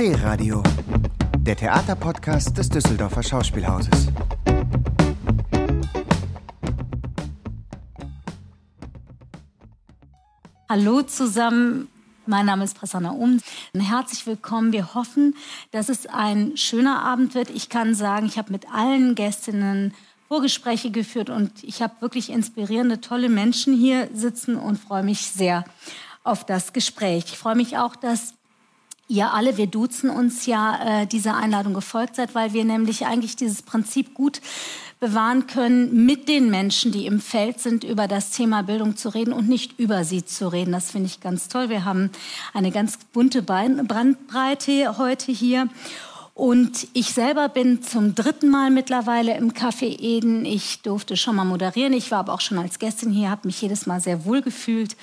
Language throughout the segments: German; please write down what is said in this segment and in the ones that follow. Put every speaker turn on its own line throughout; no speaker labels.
D-Radio, der Theaterpodcast des Düsseldorfer Schauspielhauses.
Hallo zusammen. Mein Name ist Prasanna Um. Herzlich willkommen. Wir hoffen, dass es ein schöner Abend wird. Ich kann sagen, ich habe mit allen Gästinnen Vorgespräche geführt und ich habe wirklich inspirierende, tolle Menschen hier sitzen und freue mich sehr auf das Gespräch. Ich freue mich auch, dass ihr alle, wir duzen uns ja, äh, dieser Einladung gefolgt seid, weil wir nämlich eigentlich dieses Prinzip gut bewahren können, mit den Menschen, die im Feld sind, über das Thema Bildung zu reden und nicht über sie zu reden. Das finde ich ganz toll. Wir haben eine ganz bunte Brandbreite heute hier. Und ich selber bin zum dritten Mal mittlerweile im Café Eden. Ich durfte schon mal moderieren. Ich war aber auch schon als Gästin hier, habe mich jedes Mal sehr wohl gefühlt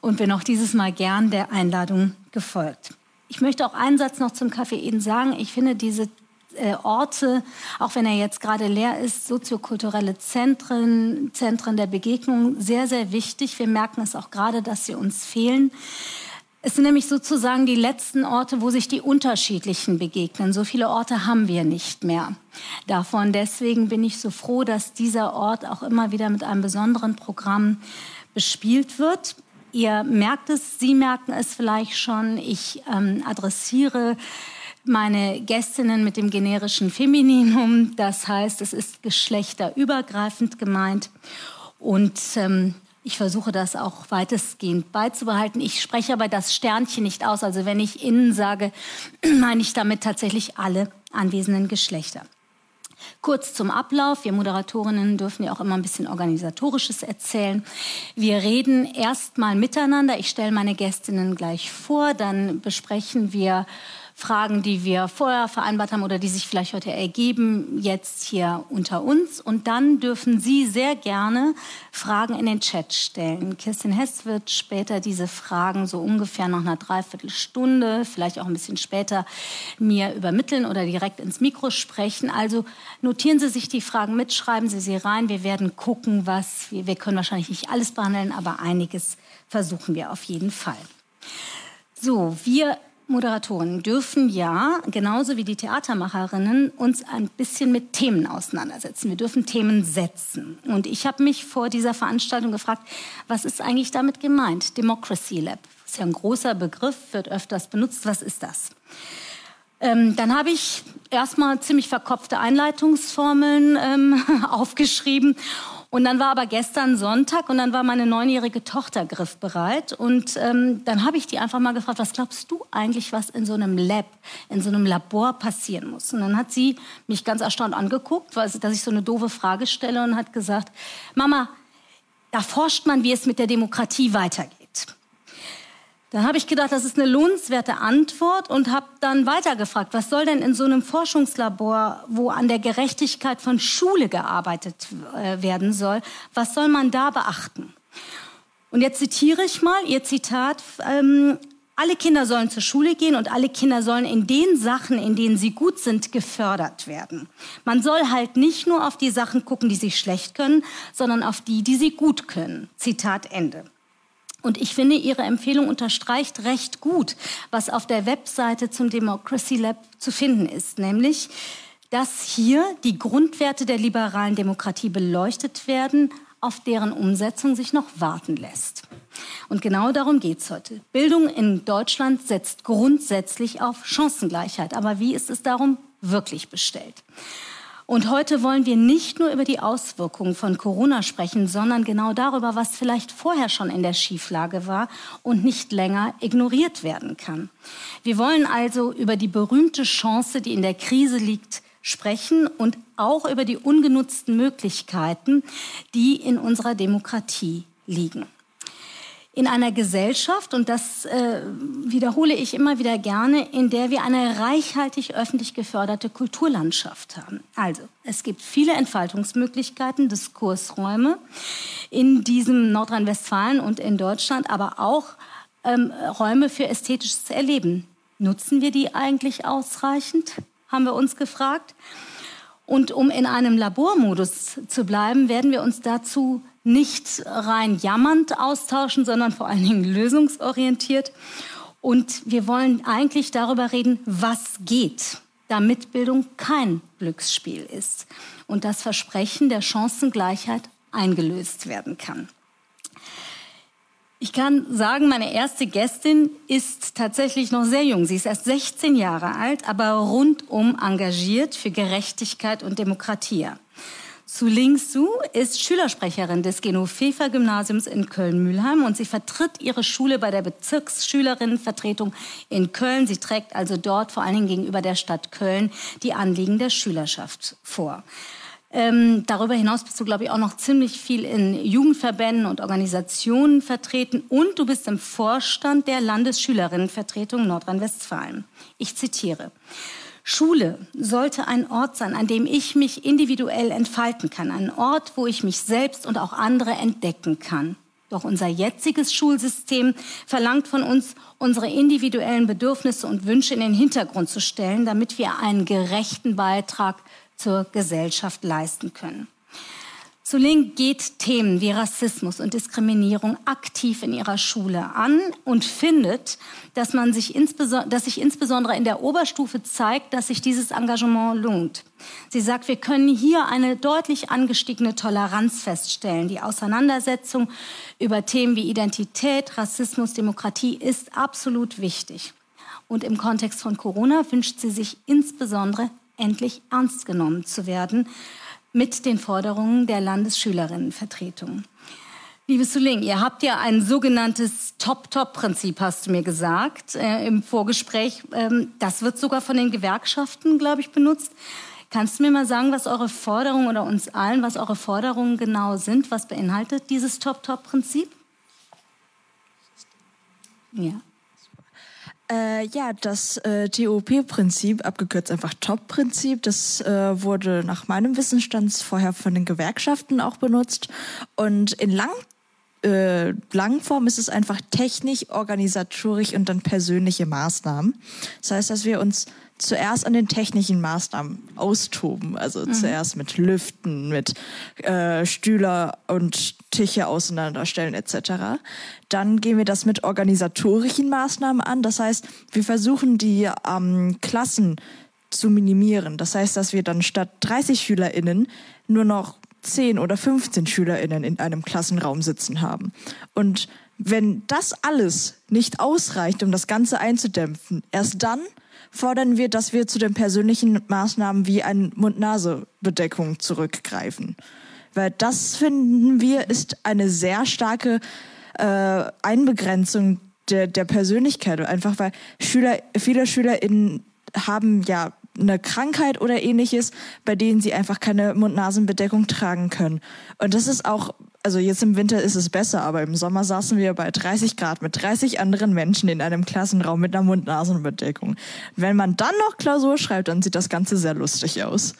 und bin auch dieses Mal gern der Einladung gefolgt. Ich möchte auch einen Satz noch zum Café sagen. Ich finde diese äh, Orte, auch wenn er jetzt gerade leer ist, soziokulturelle Zentren, Zentren der Begegnung sehr, sehr wichtig. Wir merken es auch gerade, dass sie uns fehlen. Es sind nämlich sozusagen die letzten Orte, wo sich die unterschiedlichen begegnen. So viele Orte haben wir nicht mehr. Davon deswegen bin ich so froh, dass dieser Ort auch immer wieder mit einem besonderen Programm bespielt wird. Ihr merkt es, Sie merken es vielleicht schon. Ich ähm, adressiere meine Gästinnen mit dem generischen Femininum. Das heißt, es ist geschlechterübergreifend gemeint. Und ähm, ich versuche das auch weitestgehend beizubehalten. Ich spreche aber das Sternchen nicht aus. Also wenn ich innen sage, meine ich damit tatsächlich alle anwesenden Geschlechter. Kurz zum Ablauf. Wir Moderatorinnen dürfen ja auch immer ein bisschen organisatorisches erzählen. Wir reden erstmal miteinander. Ich stelle meine Gästinnen gleich vor. Dann besprechen wir Fragen, die wir vorher vereinbart haben oder die sich vielleicht heute ergeben, jetzt hier unter uns. Und dann dürfen Sie sehr gerne Fragen in den Chat stellen. Kirsten Hess wird später diese Fragen so ungefähr nach einer Dreiviertelstunde, vielleicht auch ein bisschen später, mir übermitteln oder direkt ins Mikro sprechen. Also notieren Sie sich die Fragen mit, schreiben Sie sie rein. Wir werden gucken, was wir, wir können wahrscheinlich nicht alles behandeln, aber einiges versuchen wir auf jeden Fall. So, wir Moderatoren dürfen ja, genauso wie die Theatermacherinnen, uns ein bisschen mit Themen auseinandersetzen. Wir dürfen Themen setzen. Und ich habe mich vor dieser Veranstaltung gefragt, was ist eigentlich damit gemeint? Democracy Lab. Ist ja ein großer Begriff, wird öfters benutzt. Was ist das? Ähm, dann habe ich erstmal ziemlich verkopfte Einleitungsformeln ähm, aufgeschrieben und dann war aber gestern Sonntag und dann war meine neunjährige Tochter griffbereit. Und ähm, dann habe ich die einfach mal gefragt, was glaubst du eigentlich, was in so einem Lab, in so einem Labor passieren muss? Und dann hat sie mich ganz erstaunt angeguckt, weil, dass ich so eine doofe Frage stelle und hat gesagt, Mama, da forscht man, wie es mit der Demokratie weitergeht. Dann habe ich gedacht, das ist eine lohnenswerte Antwort und habe dann weitergefragt, was soll denn in so einem Forschungslabor, wo an der Gerechtigkeit von Schule gearbeitet äh, werden soll, was soll man da beachten? Und jetzt zitiere ich mal Ihr Zitat. Ähm, alle Kinder sollen zur Schule gehen und alle Kinder sollen in den Sachen, in denen sie gut sind, gefördert werden. Man soll halt nicht nur auf die Sachen gucken, die sie schlecht können, sondern auf die, die sie gut können. Zitat Ende. Und ich finde, Ihre Empfehlung unterstreicht recht gut, was auf der Webseite zum Democracy Lab zu finden ist, nämlich, dass hier die Grundwerte der liberalen Demokratie beleuchtet werden, auf deren Umsetzung sich noch warten lässt. Und genau darum geht es heute. Bildung in Deutschland setzt grundsätzlich auf Chancengleichheit. Aber wie ist es darum wirklich bestellt? Und heute wollen wir nicht nur über die Auswirkungen von Corona sprechen, sondern genau darüber, was vielleicht vorher schon in der Schieflage war und nicht länger ignoriert werden kann. Wir wollen also über die berühmte Chance, die in der Krise liegt, sprechen und auch über die ungenutzten Möglichkeiten, die in unserer Demokratie liegen in einer Gesellschaft, und das äh, wiederhole ich immer wieder gerne, in der wir eine reichhaltig öffentlich geförderte Kulturlandschaft haben. Also, es gibt viele Entfaltungsmöglichkeiten, Diskursräume in diesem Nordrhein-Westfalen und in Deutschland, aber auch ähm, Räume für ästhetisches Erleben. Nutzen wir die eigentlich ausreichend? Haben wir uns gefragt. Und um in einem Labormodus zu bleiben, werden wir uns dazu nicht rein jammernd austauschen, sondern vor allen Dingen lösungsorientiert. Und wir wollen eigentlich darüber reden, was geht, damit Bildung kein Glücksspiel ist und das Versprechen der Chancengleichheit eingelöst werden kann. Ich kann sagen, meine erste Gästin ist tatsächlich noch sehr jung. Sie ist erst 16 Jahre alt, aber rundum engagiert für Gerechtigkeit und Demokratie. Su Ling Su ist Schülersprecherin des Geno-Fefer-Gymnasiums in Köln-Mühlheim und sie vertritt ihre Schule bei der Bezirksschülerinnenvertretung in Köln. Sie trägt also dort vor allen Dingen gegenüber der Stadt Köln die Anliegen der Schülerschaft vor. Ähm, darüber hinaus bist du, glaube ich, auch noch ziemlich viel in Jugendverbänden und Organisationen vertreten und du bist im Vorstand der Landesschülerinnenvertretung Nordrhein-Westfalen. Ich zitiere. Schule sollte ein Ort sein, an dem ich mich individuell entfalten kann, ein Ort, wo ich mich selbst und auch andere entdecken kann. Doch unser jetziges Schulsystem verlangt von uns, unsere individuellen Bedürfnisse und Wünsche in den Hintergrund zu stellen, damit wir einen gerechten Beitrag zur Gesellschaft leisten können. Zuling geht Themen wie Rassismus und Diskriminierung aktiv in ihrer Schule an und findet, dass, man sich dass sich insbesondere in der Oberstufe zeigt, dass sich dieses Engagement lohnt. Sie sagt, wir können hier eine deutlich angestiegene Toleranz feststellen. Die Auseinandersetzung über Themen wie Identität, Rassismus, Demokratie ist absolut wichtig. Und im Kontext von Corona wünscht sie sich insbesondere endlich ernst genommen zu werden mit den Forderungen der Landesschülerinnenvertretung. Liebe Suling, ihr habt ja ein sogenanntes Top-Top-Prinzip, hast du mir gesagt, äh, im Vorgespräch. Ähm, das wird sogar von den Gewerkschaften, glaube ich, benutzt. Kannst du mir mal sagen, was eure Forderungen oder uns allen, was eure Forderungen genau sind? Was beinhaltet dieses Top-Top-Prinzip?
Ja. Äh, ja, das äh, TOP-Prinzip, abgekürzt einfach Top-Prinzip, das äh, wurde nach meinem Wissensstand vorher von den Gewerkschaften auch benutzt. Und in lang, äh, Langform ist es einfach technisch, organisatorisch und dann persönliche Maßnahmen. Das heißt, dass wir uns zuerst an den technischen Maßnahmen austoben. Also mhm. zuerst mit Lüften, mit äh, Stühler und Tische auseinanderstellen etc. Dann gehen wir das mit organisatorischen Maßnahmen an. Das heißt, wir versuchen die ähm, Klassen zu minimieren. Das heißt, dass wir dann statt 30 SchülerInnen nur noch 10 oder 15 SchülerInnen in einem Klassenraum sitzen haben. Und wenn das alles nicht ausreicht, um das Ganze einzudämpfen, erst dann fordern wir, dass wir zu den persönlichen Maßnahmen wie eine Mund-Nase-Bedeckung zurückgreifen. Weil das finden wir ist eine sehr starke äh, Einbegrenzung der, der Persönlichkeit. Einfach weil Schüler, viele SchülerInnen haben ja eine Krankheit oder ähnliches, bei denen sie einfach keine Mund-Nasen-Bedeckung tragen können. Und das ist auch also jetzt im Winter ist es besser, aber im Sommer saßen wir bei 30 Grad mit 30 anderen Menschen in einem Klassenraum mit einer Mund-Nasen-Bedeckung. Wenn man dann noch Klausur schreibt, dann sieht das Ganze sehr lustig aus.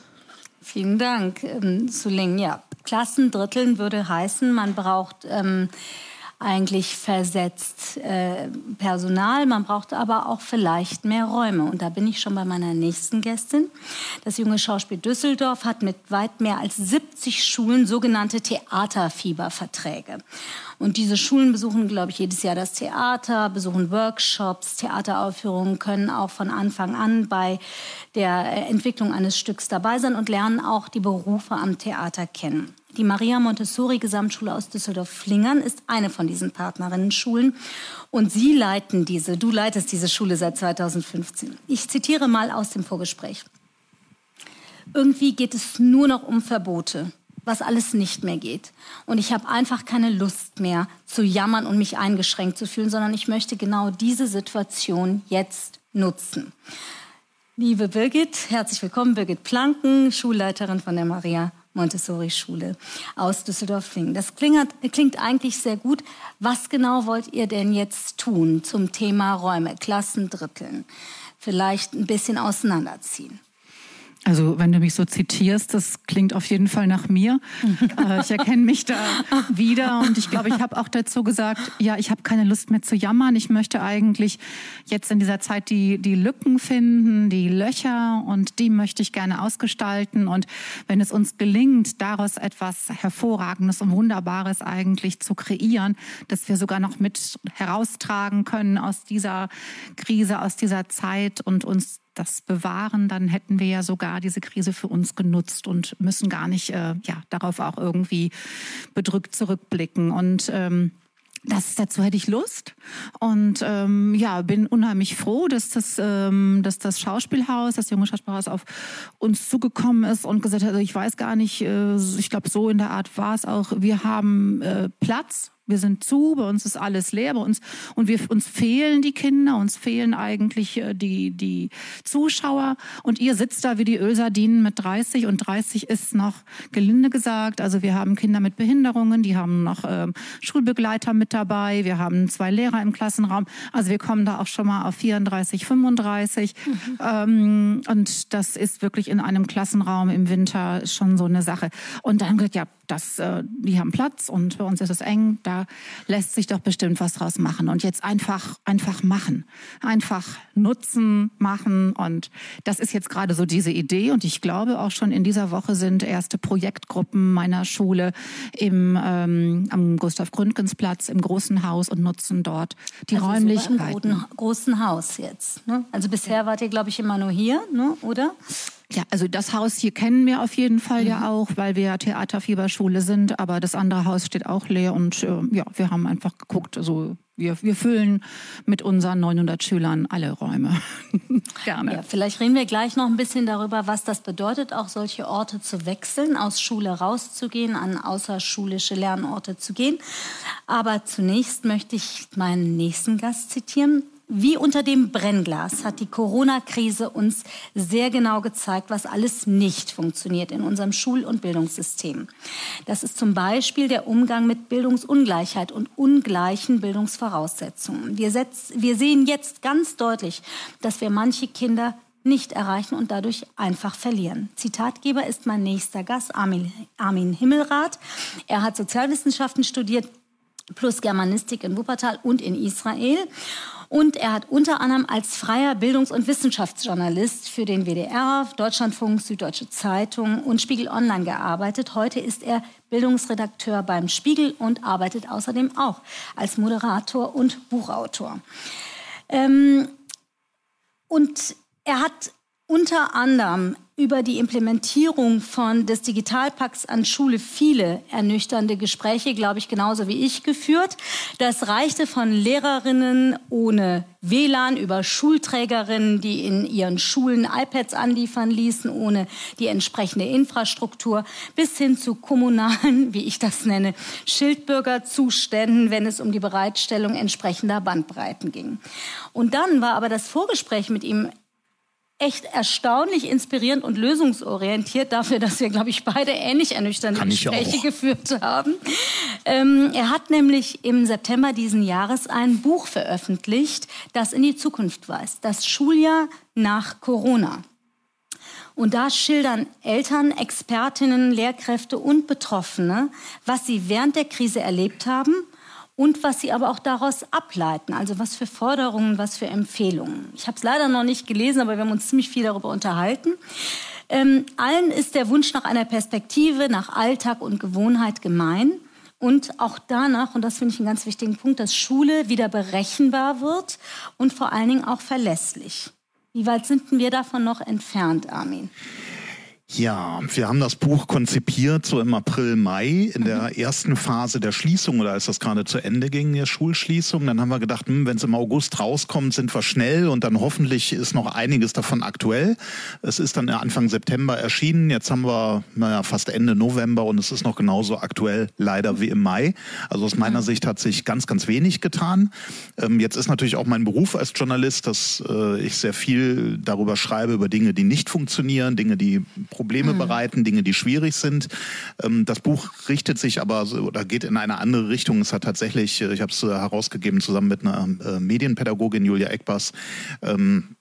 Vielen Dank, ähm, Suling. Ja, Klassendritteln würde heißen, man braucht ähm, eigentlich versetzt äh, Personal. Man braucht aber auch vielleicht mehr Räume. Und da bin ich schon bei meiner nächsten Gästin. Das junge Schauspiel Düsseldorf hat mit weit mehr als 70 Schulen sogenannte Theaterfieberverträge. Und diese Schulen besuchen, glaube ich, jedes Jahr das Theater, besuchen Workshops, Theateraufführungen, können auch von Anfang an bei der Entwicklung eines Stücks dabei sein und lernen auch die Berufe am Theater kennen. Die Maria Montessori Gesamtschule aus Düsseldorf-Flingern ist eine von diesen Partnerinnen-Schulen und Sie leiten diese, du leitest diese Schule seit 2015. Ich zitiere mal aus dem Vorgespräch. Irgendwie geht es nur noch um Verbote, was alles nicht mehr geht. Und ich habe einfach keine Lust mehr zu jammern und mich eingeschränkt zu fühlen, sondern ich möchte genau diese Situation jetzt nutzen. Liebe Birgit, herzlich willkommen. Birgit Planken, Schulleiterin von der Maria Montessori-Schule aus Düsseldorf-Flingen. Das klingt, klingt eigentlich sehr gut. Was genau wollt ihr denn jetzt tun zum Thema Räume, Klassendritteln? Vielleicht ein bisschen auseinanderziehen.
Also wenn du mich so zitierst, das klingt auf jeden Fall nach mir. Äh, ich erkenne mich da wieder und ich glaube, ich habe auch dazu gesagt, ja, ich habe keine Lust mehr zu jammern. Ich möchte eigentlich jetzt in dieser Zeit die, die Lücken finden, die Löcher und die möchte ich gerne ausgestalten. Und wenn es uns gelingt, daraus etwas Hervorragendes und Wunderbares eigentlich zu kreieren, dass wir sogar noch mit heraustragen können aus dieser Krise, aus dieser Zeit und uns das bewahren, dann hätten wir ja sogar diese Krise für uns genutzt und müssen gar nicht äh, ja, darauf auch irgendwie bedrückt zurückblicken. Und ähm, das, dazu hätte ich Lust. Und ähm, ja, bin unheimlich froh, dass das, ähm, dass das Schauspielhaus, das junge Schauspielhaus auf uns zugekommen ist und gesagt hat, also ich weiß gar nicht, äh, ich glaube so in der Art war es auch, wir haben äh, Platz wir sind zu, bei uns ist alles leer, bei uns und wir uns fehlen die Kinder, uns fehlen eigentlich äh, die die Zuschauer. Und ihr sitzt da wie die Ölsardinen mit 30 und 30 ist noch gelinde gesagt, also wir haben Kinder mit Behinderungen, die haben noch ähm, Schulbegleiter mit dabei, wir haben zwei Lehrer im Klassenraum, also wir kommen da auch schon mal auf 34, 35 mhm. ähm, und das ist wirklich in einem Klassenraum im Winter schon so eine Sache. Und dann gesagt, ja, das, äh, die haben Platz und bei uns ist es eng, da lässt sich doch bestimmt was draus machen. Und jetzt einfach, einfach machen. Einfach nutzen, machen. Und das ist jetzt gerade so diese Idee. Und ich glaube auch schon in dieser Woche sind erste Projektgruppen meiner Schule im, ähm, am Gustav Gründgens Platz im großen Haus und nutzen dort die also Räumlichkeiten.
Im großen Haus jetzt. Ne? Also bisher wart ihr, glaube ich, immer nur hier, ne? oder?
Ja, also das Haus hier kennen wir auf jeden Fall mhm. ja auch, weil wir ja Theaterfieberschule sind, aber das andere Haus steht auch leer und äh, ja, wir haben einfach geguckt, also wir, wir füllen mit unseren 900 Schülern alle Räume.
Gerne. Ja, vielleicht reden wir gleich noch ein bisschen darüber, was das bedeutet, auch solche Orte zu wechseln, aus Schule rauszugehen, an außerschulische Lernorte zu gehen. Aber zunächst möchte ich meinen nächsten Gast zitieren. Wie unter dem Brennglas hat die Corona-Krise uns sehr genau gezeigt, was alles nicht funktioniert in unserem Schul- und Bildungssystem. Das ist zum Beispiel der Umgang mit Bildungsungleichheit und ungleichen Bildungsvoraussetzungen. Wir, setz, wir sehen jetzt ganz deutlich, dass wir manche Kinder nicht erreichen und dadurch einfach verlieren. Zitatgeber ist mein nächster Gast, Armin, Armin Himmelrath. Er hat Sozialwissenschaften studiert, plus Germanistik in Wuppertal und in Israel. Und er hat unter anderem als freier Bildungs- und Wissenschaftsjournalist für den WDR, Deutschlandfunk, Süddeutsche Zeitung und Spiegel Online gearbeitet. Heute ist er Bildungsredakteur beim Spiegel und arbeitet außerdem auch als Moderator und Buchautor. Ähm, und er hat unter anderem über die Implementierung von des Digitalpakts an Schule viele ernüchternde Gespräche, glaube ich, genauso wie ich geführt. Das reichte von Lehrerinnen ohne WLAN über Schulträgerinnen, die in ihren Schulen iPads anliefern ließen, ohne die entsprechende Infrastruktur, bis hin zu kommunalen, wie ich das nenne, Schildbürgerzuständen, wenn es um die Bereitstellung entsprechender Bandbreiten ging. Und dann war aber das Vorgespräch mit ihm echt erstaunlich inspirierend und lösungsorientiert dafür, dass wir, glaube ich, beide ähnlich ernüchternde Gespräche geführt haben. Ähm, er hat nämlich im September diesen Jahres ein Buch veröffentlicht, das in die Zukunft weist. Das Schuljahr nach Corona. Und da schildern Eltern, Expertinnen, Lehrkräfte und Betroffene, was sie während der Krise erlebt haben und was sie aber auch daraus ableiten, also was für Forderungen, was für Empfehlungen. Ich habe es leider noch nicht gelesen, aber wir haben uns ziemlich viel darüber unterhalten. Ähm, allen ist der Wunsch nach einer Perspektive, nach Alltag und Gewohnheit gemein. Und auch danach, und das finde ich einen ganz wichtigen Punkt, dass Schule wieder berechenbar wird und vor allen Dingen auch verlässlich. Wie weit sind wir davon noch entfernt, Armin?
Ja, wir haben das Buch konzipiert so im April, Mai in der mhm. ersten Phase der Schließung oder als das gerade zu Ende ging, der Schulschließung. Dann haben wir gedacht, hm, wenn es im August rauskommt, sind wir schnell und dann hoffentlich ist noch einiges davon aktuell. Es ist dann Anfang September erschienen. Jetzt haben wir naja, fast Ende November und es ist noch genauso aktuell leider wie im Mai. Also aus meiner mhm. Sicht hat sich ganz, ganz wenig getan. Ähm, jetzt ist natürlich auch mein Beruf als Journalist, dass äh, ich sehr viel darüber schreibe, über Dinge, die nicht funktionieren, Dinge, die Probleme mhm. bereiten, Dinge, die schwierig sind. Ähm, das Buch richtet sich aber oder geht in eine andere Richtung. Es hat tatsächlich, äh, ich habe es äh, herausgegeben zusammen mit einer äh, Medienpädagogin Julia Eckbas, ähm,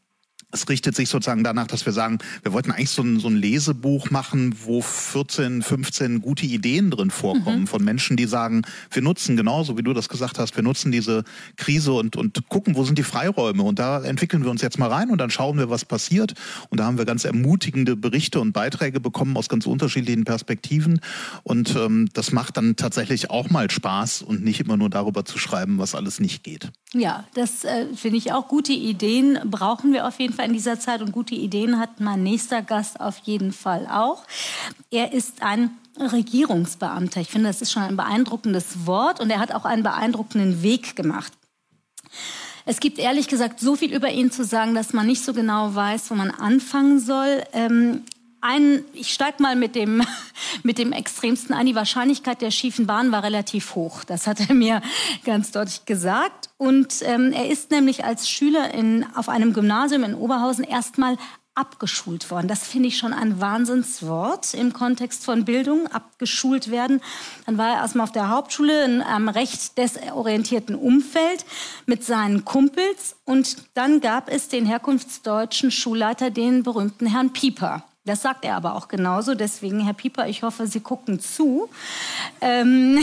es richtet sich sozusagen danach, dass wir sagen, wir wollten eigentlich so ein, so ein Lesebuch machen, wo 14, 15 gute Ideen drin vorkommen mhm. von Menschen, die sagen, wir nutzen genauso, wie du das gesagt hast, wir nutzen diese Krise und, und gucken, wo sind die Freiräume. Und da entwickeln wir uns jetzt mal rein und dann schauen wir, was passiert. Und da haben wir ganz ermutigende Berichte und Beiträge bekommen aus ganz unterschiedlichen Perspektiven. Und ähm, das macht dann tatsächlich auch mal Spaß und nicht immer nur darüber zu schreiben, was alles nicht geht.
Ja, das äh, finde ich auch. Gute Ideen brauchen wir auf jeden Fall in dieser Zeit und gute Ideen hat mein nächster Gast auf jeden Fall auch. Er ist ein Regierungsbeamter. Ich finde, das ist schon ein beeindruckendes Wort und er hat auch einen beeindruckenden Weg gemacht. Es gibt ehrlich gesagt so viel über ihn zu sagen, dass man nicht so genau weiß, wo man anfangen soll. Ähm, ein, ich steige mal mit dem, mit dem Extremsten ein. Die Wahrscheinlichkeit der schiefen Bahn war relativ hoch. Das hat er mir ganz deutlich gesagt. Und ähm, er ist nämlich als Schüler in, auf einem Gymnasium in Oberhausen erstmal abgeschult worden. Das finde ich schon ein Wahnsinnswort im Kontext von Bildung, abgeschult werden. Dann war er erstmal auf der Hauptschule in einem recht desorientierten Umfeld mit seinen Kumpels und dann gab es den herkunftsdeutschen Schulleiter, den berühmten Herrn Pieper. Das sagt er aber auch genauso. Deswegen, Herr Pieper, ich hoffe, Sie gucken zu. Ähm,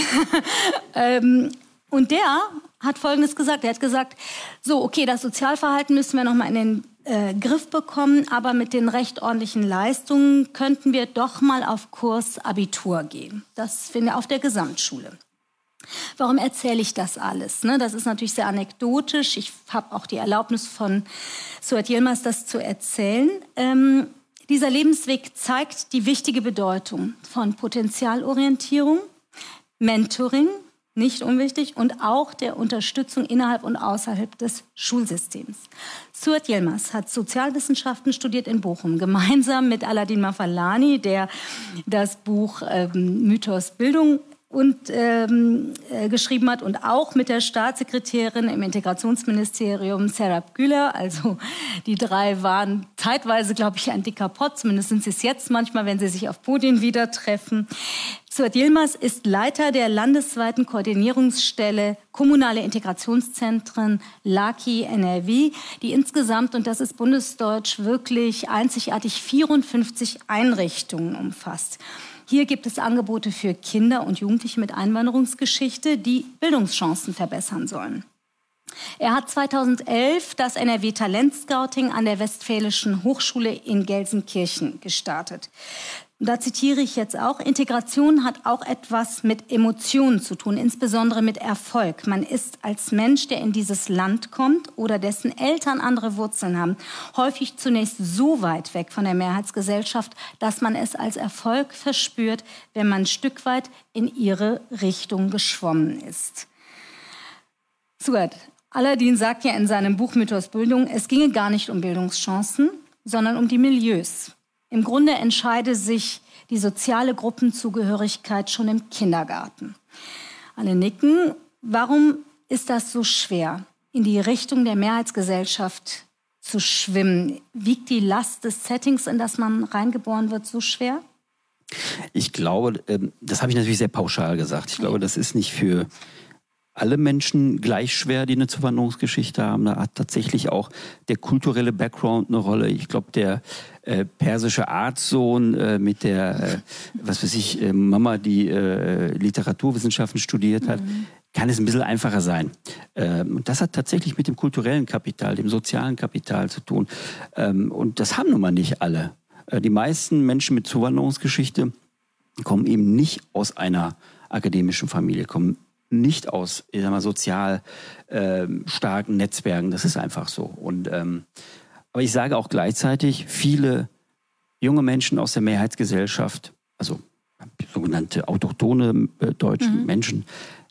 ähm, und der hat Folgendes gesagt. Er hat gesagt, so, okay, das Sozialverhalten müssen wir noch mal in den äh, Griff bekommen, aber mit den recht ordentlichen Leistungen könnten wir doch mal auf Kurs Abitur gehen. Das finde ich auf der Gesamtschule. Warum erzähle ich das alles? Ne, das ist natürlich sehr anekdotisch. Ich habe auch die Erlaubnis von Suat Yilmaz, das zu erzählen. Ähm, dieser Lebensweg zeigt die wichtige Bedeutung von Potenzialorientierung, Mentoring, nicht unwichtig, und auch der Unterstützung innerhalb und außerhalb des Schulsystems. Suat Yilmaz hat Sozialwissenschaften studiert in Bochum, gemeinsam mit Aladin Mafalani, der das Buch ähm, Mythos Bildung und ähm, äh, geschrieben hat und auch mit der Staatssekretärin im Integrationsministerium Serap Güler. Also die drei waren zeitweise, glaube ich, ein dicker Pott. Zumindest sind sie es jetzt manchmal, wenn sie sich auf Podien wieder treffen. Suat Yilmaz ist Leiter der landesweiten Koordinierungsstelle Kommunale Integrationszentren LAKI NRW, die insgesamt, und das ist bundesdeutsch wirklich einzigartig, 54 Einrichtungen umfasst. Hier gibt es Angebote für Kinder und Jugendliche mit Einwanderungsgeschichte, die Bildungschancen verbessern sollen. Er hat 2011 das NRW Talent Scouting an der Westfälischen Hochschule in Gelsenkirchen gestartet. Und da zitiere ich jetzt auch, Integration hat auch etwas mit Emotionen zu tun, insbesondere mit Erfolg. Man ist als Mensch, der in dieses Land kommt oder dessen Eltern andere Wurzeln haben, häufig zunächst so weit weg von der Mehrheitsgesellschaft, dass man es als Erfolg verspürt, wenn man ein Stück weit in ihre Richtung geschwommen ist. Suat, Aladdin sagt ja in seinem Buch Mythos Bildung, es ginge gar nicht um Bildungschancen, sondern um die Milieus. Im Grunde entscheide sich die soziale Gruppenzugehörigkeit schon im Kindergarten. Alle nicken. Warum ist das so schwer, in die Richtung der Mehrheitsgesellschaft zu schwimmen? Wiegt die Last des Settings, in das man reingeboren wird, so schwer?
Ich glaube, ähm, das habe ich natürlich sehr pauschal gesagt. Ich glaube, das ist nicht für alle Menschen gleich schwer, die eine Zuwanderungsgeschichte haben. Da hat tatsächlich auch der kulturelle Background eine Rolle. Ich glaube, der äh, persische Arztsohn äh, mit der, äh, was weiß ich, äh, Mama, die äh, Literaturwissenschaften studiert hat, mhm. kann es ein bisschen einfacher sein. Ähm, und das hat tatsächlich mit dem kulturellen Kapital, dem sozialen Kapital zu tun. Ähm, und das haben nun mal nicht alle. Äh, die meisten Menschen mit Zuwanderungsgeschichte kommen eben nicht aus einer akademischen Familie, kommen nicht aus ich sag mal, sozial äh, starken Netzwerken. Das ist einfach so. Und, ähm, aber ich sage auch gleichzeitig, viele junge Menschen aus der Mehrheitsgesellschaft, also sogenannte autochtone äh, deutsche mhm. Menschen,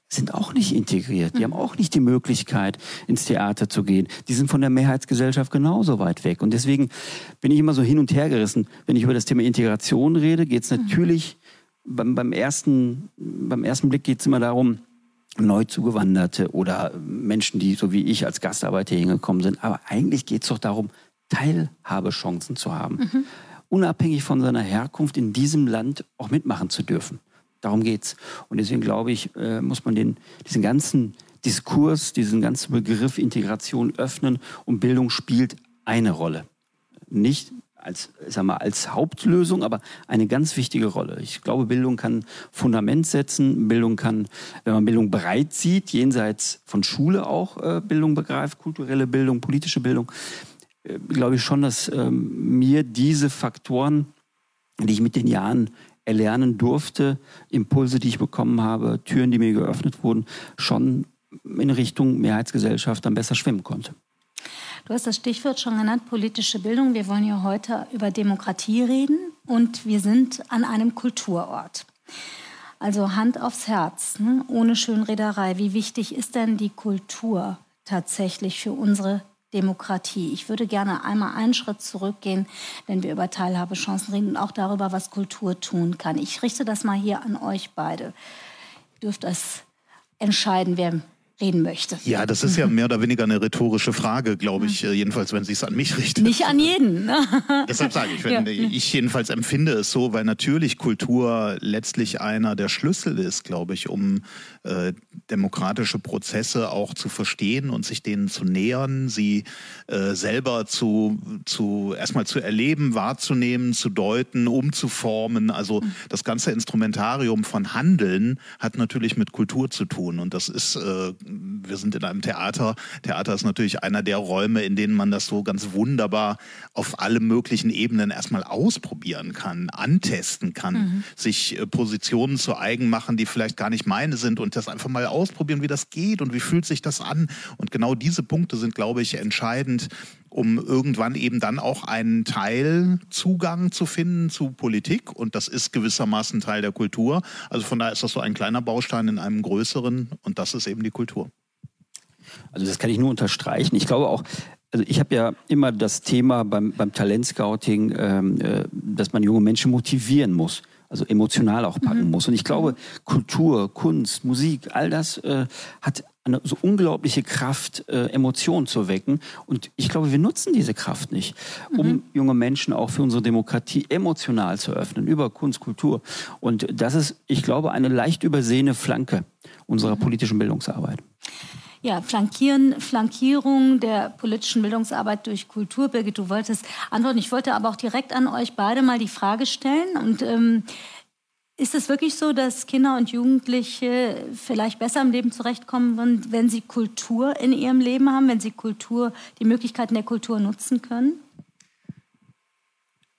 sind auch nicht integriert. Die mhm. haben auch nicht die Möglichkeit, ins Theater zu gehen. Die sind von der Mehrheitsgesellschaft genauso weit weg. Und deswegen bin ich immer so hin und her gerissen. Wenn ich über das Thema Integration rede, geht es mhm. natürlich, beim, beim, ersten, beim ersten Blick geht es immer darum, Neuzugewanderte oder Menschen, die so wie ich als Gastarbeiter hingekommen sind. Aber eigentlich geht es doch darum, Teilhabechancen zu haben. Mhm. Unabhängig von seiner Herkunft in diesem Land auch mitmachen zu dürfen. Darum geht's. Und deswegen glaube ich, äh, muss man den, diesen ganzen Diskurs, diesen ganzen Begriff Integration öffnen und Bildung spielt eine Rolle. nicht als, sag mal, als Hauptlösung, aber eine ganz wichtige Rolle. Ich glaube, Bildung kann Fundament setzen. Bildung kann, wenn man Bildung bereit sieht, jenseits von Schule auch äh, Bildung begreift, kulturelle Bildung, politische Bildung, äh, glaube ich schon, dass ähm, mir diese Faktoren, die ich mit den Jahren erlernen durfte, Impulse, die ich bekommen habe, Türen, die mir geöffnet wurden, schon in Richtung Mehrheitsgesellschaft dann besser schwimmen konnte.
Du hast das Stichwort schon genannt, politische Bildung. Wir wollen ja heute über Demokratie reden und wir sind an einem Kulturort. Also Hand aufs Herz, ne? ohne Schönrederei. Wie wichtig ist denn die Kultur tatsächlich für unsere Demokratie? Ich würde gerne einmal einen Schritt zurückgehen, wenn wir über Teilhabechancen reden und auch darüber, was Kultur tun kann. Ich richte das mal hier an euch beide. Ihr dürft das entscheiden, wer reden möchte.
Ja, das ist ja mehr oder weniger eine rhetorische Frage, glaube ich, äh, jedenfalls, wenn sie es an mich richtet.
Nicht an jeden. Ne?
Deshalb sage ich, wenn, ja. ich jedenfalls empfinde es so, weil natürlich Kultur letztlich einer der Schlüssel ist, glaube ich, um äh, demokratische Prozesse auch zu verstehen und sich denen zu nähern, sie äh, selber zu, zu erstmal zu erleben, wahrzunehmen, zu deuten, umzuformen. Also das ganze Instrumentarium von Handeln hat natürlich mit Kultur zu tun und das ist äh, wir sind in einem Theater. Theater ist natürlich einer der Räume, in denen man das so ganz wunderbar auf alle möglichen Ebenen erstmal ausprobieren kann, antesten kann, mhm. sich äh, Positionen zu eigen machen, die vielleicht gar nicht meine sind und das einfach mal ausprobieren, wie das geht und wie fühlt sich das an. Und genau diese Punkte sind, glaube ich, entscheidend, um irgendwann eben dann auch einen Teilzugang zu finden zu Politik. Und das ist gewissermaßen Teil der Kultur. Also von daher ist das so ein kleiner Baustein in einem größeren und das ist eben die Kultur.
Also das kann ich nur unterstreichen. Ich glaube auch, also ich habe ja immer das Thema beim, beim Talentscouting, ähm, äh, dass man junge Menschen motivieren muss also emotional auch packen mhm. muss. Und ich glaube, Kultur, Kunst, Musik, all das äh, hat eine so unglaubliche Kraft, äh, Emotionen zu wecken. Und ich glaube, wir nutzen diese Kraft nicht, um mhm. junge Menschen auch für unsere Demokratie emotional zu öffnen, über Kunst, Kultur. Und das ist, ich glaube, eine leicht übersehene Flanke unserer mhm. politischen Bildungsarbeit.
Ja, Flankieren, Flankierung der politischen Bildungsarbeit durch Kultur. Birgit, du wolltest antworten. Ich wollte aber auch direkt an euch beide mal die Frage stellen. Und ähm, ist es wirklich so, dass Kinder und Jugendliche vielleicht besser im Leben zurechtkommen, wenn sie Kultur in ihrem Leben haben, wenn sie Kultur, die Möglichkeiten der Kultur nutzen können?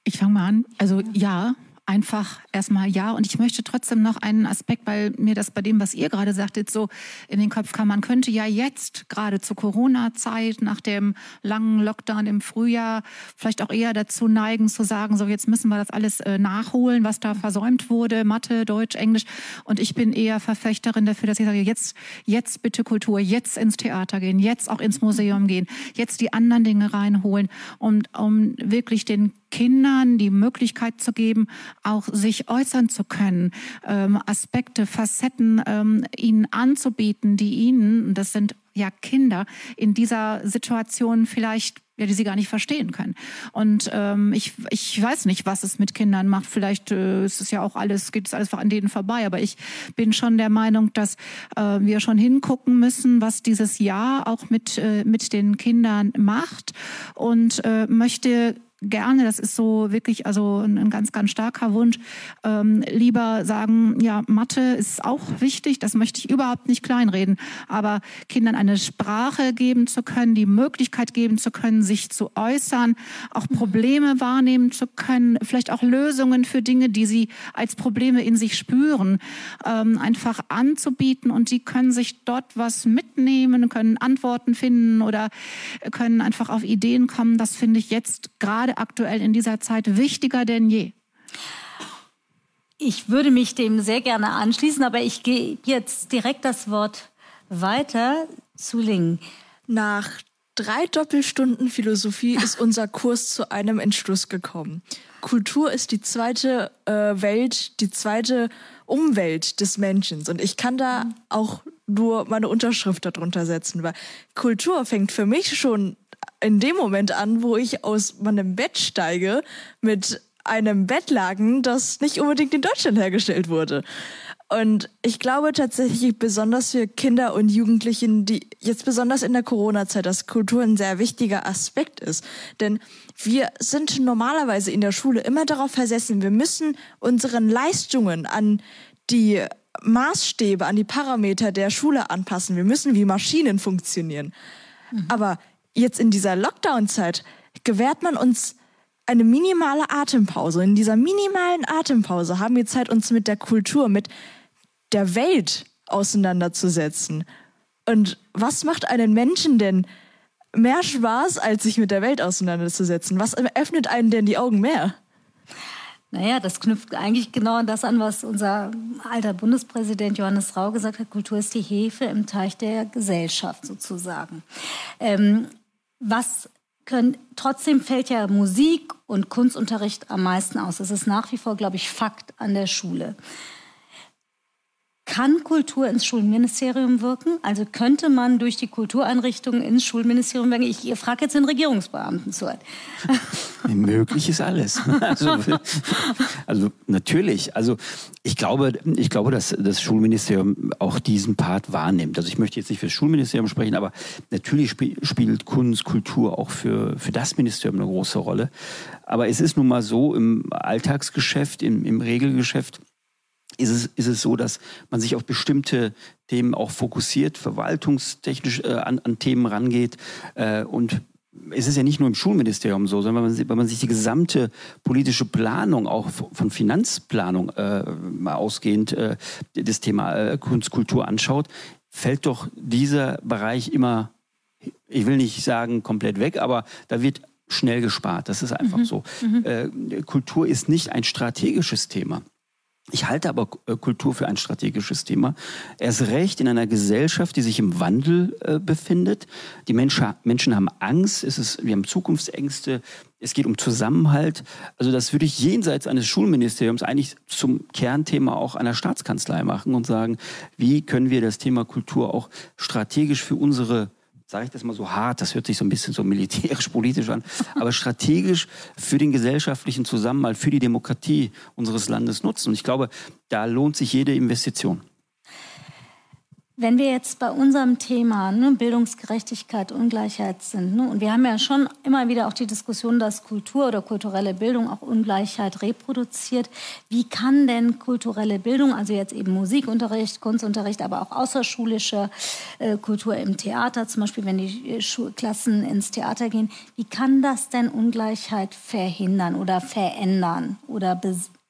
Ich fange mal an. Also ja, einfach erstmal ja. Und ich möchte trotzdem noch einen Aspekt, weil mir das bei dem, was ihr gerade sagtet, so in den Kopf kam. Man könnte ja jetzt gerade zur Corona-Zeit, nach dem langen Lockdown im Frühjahr, vielleicht auch eher dazu neigen zu sagen, so jetzt müssen wir das alles äh, nachholen, was da versäumt wurde, Mathe, Deutsch, Englisch. Und ich bin eher Verfechterin dafür, dass ich sage, jetzt, jetzt bitte Kultur, jetzt ins Theater gehen, jetzt auch ins Museum gehen, jetzt die anderen Dinge reinholen, um, um wirklich den Kindern die Möglichkeit zu geben, auch sich äußern zu können, ähm, Aspekte, Facetten ähm, ihnen anzubieten, die ihnen, das sind ja Kinder, in dieser Situation vielleicht ja, die sie gar nicht verstehen können. Und ähm, ich, ich weiß nicht, was es mit Kindern macht. Vielleicht äh, ist es ja auch alles, geht es alles an denen vorbei. Aber ich bin schon der Meinung, dass äh, wir schon hingucken müssen, was dieses Jahr auch mit, äh, mit den Kindern macht und äh, möchte gerne, das ist so wirklich also ein, ganz, ganz starker Wunsch, ähm, lieber sagen, ja, Mathe ist auch wichtig, das möchte ich überhaupt nicht kleinreden, aber Kindern eine Sprache geben zu können, die Möglichkeit geben zu können, sich zu äußern, auch Probleme wahrnehmen zu können, vielleicht auch Lösungen für Dinge, die sie als Probleme in sich spüren, ähm, einfach anzubieten. Und sie können sich dort was mitnehmen, können Antworten finden oder können einfach auf Ideen kommen. Das finde ich jetzt gerade gerade aktuell in dieser Zeit wichtiger denn je?
Ich würde mich dem sehr gerne anschließen, aber ich gehe jetzt direkt das Wort weiter zu Ling.
Nach drei Doppelstunden Philosophie ist unser Kurs zu einem Entschluss gekommen. Kultur ist die zweite äh, Welt, die zweite Umwelt des Menschen. Und ich kann da auch nur meine Unterschrift darunter setzen, weil Kultur fängt für mich schon in dem Moment an, wo ich aus meinem Bett steige mit einem Bettlaken, das nicht unbedingt in Deutschland hergestellt wurde. Und ich glaube tatsächlich besonders für Kinder und Jugendlichen, die jetzt besonders in der Corona-Zeit, dass Kultur ein sehr wichtiger Aspekt ist. Denn wir sind normalerweise in der Schule immer darauf versessen, wir müssen unseren Leistungen an die Maßstäbe, an die Parameter der Schule anpassen. Wir müssen wie Maschinen funktionieren. Mhm. Aber jetzt in dieser Lockdown-Zeit gewährt man uns eine minimale Atempause. In dieser minimalen Atempause haben wir Zeit, uns mit der Kultur, mit der Welt auseinanderzusetzen. Und was macht einen Menschen denn mehr Spaß, als sich mit der Welt auseinanderzusetzen? Was öffnet einen denn die Augen mehr?
Naja, das knüpft eigentlich genau an das an, was unser alter Bundespräsident Johannes Rau gesagt hat. Kultur ist die Hefe im Teich der Gesellschaft sozusagen. Ähm, was können, trotzdem fällt ja Musik und Kunstunterricht am meisten aus. Das ist nach wie vor, glaube ich, Fakt an der Schule. Kann Kultur ins Schulministerium wirken? Also könnte man durch die Kultureinrichtungen ins Schulministerium wirken? Ich, frage jetzt den Regierungsbeamten zu.
Möglich ist alles. Also, also, natürlich. Also ich glaube, ich glaube, dass das Schulministerium auch diesen Part wahrnimmt. Also ich möchte jetzt nicht für das Schulministerium sprechen, aber natürlich sp spielt Kunst, Kultur auch für, für das Ministerium eine große Rolle. Aber es ist nun mal so im Alltagsgeschäft, im, im Regelgeschäft, ist es, ist es so, dass man sich auf bestimmte Themen auch fokussiert, verwaltungstechnisch äh, an, an Themen rangeht äh, und es ist ja nicht nur im Schulministerium so, sondern wenn man, wenn man sich die gesamte politische Planung, auch von Finanzplanung äh, mal ausgehend, äh, das Thema äh, Kunst, Kultur anschaut, fällt doch dieser Bereich immer, ich will nicht sagen komplett weg, aber da wird schnell gespart. Das ist einfach mhm. so. Mhm. Äh, Kultur ist nicht ein strategisches Thema. Ich halte aber äh, Kultur für ein strategisches Thema. Erst recht in einer Gesellschaft, die sich im Wandel äh, befindet. Die Menschen, Menschen haben Angst, es ist, wir haben Zukunftsängste, es geht um Zusammenhalt. Also das würde ich jenseits eines Schulministeriums eigentlich zum Kernthema auch einer Staatskanzlei machen und sagen, wie können wir das Thema Kultur auch strategisch für unsere sage ich das mal so hart, das hört sich so ein bisschen so militärisch-politisch an, aber strategisch für den gesellschaftlichen Zusammenhalt, für die Demokratie unseres Landes nutzen. Und ich glaube, da lohnt sich jede Investition.
Wenn wir jetzt bei unserem Thema ne, Bildungsgerechtigkeit, Ungleichheit sind, ne, und wir haben ja schon immer wieder auch die Diskussion, dass Kultur oder kulturelle Bildung auch Ungleichheit reproduziert. Wie kann denn kulturelle Bildung, also jetzt eben Musikunterricht, Kunstunterricht, aber auch außerschulische äh, Kultur im Theater, zum Beispiel wenn die Schul Klassen ins Theater gehen, wie kann das denn Ungleichheit verhindern oder verändern oder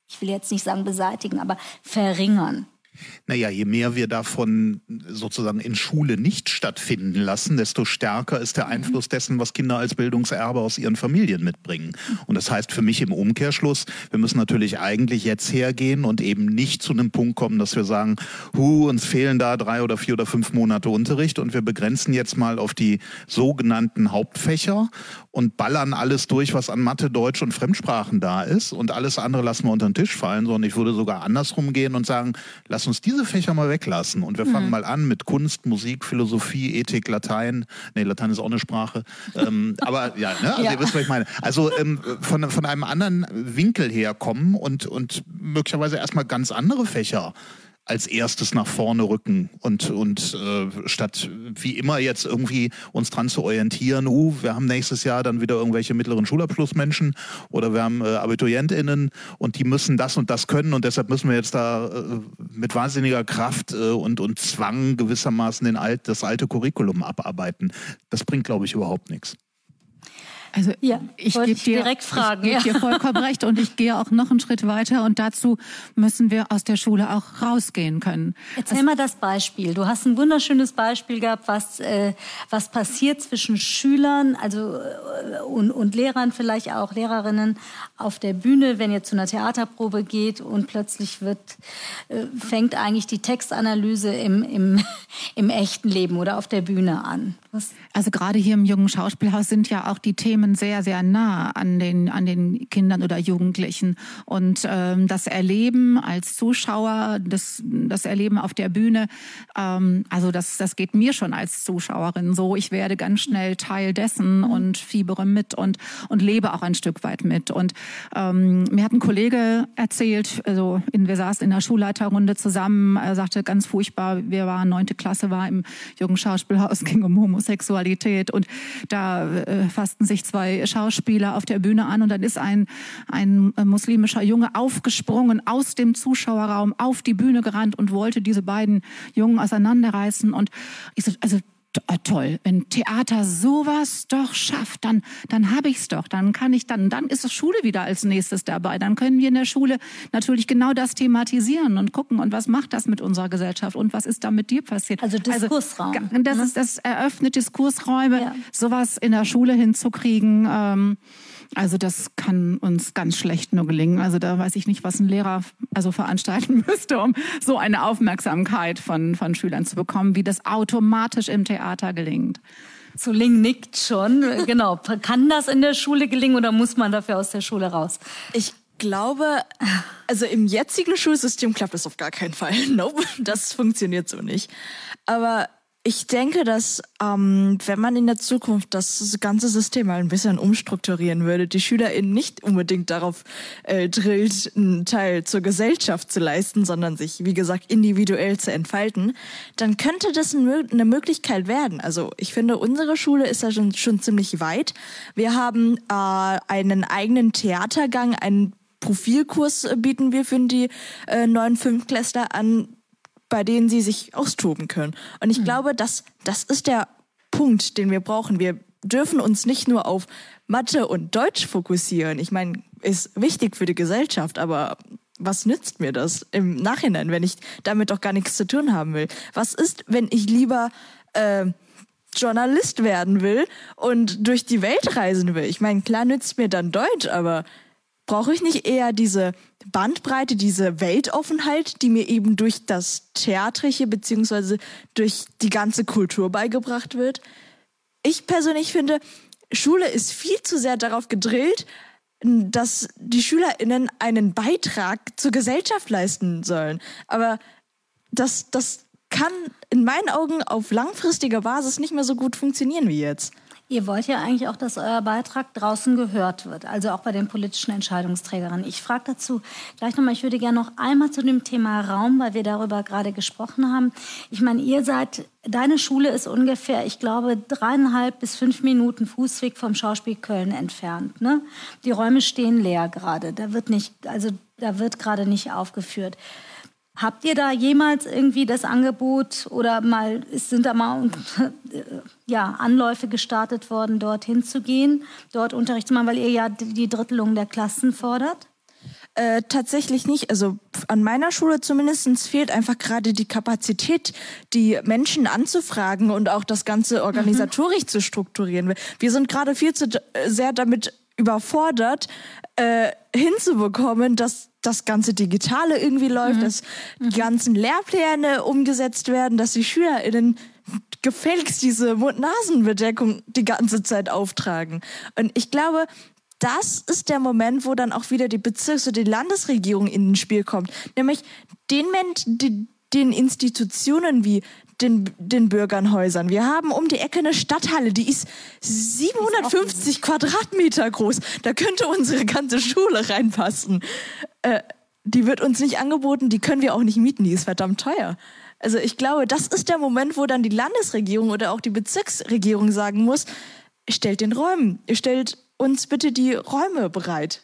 ich will jetzt nicht sagen beseitigen, aber verringern?
Naja, je mehr wir davon sozusagen in Schule nicht stattfinden lassen, desto stärker ist der Einfluss dessen, was Kinder als Bildungserbe aus ihren Familien mitbringen. Und das heißt für mich im Umkehrschluss, wir müssen natürlich eigentlich jetzt hergehen und eben nicht zu einem Punkt kommen, dass wir sagen, hu, uns fehlen da drei oder vier oder fünf Monate Unterricht und wir begrenzen jetzt mal auf die sogenannten Hauptfächer und ballern alles durch, was an Mathe, Deutsch und Fremdsprachen da ist und alles andere lassen wir unter den Tisch fallen, sondern ich würde sogar andersrum gehen und sagen, lass uns diese Fächer mal weglassen und wir fangen mhm. mal an mit Kunst, Musik, Philosophie, Ethik, Latein. Nee, Latein ist auch eine Sprache. ähm, aber ja, ne? also ja. ihr wisst, was ich meine. Also ähm, von, von einem anderen Winkel herkommen und, und möglicherweise erstmal ganz andere Fächer als erstes nach vorne rücken und, und äh, statt wie immer jetzt irgendwie uns dran zu orientieren, uh, wir haben nächstes Jahr dann wieder irgendwelche mittleren Schulabschlussmenschen oder wir haben äh, AbiturientInnen und die müssen das und das können und deshalb müssen wir jetzt da äh, mit wahnsinniger Kraft äh, und, und Zwang gewissermaßen den alt, das alte Curriculum abarbeiten. Das bringt, glaube ich, überhaupt nichts.
Also ja, ich gebe dir, direkt fragen, ich geb dir vollkommen recht und ich gehe auch noch einen Schritt weiter und dazu müssen wir aus der Schule auch rausgehen können.
Erzähl also, mal das Beispiel. Du hast ein wunderschönes Beispiel gehabt, was äh, was passiert zwischen Schülern, also äh, und, und Lehrern vielleicht auch Lehrerinnen auf der Bühne, wenn ihr zu einer Theaterprobe geht und plötzlich wird äh, fängt eigentlich die Textanalyse im, im im echten Leben oder auf der Bühne an?
Was? Also gerade hier im Jungen Schauspielhaus sind ja auch die Themen sehr, sehr nah an den, an den Kindern oder Jugendlichen. Und ähm, das Erleben als Zuschauer, das, das Erleben auf der Bühne, ähm, also das, das geht mir schon als Zuschauerin so. Ich werde ganz schnell Teil dessen und fiebere mit und, und lebe auch ein Stück weit mit. Und ähm, mir hat ein Kollege erzählt, also in, wir saßen in der Schulleiterrunde zusammen, er sagte ganz furchtbar, wir waren neunte Klasse, war im Jungen Schauspielhaus, ging um Homosexualität und da äh, fassten sich zwei Schauspieler auf der Bühne an und dann ist ein, ein muslimischer Junge aufgesprungen aus dem Zuschauerraum auf die Bühne gerannt und wollte diese beiden Jungen auseinanderreißen. Und ich so, also toll, wenn Theater sowas doch schafft, dann, dann habe ich es doch, dann kann ich dann, dann ist Schule wieder als nächstes dabei. Dann können wir in der Schule natürlich genau das thematisieren und gucken und was macht das mit unserer Gesellschaft und was ist da mit dir passiert.
Also, Diskursraum.
Also, das, ne? ist, das eröffnet Diskursräume, ja. sowas in der Schule hinzukriegen. Ähm, also das kann uns ganz schlecht nur gelingen. Also da weiß ich nicht, was ein Lehrer also veranstalten müsste, um so eine Aufmerksamkeit von, von Schülern zu bekommen, wie das automatisch im Theater gelingt.
Zuling nickt schon. Genau. Kann das in der Schule gelingen oder muss man dafür aus der Schule raus?
Ich glaube, also im jetzigen Schulsystem klappt das auf gar keinen Fall. Nope, das funktioniert so nicht. Aber ich denke, dass ähm, wenn man in der Zukunft das ganze System mal ein bisschen umstrukturieren würde, die SchülerInnen nicht unbedingt darauf äh, drillt, einen Teil zur Gesellschaft zu leisten, sondern sich, wie gesagt, individuell zu entfalten, dann könnte das eine Möglichkeit werden. Also ich finde, unsere Schule ist ja schon, schon ziemlich weit. Wir haben äh, einen eigenen Theatergang, einen Profilkurs bieten wir für die äh, neuen Fünftklässler an bei denen sie sich austoben können. Und ich mhm. glaube, dass das ist der Punkt, den wir brauchen. Wir dürfen uns nicht nur auf Mathe und Deutsch fokussieren. Ich meine, ist wichtig für die Gesellschaft, aber was nützt mir das im Nachhinein, wenn ich damit doch gar nichts zu tun haben will? Was ist, wenn ich lieber äh, Journalist werden will und durch die Welt reisen will? Ich meine, klar nützt mir dann Deutsch, aber brauche ich nicht eher diese Bandbreite, diese Weltoffenheit, die mir eben durch das Theatrische beziehungsweise durch die ganze Kultur beigebracht wird? Ich persönlich finde, Schule ist viel zu sehr darauf gedrillt, dass die SchülerInnen einen Beitrag zur Gesellschaft leisten sollen. Aber das, das kann in meinen Augen auf langfristiger Basis nicht mehr so gut funktionieren wie jetzt.
Ihr wollt ja eigentlich auch, dass euer Beitrag draußen gehört wird, also auch bei den politischen Entscheidungsträgern. Ich frage dazu gleich nochmal, ich würde gerne noch einmal zu dem Thema Raum, weil wir darüber gerade gesprochen haben. Ich meine, ihr seid, deine Schule ist ungefähr, ich glaube, dreieinhalb bis fünf Minuten Fußweg vom Schauspiel Köln entfernt. Ne? Die Räume stehen leer gerade. Da wird nicht, also da wird gerade nicht aufgeführt. Habt ihr da jemals irgendwie das Angebot oder mal sind da mal ja, Anläufe gestartet worden, dorthin zu gehen, dort Unterricht zu machen, weil ihr ja die Drittelung der Klassen fordert?
Äh, tatsächlich nicht. Also an meiner Schule zumindest fehlt einfach gerade die Kapazität, die Menschen anzufragen und auch das Ganze organisatorisch mhm. zu strukturieren. Wir sind gerade viel zu sehr damit überfordert, äh, hinzubekommen, dass das ganze Digitale irgendwie läuft, mhm. dass die mhm. ganzen Lehrpläne umgesetzt werden, dass die SchülerInnen gefälligst diese Mund-Nasen-Bedeckung die ganze Zeit auftragen. Und ich glaube, das ist der Moment, wo dann auch wieder die Bezirks- oder die Landesregierung in den Spiel kommt. Nämlich den, Menschen, den Institutionen wie den, den Bürgernhäusern. Wir haben um die Ecke eine Stadthalle, die ist 750 ist Quadratmeter groß. Da könnte unsere ganze Schule reinpassen. Äh, die wird uns nicht angeboten, die können wir auch nicht mieten, die ist verdammt teuer. Also ich glaube, das ist der Moment, wo dann die Landesregierung oder auch die Bezirksregierung sagen muss, stellt den Räumen, stellt uns bitte die Räume bereit.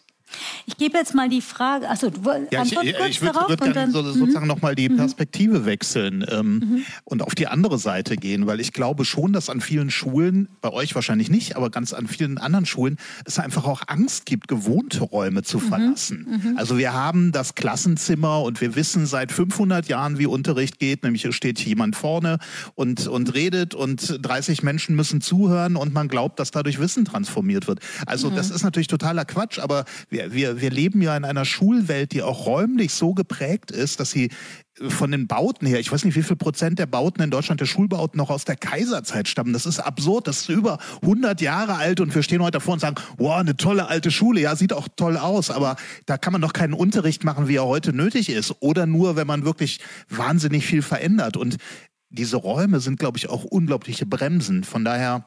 Ich gebe jetzt mal die Frage, also du
ja, ich, kurz ich würde würd gerne so, sozusagen mhm. nochmal die mhm. Perspektive wechseln ähm, mhm. und auf die andere Seite gehen, weil ich glaube schon, dass an vielen Schulen, bei euch wahrscheinlich nicht, aber ganz an vielen anderen Schulen, es einfach auch Angst gibt, gewohnte Räume zu mhm. verlassen. Mhm. Also wir haben das Klassenzimmer und wir wissen seit 500 Jahren, wie Unterricht geht, nämlich hier steht jemand vorne und, und redet und 30 Menschen müssen zuhören und man glaubt, dass dadurch Wissen transformiert wird. Also das ist natürlich totaler Quatsch, aber wir wir, wir, wir leben ja in einer Schulwelt, die auch räumlich so geprägt ist, dass sie von den Bauten her, ich weiß nicht, wie viel Prozent der Bauten in Deutschland, der Schulbauten noch aus der Kaiserzeit stammen. Das ist absurd. Das ist über 100 Jahre alt und wir stehen heute davor und sagen, wow, eine tolle alte Schule. Ja, sieht auch toll aus, aber da kann man doch keinen Unterricht machen, wie er heute nötig ist. Oder nur, wenn man wirklich wahnsinnig viel verändert. Und diese Räume sind, glaube ich, auch unglaubliche Bremsen. Von daher,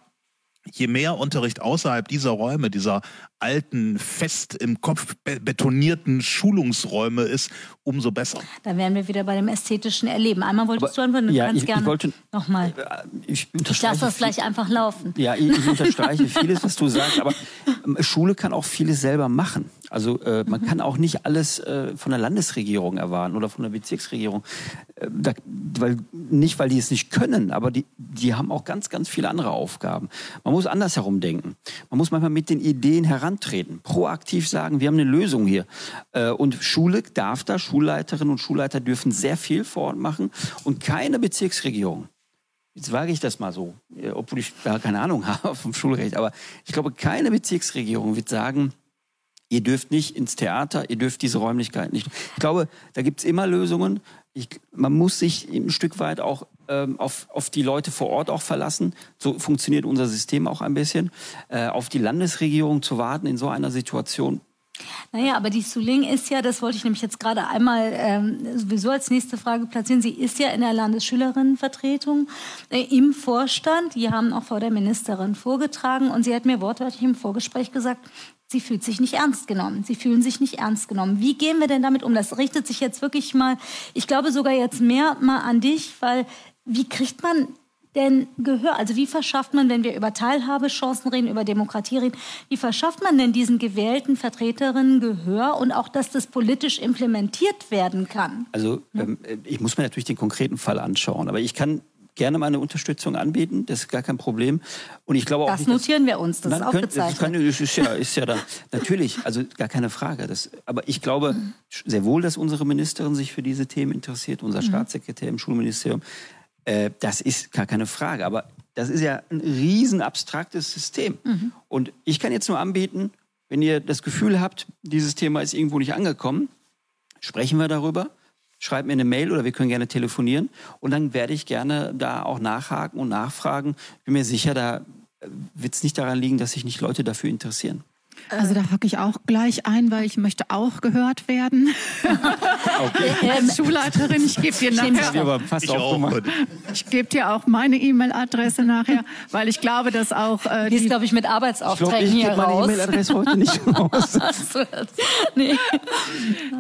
je mehr Unterricht außerhalb dieser Räume, dieser alten, fest im Kopf betonierten Schulungsräume ist, umso besser.
Da wären wir wieder bei dem ästhetischen Erleben. Einmal wolltest Aber, du antworten, du
ja,
kannst
ich,
gerne
ich wollte,
nochmal.
Ich,
ich lasse das gleich einfach laufen.
Ja, ich, ich unterstreiche vieles, was du sagst, aber ähm, Schule kann auch vieles selber machen. Also äh, man mhm. kann auch nicht alles äh, von der Landesregierung erwarten oder von der Bezirksregierung. Äh, da, weil, nicht, weil die es nicht können, aber die, die haben auch ganz, ganz viele andere Aufgaben. Man muss andersherum denken. Man muss manchmal mit den Ideen herantreten, proaktiv sagen, wir haben eine Lösung hier. Äh, und Schule darf da, Schulleiterinnen und Schulleiter dürfen sehr viel vor Ort machen und keine Bezirksregierung jetzt wage ich das mal so, äh, obwohl ich da keine Ahnung habe vom Schulrecht, aber ich glaube, keine Bezirksregierung wird sagen, ihr dürft nicht ins Theater, ihr dürft diese Räumlichkeit nicht. Ich glaube, da gibt es immer Lösungen. Ich, man muss sich ein Stück weit auch ähm, auf, auf die Leute vor Ort auch verlassen. So funktioniert unser System auch ein bisschen. Äh, auf die Landesregierung zu warten in so einer Situation.
Naja, aber die Suling ist ja, das wollte ich nämlich jetzt gerade einmal ähm, sowieso als nächste Frage platzieren, sie ist ja in der Landesschülerinnenvertretung äh, im Vorstand. Die haben auch vor der Ministerin vorgetragen und sie hat mir wortwörtlich im Vorgespräch gesagt, sie fühlt sich nicht ernst genommen. Sie fühlen sich nicht ernst genommen. Wie gehen wir denn damit um? Das richtet sich jetzt wirklich mal, ich glaube sogar jetzt mehr mal an dich, weil wie kriegt man denn Gehör? Also wie verschafft man, wenn wir über Teilhabechancen reden, über Demokratie reden, wie verschafft man denn diesen gewählten Vertreterinnen Gehör und auch, dass das politisch implementiert werden kann?
Also ähm, ich muss mir natürlich den konkreten Fall anschauen, aber ich kann gerne meine Unterstützung anbieten, das ist gar kein Problem. Und ich glaube auch
das
nicht,
notieren wir uns, das ist aufgezeichnet.
Das, kann, das ist ja, ist ja da, natürlich, also gar keine Frage. Das, aber ich glaube sehr wohl, dass unsere Ministerin sich für diese Themen interessiert, unser mhm. Staatssekretär im Schulministerium. Äh, das ist gar keine Frage. Aber das ist ja ein riesen abstraktes System. Mhm. Und ich kann jetzt nur anbieten, wenn ihr das Gefühl habt, dieses Thema ist irgendwo nicht angekommen, sprechen wir darüber schreib mir eine Mail oder wir können gerne telefonieren und dann werde ich gerne da auch nachhaken und nachfragen. Bin mir sicher, da wird es nicht daran liegen, dass sich nicht Leute dafür interessieren.
Also da hacke ich auch gleich ein, weil ich möchte auch gehört werden. Okay. Als Schulleiterin, ich gebe dir nachher.
Ich, auch.
ich gebe dir auch meine E-Mail-Adresse nachher, weil ich glaube, dass auch
äh, die ist glaube ich mit Arbeitsaufträgen
ich
hier
raus. meine E-Mail-Adresse heute nicht raus.
nee.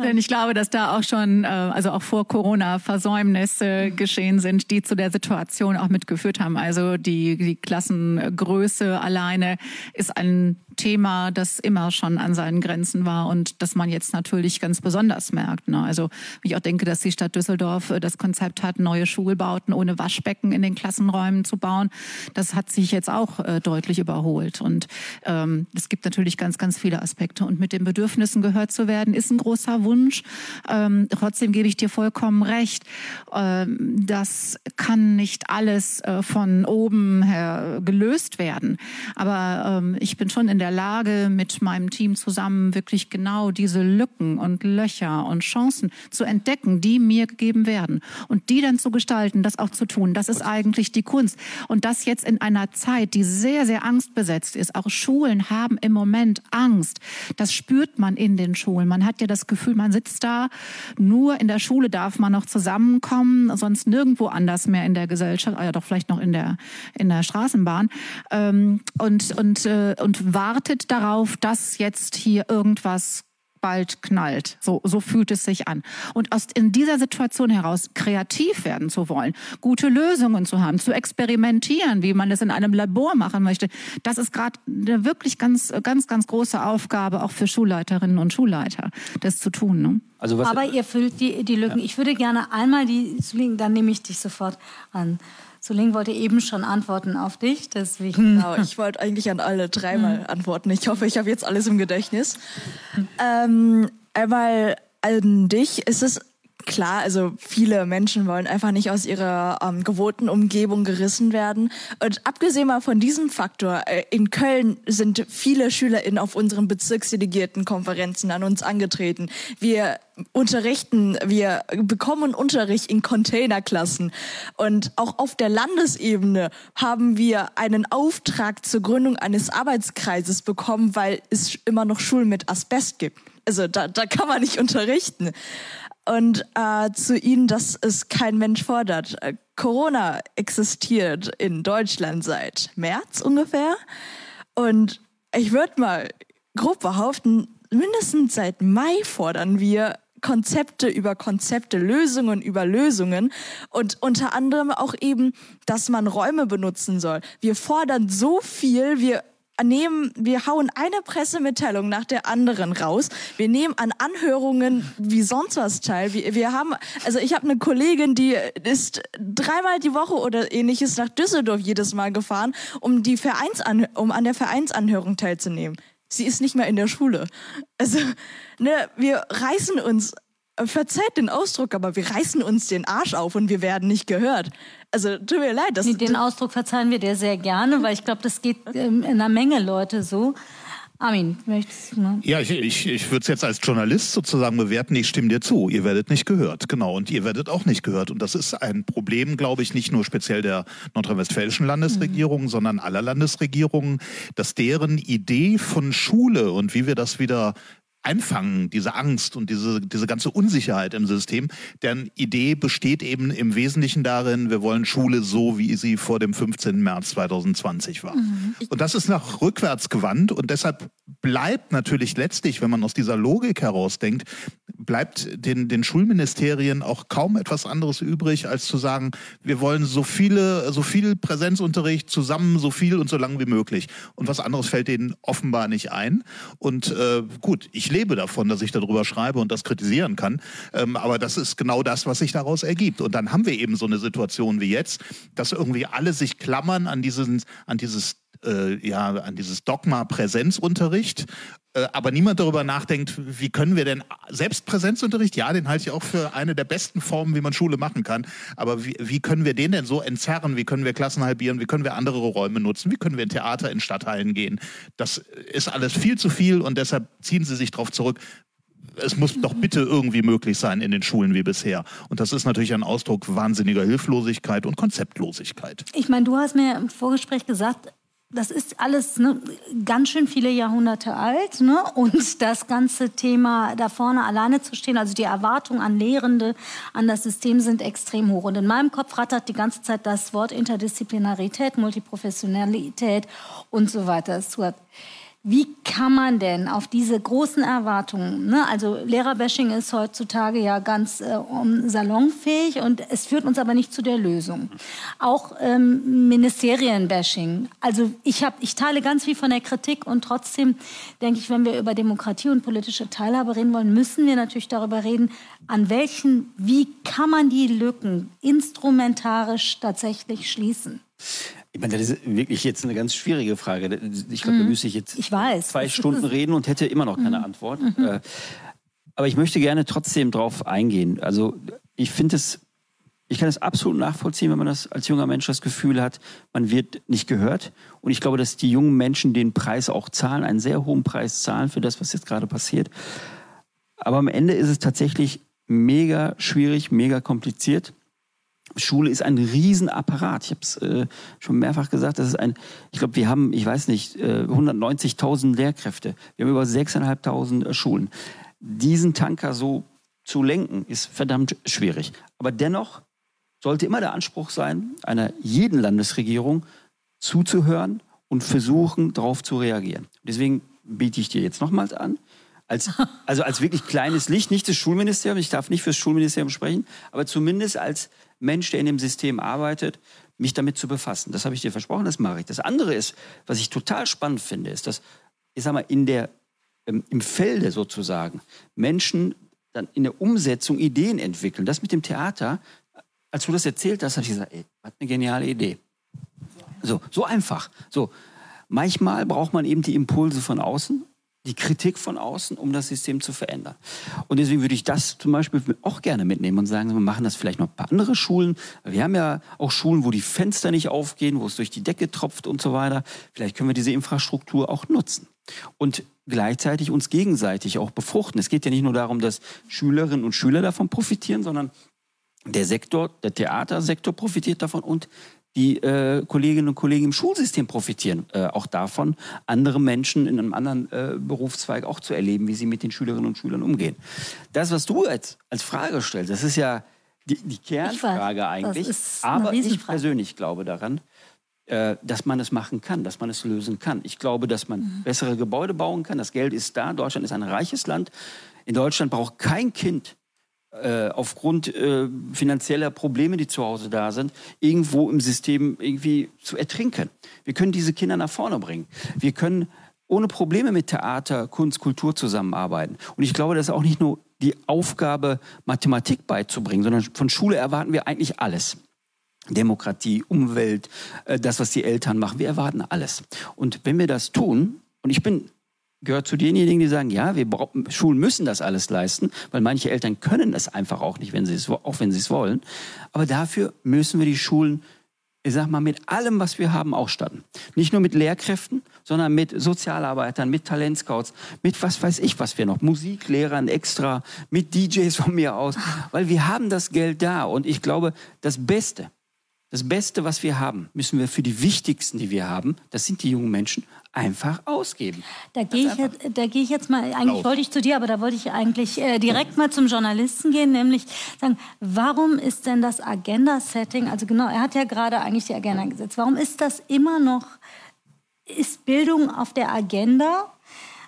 Denn ich glaube, dass da auch schon, äh, also auch vor Corona Versäumnisse geschehen sind, die zu der Situation auch mitgeführt haben. Also die die Klassengröße alleine ist ein Thema, das immer schon an seinen Grenzen war und das man jetzt natürlich ganz besonders merkt. Ne? Also ich auch denke, dass die Stadt Düsseldorf äh, das Konzept hat, neue Schulbauten ohne Waschbecken in den Klassenräumen zu bauen. Das hat sich jetzt auch äh, deutlich überholt. Und ähm, es gibt natürlich ganz, ganz viele Aspekte. Und mit den Bedürfnissen gehört zu werden, ist ein großer Wunsch. Ähm, trotzdem gebe ich dir vollkommen recht. Ähm, das kann nicht alles äh, von oben her gelöst werden. Aber ähm, ich bin schon in der Lage, mit meinem Team zusammen wirklich genau diese Lücken und Löcher und Chancen zu entdecken, die mir gegeben werden und die dann zu gestalten, das auch zu tun. Das ist eigentlich die Kunst. Und das jetzt in einer Zeit, die sehr, sehr angstbesetzt ist. Auch Schulen haben im Moment Angst. Das spürt man in den Schulen. Man hat ja das Gefühl, man sitzt da, nur in der Schule darf man noch zusammenkommen, sonst nirgendwo anders mehr in der Gesellschaft, ja doch vielleicht noch in der, in der Straßenbahn. Ähm, und, und, äh, und war wartet darauf, dass jetzt hier irgendwas bald knallt. So, so fühlt es sich an. Und aus in dieser Situation heraus kreativ werden zu wollen, gute Lösungen zu haben, zu experimentieren, wie man es in einem Labor machen möchte, das ist gerade eine wirklich ganz, ganz, ganz große Aufgabe auch für Schulleiterinnen und Schulleiter, das zu tun. Ne?
Also was Aber ihr füllt die, die Lücken. Ja. Ich würde gerne einmal die, dann nehme ich dich sofort an. Suling wollte eben schon antworten auf dich, deswegen.
Genau, ich wollte eigentlich an alle dreimal mhm. antworten. Ich hoffe, ich habe jetzt alles im Gedächtnis. Ähm, einmal an dich. Ist es klar, also viele Menschen wollen einfach nicht aus ihrer ähm, gewohnten Umgebung gerissen werden. Und abgesehen mal von diesem Faktor, äh, in Köln sind viele SchülerInnen auf unseren Bezirksdelegiertenkonferenzen an uns angetreten. Wir unterrichten, wir bekommen Unterricht in Containerklassen. Und auch auf der Landesebene haben wir einen Auftrag zur Gründung eines Arbeitskreises bekommen, weil es immer noch Schulen mit Asbest gibt. Also da, da kann man nicht unterrichten und äh, zu ihnen, dass es kein Mensch fordert. Äh, Corona existiert in Deutschland seit März ungefähr und ich würde mal grob behaupten, mindestens seit Mai fordern wir Konzepte über Konzepte, Lösungen über Lösungen und unter anderem auch eben, dass man Räume benutzen soll. Wir fordern so viel, wir nehmen, wir hauen eine Pressemitteilung nach der anderen raus. Wir nehmen an Anhörungen wie sonst was teil. Wir, wir haben, also ich habe eine Kollegin, die ist dreimal die Woche oder ähnliches nach Düsseldorf jedes Mal gefahren, um die Vereinsan um an der Vereinsanhörung teilzunehmen. Sie ist nicht mehr in der Schule. Also, ne, wir reißen uns verzeiht den Ausdruck, aber wir reißen uns den Arsch auf und wir werden nicht gehört. Also tut mir leid. Das,
nee, den Ausdruck verzeihen wir dir sehr gerne, weil ich glaube, das geht ähm, in einer Menge Leute so. Armin, möchtest du mal?
Ja, ich, ich, ich würde es jetzt als Journalist sozusagen bewerten. Ich stimme dir zu. Ihr werdet nicht gehört. Genau. Und ihr werdet auch nicht gehört. Und das ist ein Problem, glaube ich, nicht nur speziell der nordrhein-westfälischen Landesregierung, mhm. sondern aller Landesregierungen, dass deren Idee von Schule und wie wir das wieder einfangen, diese Angst und diese, diese ganze Unsicherheit im System. Deren Idee besteht eben im Wesentlichen darin, wir wollen Schule so, wie sie vor dem 15. März 2020 war. Mhm. Und das ist nach rückwärts gewandt und deshalb bleibt natürlich letztlich, wenn man aus dieser Logik herausdenkt, bleibt den, den Schulministerien auch kaum etwas anderes übrig, als zu sagen, wir wollen so viele, so viel Präsenzunterricht zusammen, so viel und so lang wie möglich. Und was anderes fällt denen offenbar nicht ein. Und äh, gut, ich lebe davon, dass ich darüber schreibe und das kritisieren kann. Ähm, aber das ist genau das, was sich daraus ergibt. Und dann haben wir eben so eine Situation wie jetzt, dass irgendwie alle sich klammern an, diesen, an dieses äh, ja, an dieses Dogma Präsenzunterricht, äh, aber niemand darüber nachdenkt, wie können wir denn selbst Präsenzunterricht, ja, den halte ich auch für eine der besten Formen, wie man Schule machen kann, aber wie, wie können wir den denn so entzerren, wie können wir Klassen halbieren, wie können wir andere Räume nutzen, wie können wir in Theater, in Stadthallen gehen. Das ist alles viel zu viel und deshalb ziehen sie sich darauf zurück, es muss doch bitte irgendwie möglich sein in den Schulen wie bisher. Und das ist natürlich ein Ausdruck wahnsinniger Hilflosigkeit und Konzeptlosigkeit.
Ich meine, du hast mir im Vorgespräch gesagt, das ist alles ne, ganz schön viele Jahrhunderte alt. Ne? Und das ganze Thema da vorne alleine zu stehen, also die Erwartungen an Lehrende, an das System sind extrem hoch. Und in meinem Kopf rattert die ganze Zeit das Wort Interdisziplinarität, Multiprofessionalität und so weiter. Es wie kann man denn auf diese großen Erwartungen, ne? also Lehrerbashing ist heutzutage ja ganz äh, salonfähig und es führt uns aber nicht zu der Lösung. Auch ähm, Ministerienbashing. Also ich, hab, ich teile ganz viel von der Kritik und trotzdem denke ich, wenn wir über Demokratie und politische Teilhabe reden wollen, müssen wir natürlich darüber reden, an welchen, wie kann man die Lücken instrumentarisch tatsächlich schließen.
Ich meine, das ist wirklich jetzt eine ganz schwierige Frage. Ich glaube, da mhm. müsste ich jetzt
ich
zwei Stunden reden und hätte immer noch keine mhm. Antwort. Mhm. Äh, aber ich möchte gerne trotzdem drauf eingehen. Also ich finde es, ich kann es absolut nachvollziehen, wenn man das als junger Mensch das Gefühl hat, man wird nicht gehört. Und ich glaube, dass die jungen Menschen den Preis auch zahlen, einen sehr hohen Preis zahlen für das, was jetzt gerade passiert. Aber am Ende ist es tatsächlich mega schwierig, mega kompliziert. Schule ist ein Riesenapparat. Ich habe es äh, schon mehrfach gesagt. Das ist ein, ich glaube, wir haben, ich weiß nicht, äh, 190.000 Lehrkräfte. Wir haben über 6.500 äh, Schulen. Diesen Tanker so zu lenken, ist verdammt schwierig. Aber dennoch sollte immer der Anspruch sein, einer jeden Landesregierung zuzuhören und versuchen, darauf zu reagieren. Deswegen biete ich dir jetzt nochmals an, als, also als wirklich kleines Licht, nicht das Schulministerium, ich darf nicht fürs Schulministerium sprechen, aber zumindest als Mensch, der in dem System arbeitet, mich damit zu befassen. Das habe ich dir versprochen, das mache ich. Das andere ist, was ich total spannend finde, ist, dass, ich sag mal, in der, ähm, im Felde sozusagen Menschen dann in der Umsetzung Ideen entwickeln. Das mit dem Theater, als du das erzählt hast, habe ich gesagt, ey, was eine geniale Idee. So, so einfach. So, manchmal braucht man eben die Impulse von außen die Kritik von außen, um das System zu verändern. Und deswegen würde ich das zum Beispiel auch gerne mitnehmen und sagen, wir machen das vielleicht noch ein paar andere Schulen. Wir haben ja auch Schulen, wo die Fenster nicht aufgehen, wo es durch die Decke tropft und so weiter. Vielleicht können wir diese Infrastruktur auch nutzen. Und gleichzeitig uns gegenseitig auch befruchten. Es geht ja nicht nur darum, dass Schülerinnen und Schüler davon profitieren, sondern der Sektor, der Theatersektor profitiert davon und die äh, Kolleginnen und Kollegen im Schulsystem profitieren äh, auch davon, andere Menschen in einem anderen äh, Berufszweig auch zu erleben, wie sie mit den Schülerinnen und Schülern umgehen. Das, was du als, als Frage stellst, das ist ja die, die Kernfrage eigentlich. Aber ich persönlich glaube daran, äh, dass man es machen kann, dass man es lösen kann. Ich glaube, dass man mhm. bessere Gebäude bauen kann. Das Geld ist da. Deutschland ist ein reiches Land. In Deutschland braucht kein Kind äh, aufgrund äh, finanzieller Probleme, die zu Hause da sind, irgendwo im System irgendwie zu ertrinken. Wir können diese Kinder nach vorne bringen. Wir können ohne Probleme mit Theater, Kunst, Kultur zusammenarbeiten. Und ich glaube, das ist auch nicht nur die Aufgabe, Mathematik beizubringen, sondern von Schule erwarten wir eigentlich alles. Demokratie, Umwelt, äh, das, was die Eltern machen. Wir erwarten alles. Und wenn wir das tun, und ich bin gehört zu denjenigen, die sagen, ja, wir Schulen müssen das alles leisten, weil manche Eltern können es einfach auch nicht, wenn sie es, auch wenn sie es wollen. Aber dafür müssen wir die Schulen, ich sag mal, mit allem, was wir haben, ausstatten. Nicht nur mit Lehrkräften, sondern mit Sozialarbeitern, mit Talentscouts, mit was weiß ich, was wir noch, Musiklehrern extra, mit DJs von mir aus, weil wir haben das Geld da. Und ich glaube, das Beste, das Beste, was wir haben, müssen wir für die wichtigsten, die wir haben, das sind die jungen Menschen, einfach ausgeben.
Da gehe ich, jetzt, da gehe ich jetzt mal, eigentlich Lauf. wollte ich zu dir, aber da wollte ich eigentlich äh, direkt mal zum Journalisten gehen, nämlich sagen, warum ist denn das Agenda-Setting, also genau, er hat ja gerade eigentlich die Agenda gesetzt, warum ist das immer noch, ist Bildung auf der Agenda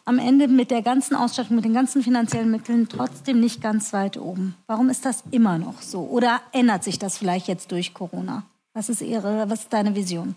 am Ende mit der ganzen Ausstattung, mit den ganzen finanziellen Mitteln trotzdem nicht ganz weit oben? Warum ist das immer noch so? Oder ändert sich das vielleicht jetzt durch Corona? Was ist Ihre, was ist deine Vision?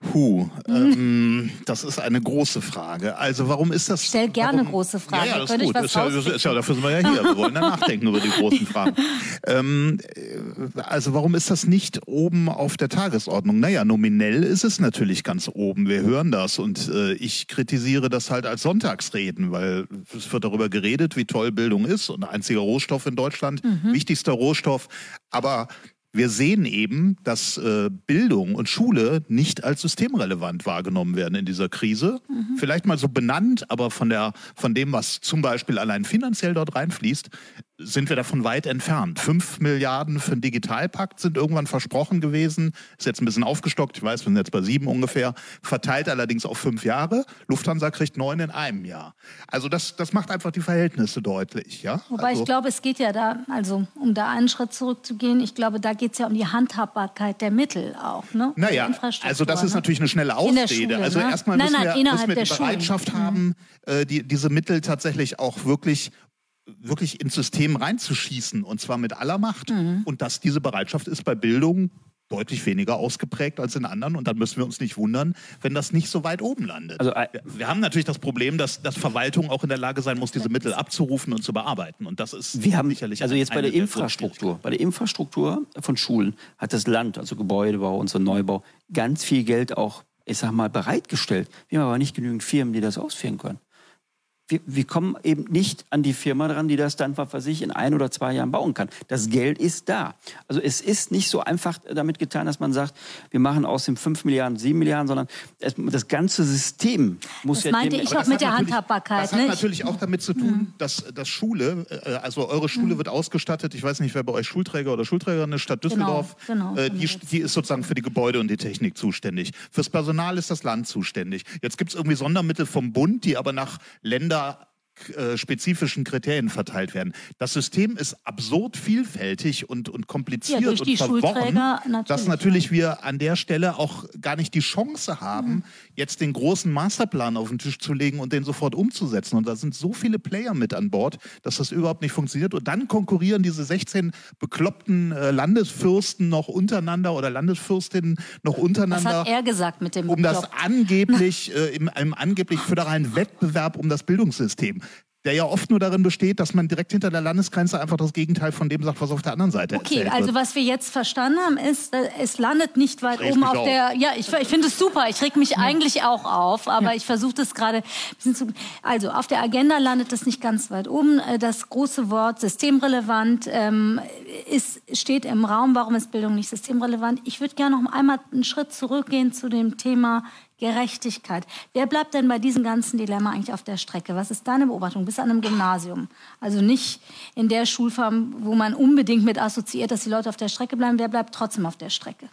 Puh, ähm, das ist eine große Frage. Also warum ist das?
Ich stell gerne warum, große Fragen.
Ja, ja das ist gut. Ist ja, ist ja, dafür sind wir ja hier. Wir wollen ja nachdenken über die großen Fragen. Ähm, äh, also warum ist das nicht oben auf der Tagesordnung? Naja, nominell ist es natürlich ganz oben. Wir hören das und äh, ich kritisiere das halt als Sonntagsreden, weil es wird darüber geredet, wie toll Bildung ist und einziger Rohstoff in Deutschland, mhm. wichtigster Rohstoff. Aber wir sehen eben, dass äh, Bildung und Schule nicht als systemrelevant wahrgenommen werden in dieser Krise. Mhm. Vielleicht mal so benannt, aber von, der, von dem, was zum Beispiel allein finanziell dort reinfließt, sind wir davon weit entfernt. Fünf Milliarden für den Digitalpakt sind irgendwann versprochen gewesen. Ist jetzt ein bisschen aufgestockt. Ich weiß, wir sind jetzt bei sieben ungefähr. Verteilt allerdings auf fünf Jahre. Lufthansa kriegt neun in einem Jahr. Also das, das macht einfach die Verhältnisse deutlich. Ja?
Wobei
also,
ich glaube, es geht ja da, also um da einen Schritt zurückzugehen, ich glaube, da geht es ja um die Handhabbarkeit der Mittel auch. Ne?
Naja, also das ist ne? natürlich eine schnelle Ausrede. Schule, also ne? erstmal müssen, nein, wir, müssen wir die Bereitschaft Schulen. haben, äh, die, diese Mittel tatsächlich auch wirklich wirklich ins System reinzuschießen und zwar mit aller Macht. Mhm. Und dass diese Bereitschaft ist bei Bildung deutlich weniger ausgeprägt als in anderen und dann müssen wir uns nicht wundern, wenn das nicht so weit oben landet. Also, äh, wir haben natürlich das Problem, dass, dass Verwaltung auch in der Lage sein muss, diese Mittel abzurufen und zu bearbeiten und das ist
wir haben, sicherlich also jetzt bei der Infrastruktur, bei der Infrastruktur von Schulen hat das Land, also Gebäudebau und so Neubau, ganz viel Geld auch, ich sag mal, bereitgestellt. Wir haben aber nicht genügend Firmen, die das ausführen können wir, wir kommen eben nicht an die Firma dran, die das dann, was weiß ich, in ein oder zwei Jahren bauen kann. Das Geld ist da. Also es ist nicht so einfach damit getan, dass man sagt, wir machen aus dem 5 Milliarden 7 Milliarden, sondern es, das ganze System muss
das
ja...
Das meinte ich auch mit der Handhabbarkeit.
Das hat nicht? natürlich auch damit zu tun, mhm. dass, dass Schule, äh, also eure Schule mhm. wird ausgestattet, ich weiß nicht, wer bei euch Schulträger oder Schulträgerin ist, Stadt genau, Düsseldorf, genau, genau, äh, die, die ist sozusagen für die Gebäude und die Technik zuständig. Fürs Personal ist das Land zuständig. Jetzt gibt es irgendwie Sondermittel vom Bund, die aber nach Länder uh, äh, spezifischen Kriterien verteilt werden. Das System ist absurd vielfältig und, und kompliziert ja, und verworren, natürlich, dass natürlich wir an der Stelle auch gar nicht die Chance haben, mhm. jetzt den großen Masterplan auf den Tisch zu legen und den sofort umzusetzen. Und da sind so viele Player mit an Bord, dass das überhaupt nicht funktioniert. Und dann konkurrieren diese 16 bekloppten äh, Landesfürsten noch untereinander oder Landesfürstinnen noch untereinander. Was
hat er gesagt mit dem
Um das angeblich, äh, im, im angeblich föderalen Wettbewerb um das Bildungssystem der ja oft nur darin besteht, dass man direkt hinter der Landesgrenze einfach das Gegenteil von dem sagt, was auf der anderen Seite
Okay,
erzählt
also
wird.
was wir jetzt verstanden haben, ist, äh, es landet nicht weit oben auf
auf.
der. Ja, ich, ich finde es super. Ich reg mich eigentlich auch auf, aber ich versuche das gerade. ein bisschen zu- Also auf der Agenda landet es nicht ganz weit oben. Äh, Das große Wort systemrelevant ähm, ist, steht im Raum. Warum ist Bildung nicht systemrelevant? Ich würde gerne noch einmal einen Schritt zurückgehen zu dem Thema Gerechtigkeit. Wer bleibt denn bei diesem ganzen Dilemma eigentlich auf der Strecke? Was ist deine Beobachtung? Bis an einem Gymnasium. Also nicht in der Schulform, wo man unbedingt mit assoziiert, dass die Leute auf der Strecke bleiben. Wer bleibt trotzdem auf der Strecke?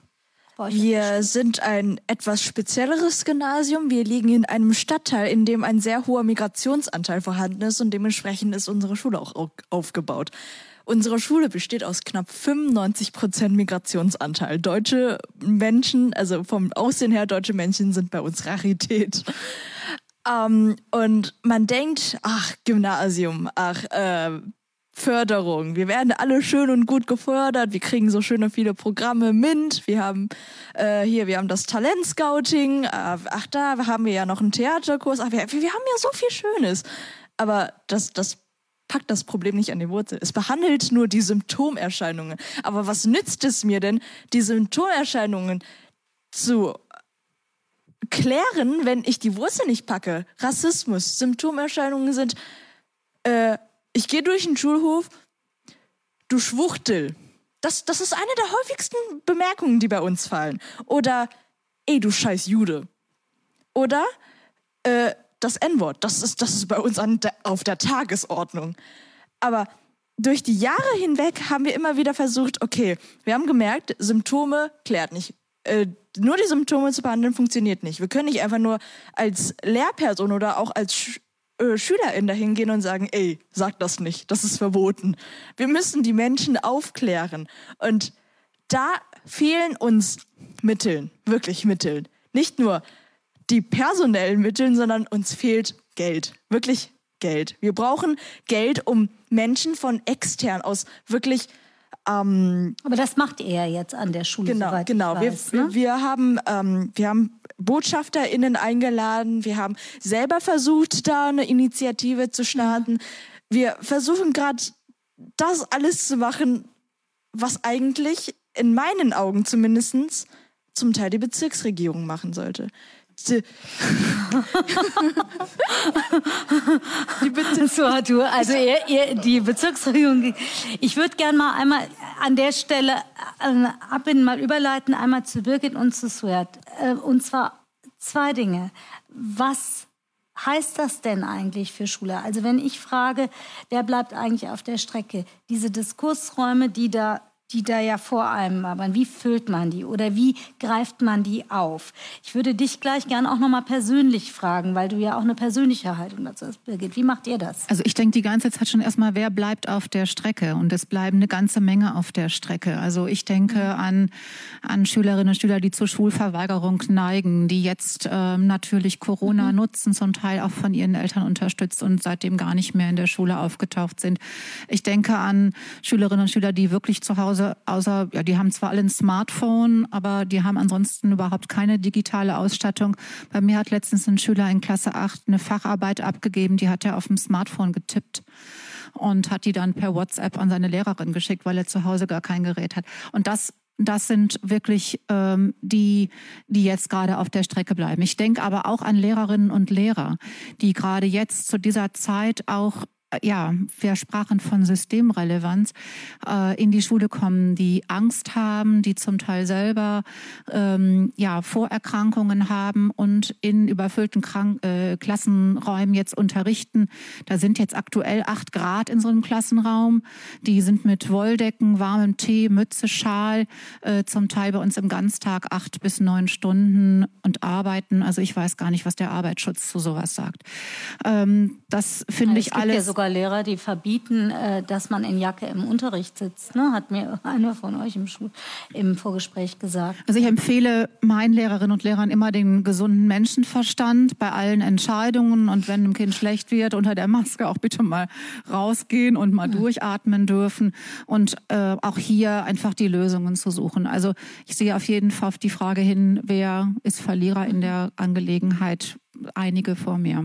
Wir sind ein etwas spezielleres Gymnasium. Wir liegen in einem Stadtteil, in dem ein sehr hoher Migrationsanteil vorhanden ist und dementsprechend ist unsere Schule auch au- aufgebaut. Unsere Schule besteht aus knapp 95 Prozent Migrationsanteil. Deutsche Menschen, also vom Aussehen her, deutsche Menschen sind bei uns Rarität. Ähm, und man denkt, ach, Gymnasium, ach, äh, Förderung. Wir werden alle schön und gut gefördert. Wir kriegen so schöne viele Programme. MINT. Wir haben äh, hier, wir haben das Talentscouting. Äh, ach, da haben wir ja noch einen Theaterkurs. Ach, wir, wir haben ja so viel Schönes. Aber das, das packt das Problem nicht an die Wurzel. Es behandelt nur die Symptomerscheinungen. Aber was nützt es mir denn, die Symptomerscheinungen zu klären, wenn ich die Wurzel nicht packe? Rassismus, Symptomerscheinungen sind äh, ich gehe durch den Schulhof, du Schwuchtel. Das, das ist eine der häufigsten Bemerkungen, die bei uns fallen. Oder, ey, du scheiß Jude. Oder, äh, das N-Wort. Das ist, das ist bei uns an auf der Tagesordnung. Aber durch die Jahre hinweg haben wir immer wieder versucht, okay, wir haben gemerkt, Symptome klärt nicht. Äh, nur die Symptome zu behandeln funktioniert nicht. Wir können nicht einfach nur als Lehrperson oder auch als Sch äh, SchülerInnen dahin gehen und sagen, ey, sag das nicht, das ist verboten. Wir müssen die Menschen aufklären. Und da fehlen uns Mitteln, wirklich Mitteln. Nicht nur die personellen Mitteln, sondern uns fehlt Geld. Wirklich Geld. Wir brauchen Geld, um Menschen von extern aus wirklich ähm,
Aber das macht ja jetzt an der Schule,
Genau, genau.
weiß.
wir,
ne?
wir haben, ähm, wir haben BotschafterInnen eingeladen. Wir haben selber versucht, da eine Initiative zu starten. Wir versuchen gerade, das alles zu machen, was eigentlich in meinen Augen zumindestens zum Teil die Bezirksregierung machen sollte. Die, die Bezirks
So, du, also ihr, ihr, die Bezirksregierung. Ich würde gerne mal einmal an der Stelle äh, abbinden, mal überleiten, einmal zu Birgit und zu Suat. Äh, und zwar zwei Dinge. Was heißt das denn eigentlich für Schule? Also wenn ich frage, wer bleibt eigentlich auf der Strecke? Diese Diskursräume, die da die da ja vor einem wabern. Wie füllt man die oder wie greift man die auf? Ich würde dich gleich gerne auch noch mal persönlich fragen, weil du ja auch eine persönliche Haltung dazu hast, Birgit. Wie macht ihr das?
Also ich denke die ganze Zeit schon erstmal, wer bleibt auf der Strecke? Und es bleiben eine ganze Menge auf der Strecke. Also ich denke an, an Schülerinnen und Schüler, die zur Schulverweigerung neigen, die jetzt ähm, natürlich Corona nutzen, zum Teil auch von ihren Eltern unterstützt und seitdem gar nicht mehr in der Schule aufgetaucht sind. Ich denke an Schülerinnen und Schüler, die wirklich zu Hause, außer, ja, die haben zwar alle ein Smartphone, aber die haben ansonsten überhaupt keine digitale Ausstattung. Bei mir hat letztens ein Schüler in Klasse 8 eine Facharbeit abgegeben, die hat er auf dem Smartphone getippt und hat die dann per WhatsApp an seine Lehrerin geschickt, weil er zu Hause gar kein Gerät hat. Und das das sind wirklich ähm, die, die jetzt gerade auf der Strecke bleiben. Ich denke aber auch an Lehrerinnen und Lehrer, die gerade jetzt zu dieser Zeit auch ja, wir sprachen von Systemrelevanz, äh, in die Schule kommen, die Angst haben, die zum Teil selber ähm, ja, Vorerkrankungen haben und in überfüllten Krank äh, Klassenräumen jetzt unterrichten. Da sind jetzt aktuell acht Grad in so einem Klassenraum. Die sind mit Wolldecken, warmem Tee, Mütze, Schal, äh, zum Teil bei uns im Ganztag acht bis neun Stunden und arbeiten. Also ich weiß gar nicht, was der Arbeitsschutz zu sowas sagt. Ähm, das finde ich alles.
ja sogar Lehrer, die verbieten, äh, dass man in Jacke im Unterricht sitzt. Ne? Hat mir einer von euch im, Schul im Vorgespräch gesagt.
Also ich empfehle meinen Lehrerinnen und Lehrern immer den gesunden Menschenverstand bei allen Entscheidungen und wenn einem Kind schlecht wird, unter der Maske auch bitte mal rausgehen und mal durchatmen dürfen und äh, auch hier einfach die Lösungen zu suchen. Also ich sehe auf jeden Fall auf die Frage hin, wer ist Verlierer in der Angelegenheit, einige vor mir.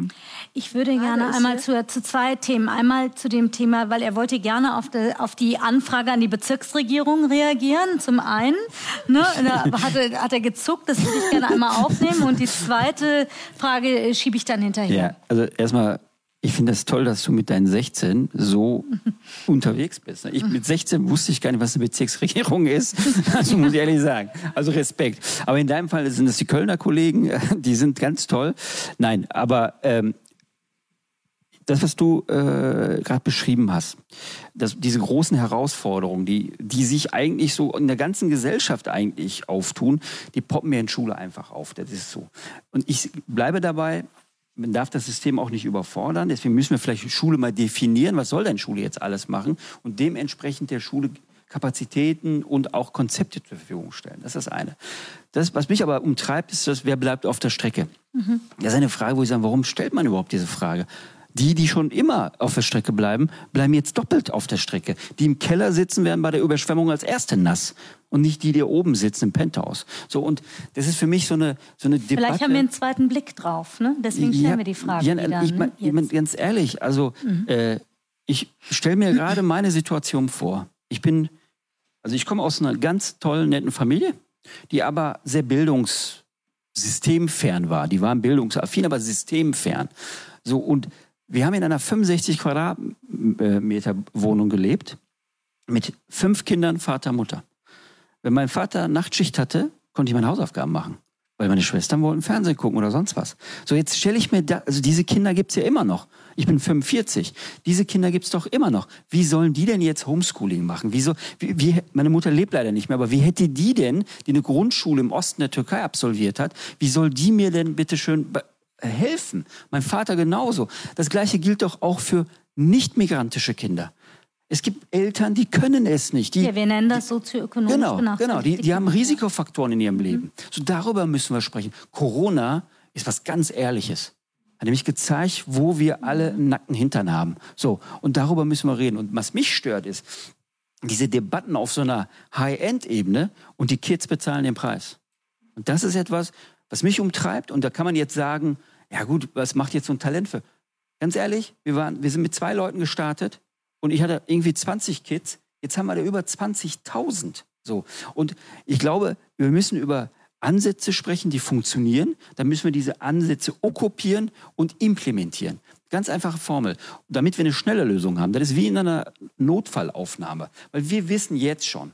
Ich würde gerne einmal zu, zu, zwei Themen. Einmal zu dem Thema, weil er wollte gerne auf die, auf die Anfrage an die Bezirksregierung reagieren. Zum einen, ne, da hat er, hat er gezuckt, das würde ich gerne einmal aufnehmen. Und die zweite Frage schiebe ich dann hinterher.
Ja, also erstmal ich finde das toll, dass du mit deinen 16 so unterwegs bist. Ich mit 16 wusste ich gar nicht, was eine Bezirksregierung ist. Also muss ich ehrlich sagen. Also Respekt. Aber in deinem Fall sind es die Kölner Kollegen, die sind ganz toll. Nein, aber ähm, das, was du äh, gerade beschrieben hast, dass diese großen Herausforderungen, die, die sich eigentlich so in der ganzen Gesellschaft eigentlich auftun, die poppen mir in Schule einfach auf. Das ist so. Und ich bleibe dabei, man darf das System auch nicht überfordern. Deswegen müssen wir vielleicht Schule mal definieren, was soll denn Schule jetzt alles machen und dementsprechend der Schule Kapazitäten und auch Konzepte zur Verfügung stellen. Das ist das eine. Das, was mich aber umtreibt, ist das, wer bleibt auf der Strecke? Mhm. Das ist eine Frage, wo ich sage, warum stellt man überhaupt diese Frage? Die, die schon immer auf der Strecke bleiben, bleiben jetzt doppelt auf der Strecke. Die im Keller sitzen, werden bei der Überschwemmung als Erste nass und nicht die, die oben sitzen im Penthouse. So und das ist für mich so eine so eine Debatte.
Vielleicht haben wir einen zweiten Blick drauf, ne? Deswegen stellen ja, wir die Frage ja, wieder.
Ich,
ne?
mein, ganz ehrlich, also mhm. äh, ich stelle mir gerade meine Situation vor. Ich bin, also ich komme aus einer ganz tollen, netten Familie, die aber sehr bildungssystemfern war. Die waren bildungsaffin, aber systemfern. So und wir haben in einer 65 Quadratmeter Wohnung gelebt mit fünf Kindern, Vater, Mutter. Wenn mein Vater Nachtschicht hatte, konnte ich meine Hausaufgaben machen. Weil meine Schwestern wollten Fernsehen gucken oder sonst was. So, jetzt stelle ich mir da, also diese Kinder gibt's ja immer noch. Ich bin 45. Diese Kinder gibt's doch immer noch. Wie sollen die denn jetzt Homeschooling machen? Wieso, wie, wie, meine Mutter lebt leider nicht mehr, aber wie hätte die denn, die eine Grundschule im Osten der Türkei absolviert hat, wie soll die mir denn bitte schön helfen? Mein Vater genauso. Das Gleiche gilt doch auch für nicht-migrantische Kinder. Es gibt Eltern, die können es nicht. Die,
ja, wir nennen das sozioökonomisch
Genau, genau. Die, die haben Risikofaktoren in ihrem Leben. Mhm. So darüber müssen wir sprechen. Corona ist was ganz Ehrliches. Hat nämlich gezeigt, wo wir alle einen nackten Hintern haben. So, und darüber müssen wir reden. Und was mich stört, ist diese Debatten auf so einer High-End-Ebene und die Kids bezahlen den Preis. Und das ist etwas, was mich umtreibt. Und da kann man jetzt sagen, ja gut, was macht jetzt so ein Talent für? Ganz ehrlich, wir, waren, wir sind mit zwei Leuten gestartet und ich hatte irgendwie 20 Kids. Jetzt haben wir da über 20.000. So. Und ich glaube, wir müssen über Ansätze sprechen, die funktionieren. Dann müssen wir diese Ansätze okkupieren und implementieren. Ganz einfache Formel. Damit wir eine schnelle Lösung haben. Das ist wie in einer Notfallaufnahme. Weil wir wissen jetzt schon,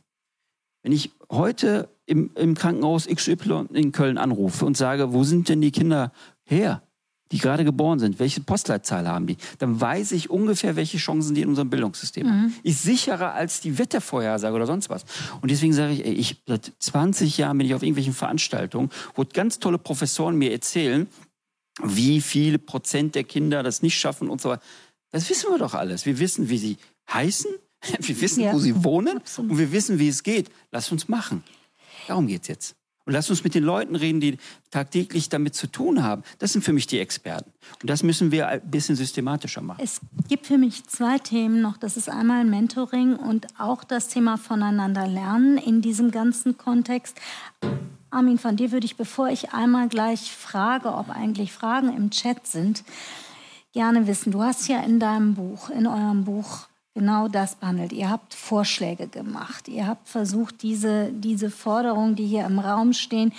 wenn ich heute im, im Krankenhaus XY in Köln anrufe und sage, wo sind denn die Kinder her? Die gerade geboren sind, welche Postleitzahl haben die, dann weiß ich ungefähr, welche Chancen die in unserem Bildungssystem haben. Mhm. Ist sicherer als die Wettervorhersage oder sonst was. Und deswegen sage ich, ey, ich seit 20 Jahren bin ich auf irgendwelchen Veranstaltungen, wo ganz tolle Professoren mir erzählen, wie viele Prozent der Kinder das nicht schaffen und so weiter. Das wissen wir doch alles. Wir wissen, wie sie heißen, wir wissen, ja. wo sie wohnen Absolut. und wir wissen, wie es geht. Lass uns machen. Darum geht's jetzt. Und lass uns mit den Leuten reden, die tagtäglich damit zu tun haben. Das sind für mich die Experten. Und das müssen wir ein bisschen systematischer machen.
Es gibt für mich zwei Themen noch. Das ist einmal Mentoring und auch das Thema voneinander lernen in diesem ganzen Kontext. Armin, von dir würde ich, bevor ich einmal gleich frage, ob eigentlich Fragen im Chat sind, gerne wissen. Du hast ja in deinem Buch, in eurem Buch genau das behandelt. Ihr habt Vorschläge gemacht. Ihr habt versucht, diese, diese Forderungen, die hier im Raum stehen,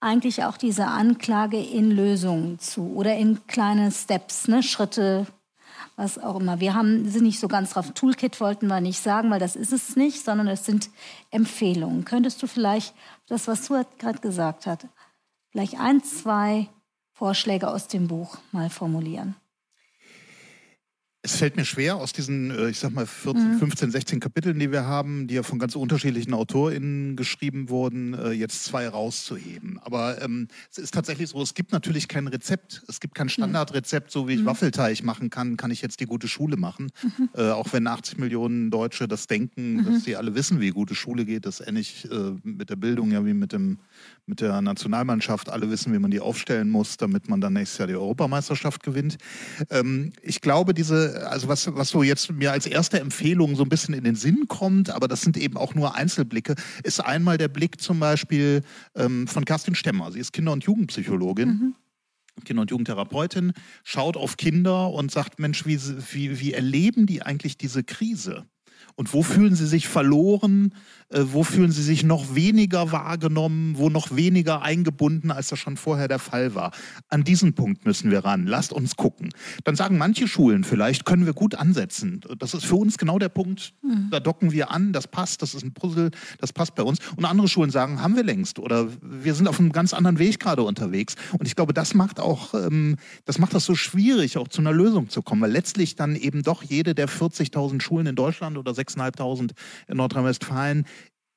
eigentlich auch diese Anklage in Lösungen zu oder in kleine Steps, ne, Schritte, was auch immer. Wir haben, sind nicht so ganz drauf. Toolkit wollten wir nicht sagen, weil das ist es nicht, sondern es sind Empfehlungen. Könntest du vielleicht das, was du gerade gesagt hast, vielleicht ein, zwei Vorschläge aus dem Buch mal formulieren?
Es fällt mir schwer, aus diesen, äh, ich sag mal, 14, 15, 16 Kapiteln, die wir haben, die ja von ganz unterschiedlichen AutorInnen geschrieben wurden, äh, jetzt zwei rauszuheben. Aber ähm, es ist tatsächlich so, es gibt natürlich kein Rezept. Es gibt kein Standardrezept, so wie ich mhm. Waffelteig machen kann, kann ich jetzt die gute Schule machen. Mhm. Äh, auch wenn 80 Millionen Deutsche das denken, mhm. dass sie alle wissen, wie gute Schule geht, das ähnlich äh, mit der Bildung ja wie mit, dem, mit der Nationalmannschaft. Alle wissen, wie man die aufstellen muss, damit man dann nächstes Jahr die Europameisterschaft gewinnt. Ähm, ich glaube, diese also was, was so jetzt mir als erste Empfehlung so ein bisschen in den Sinn kommt, aber das sind eben auch nur Einzelblicke, ist einmal der Blick zum Beispiel ähm, von Kerstin Stemmer. Sie ist Kinder- und Jugendpsychologin. Mhm Kinder- und Jugendtherapeutin, schaut auf Kinder und sagt, Mensch, wie, wie, wie erleben die eigentlich diese Krise? Und wo fühlen sie sich verloren? Äh, wo fühlen sie sich noch weniger wahrgenommen? Wo noch weniger eingebunden, als das schon vorher der Fall war? An diesen Punkt müssen wir ran. Lasst uns gucken. Dann sagen manche Schulen vielleicht, können wir gut ansetzen. Das ist für uns genau der Punkt. Mhm. Da docken wir an, das passt, das ist ein Puzzle, das passt bei uns. Und andere Schulen sagen, haben wir längst oder wir sind auf einem ganz anderen Weg gerade unterwegs. Und ich glaube, das macht auch, ähm, das macht das so schwierig, auch zu einer Lösung zu kommen, weil letztlich dann eben doch jede der 40.000 Schulen in Deutschland oder 6.500 in Nordrhein-Westfalen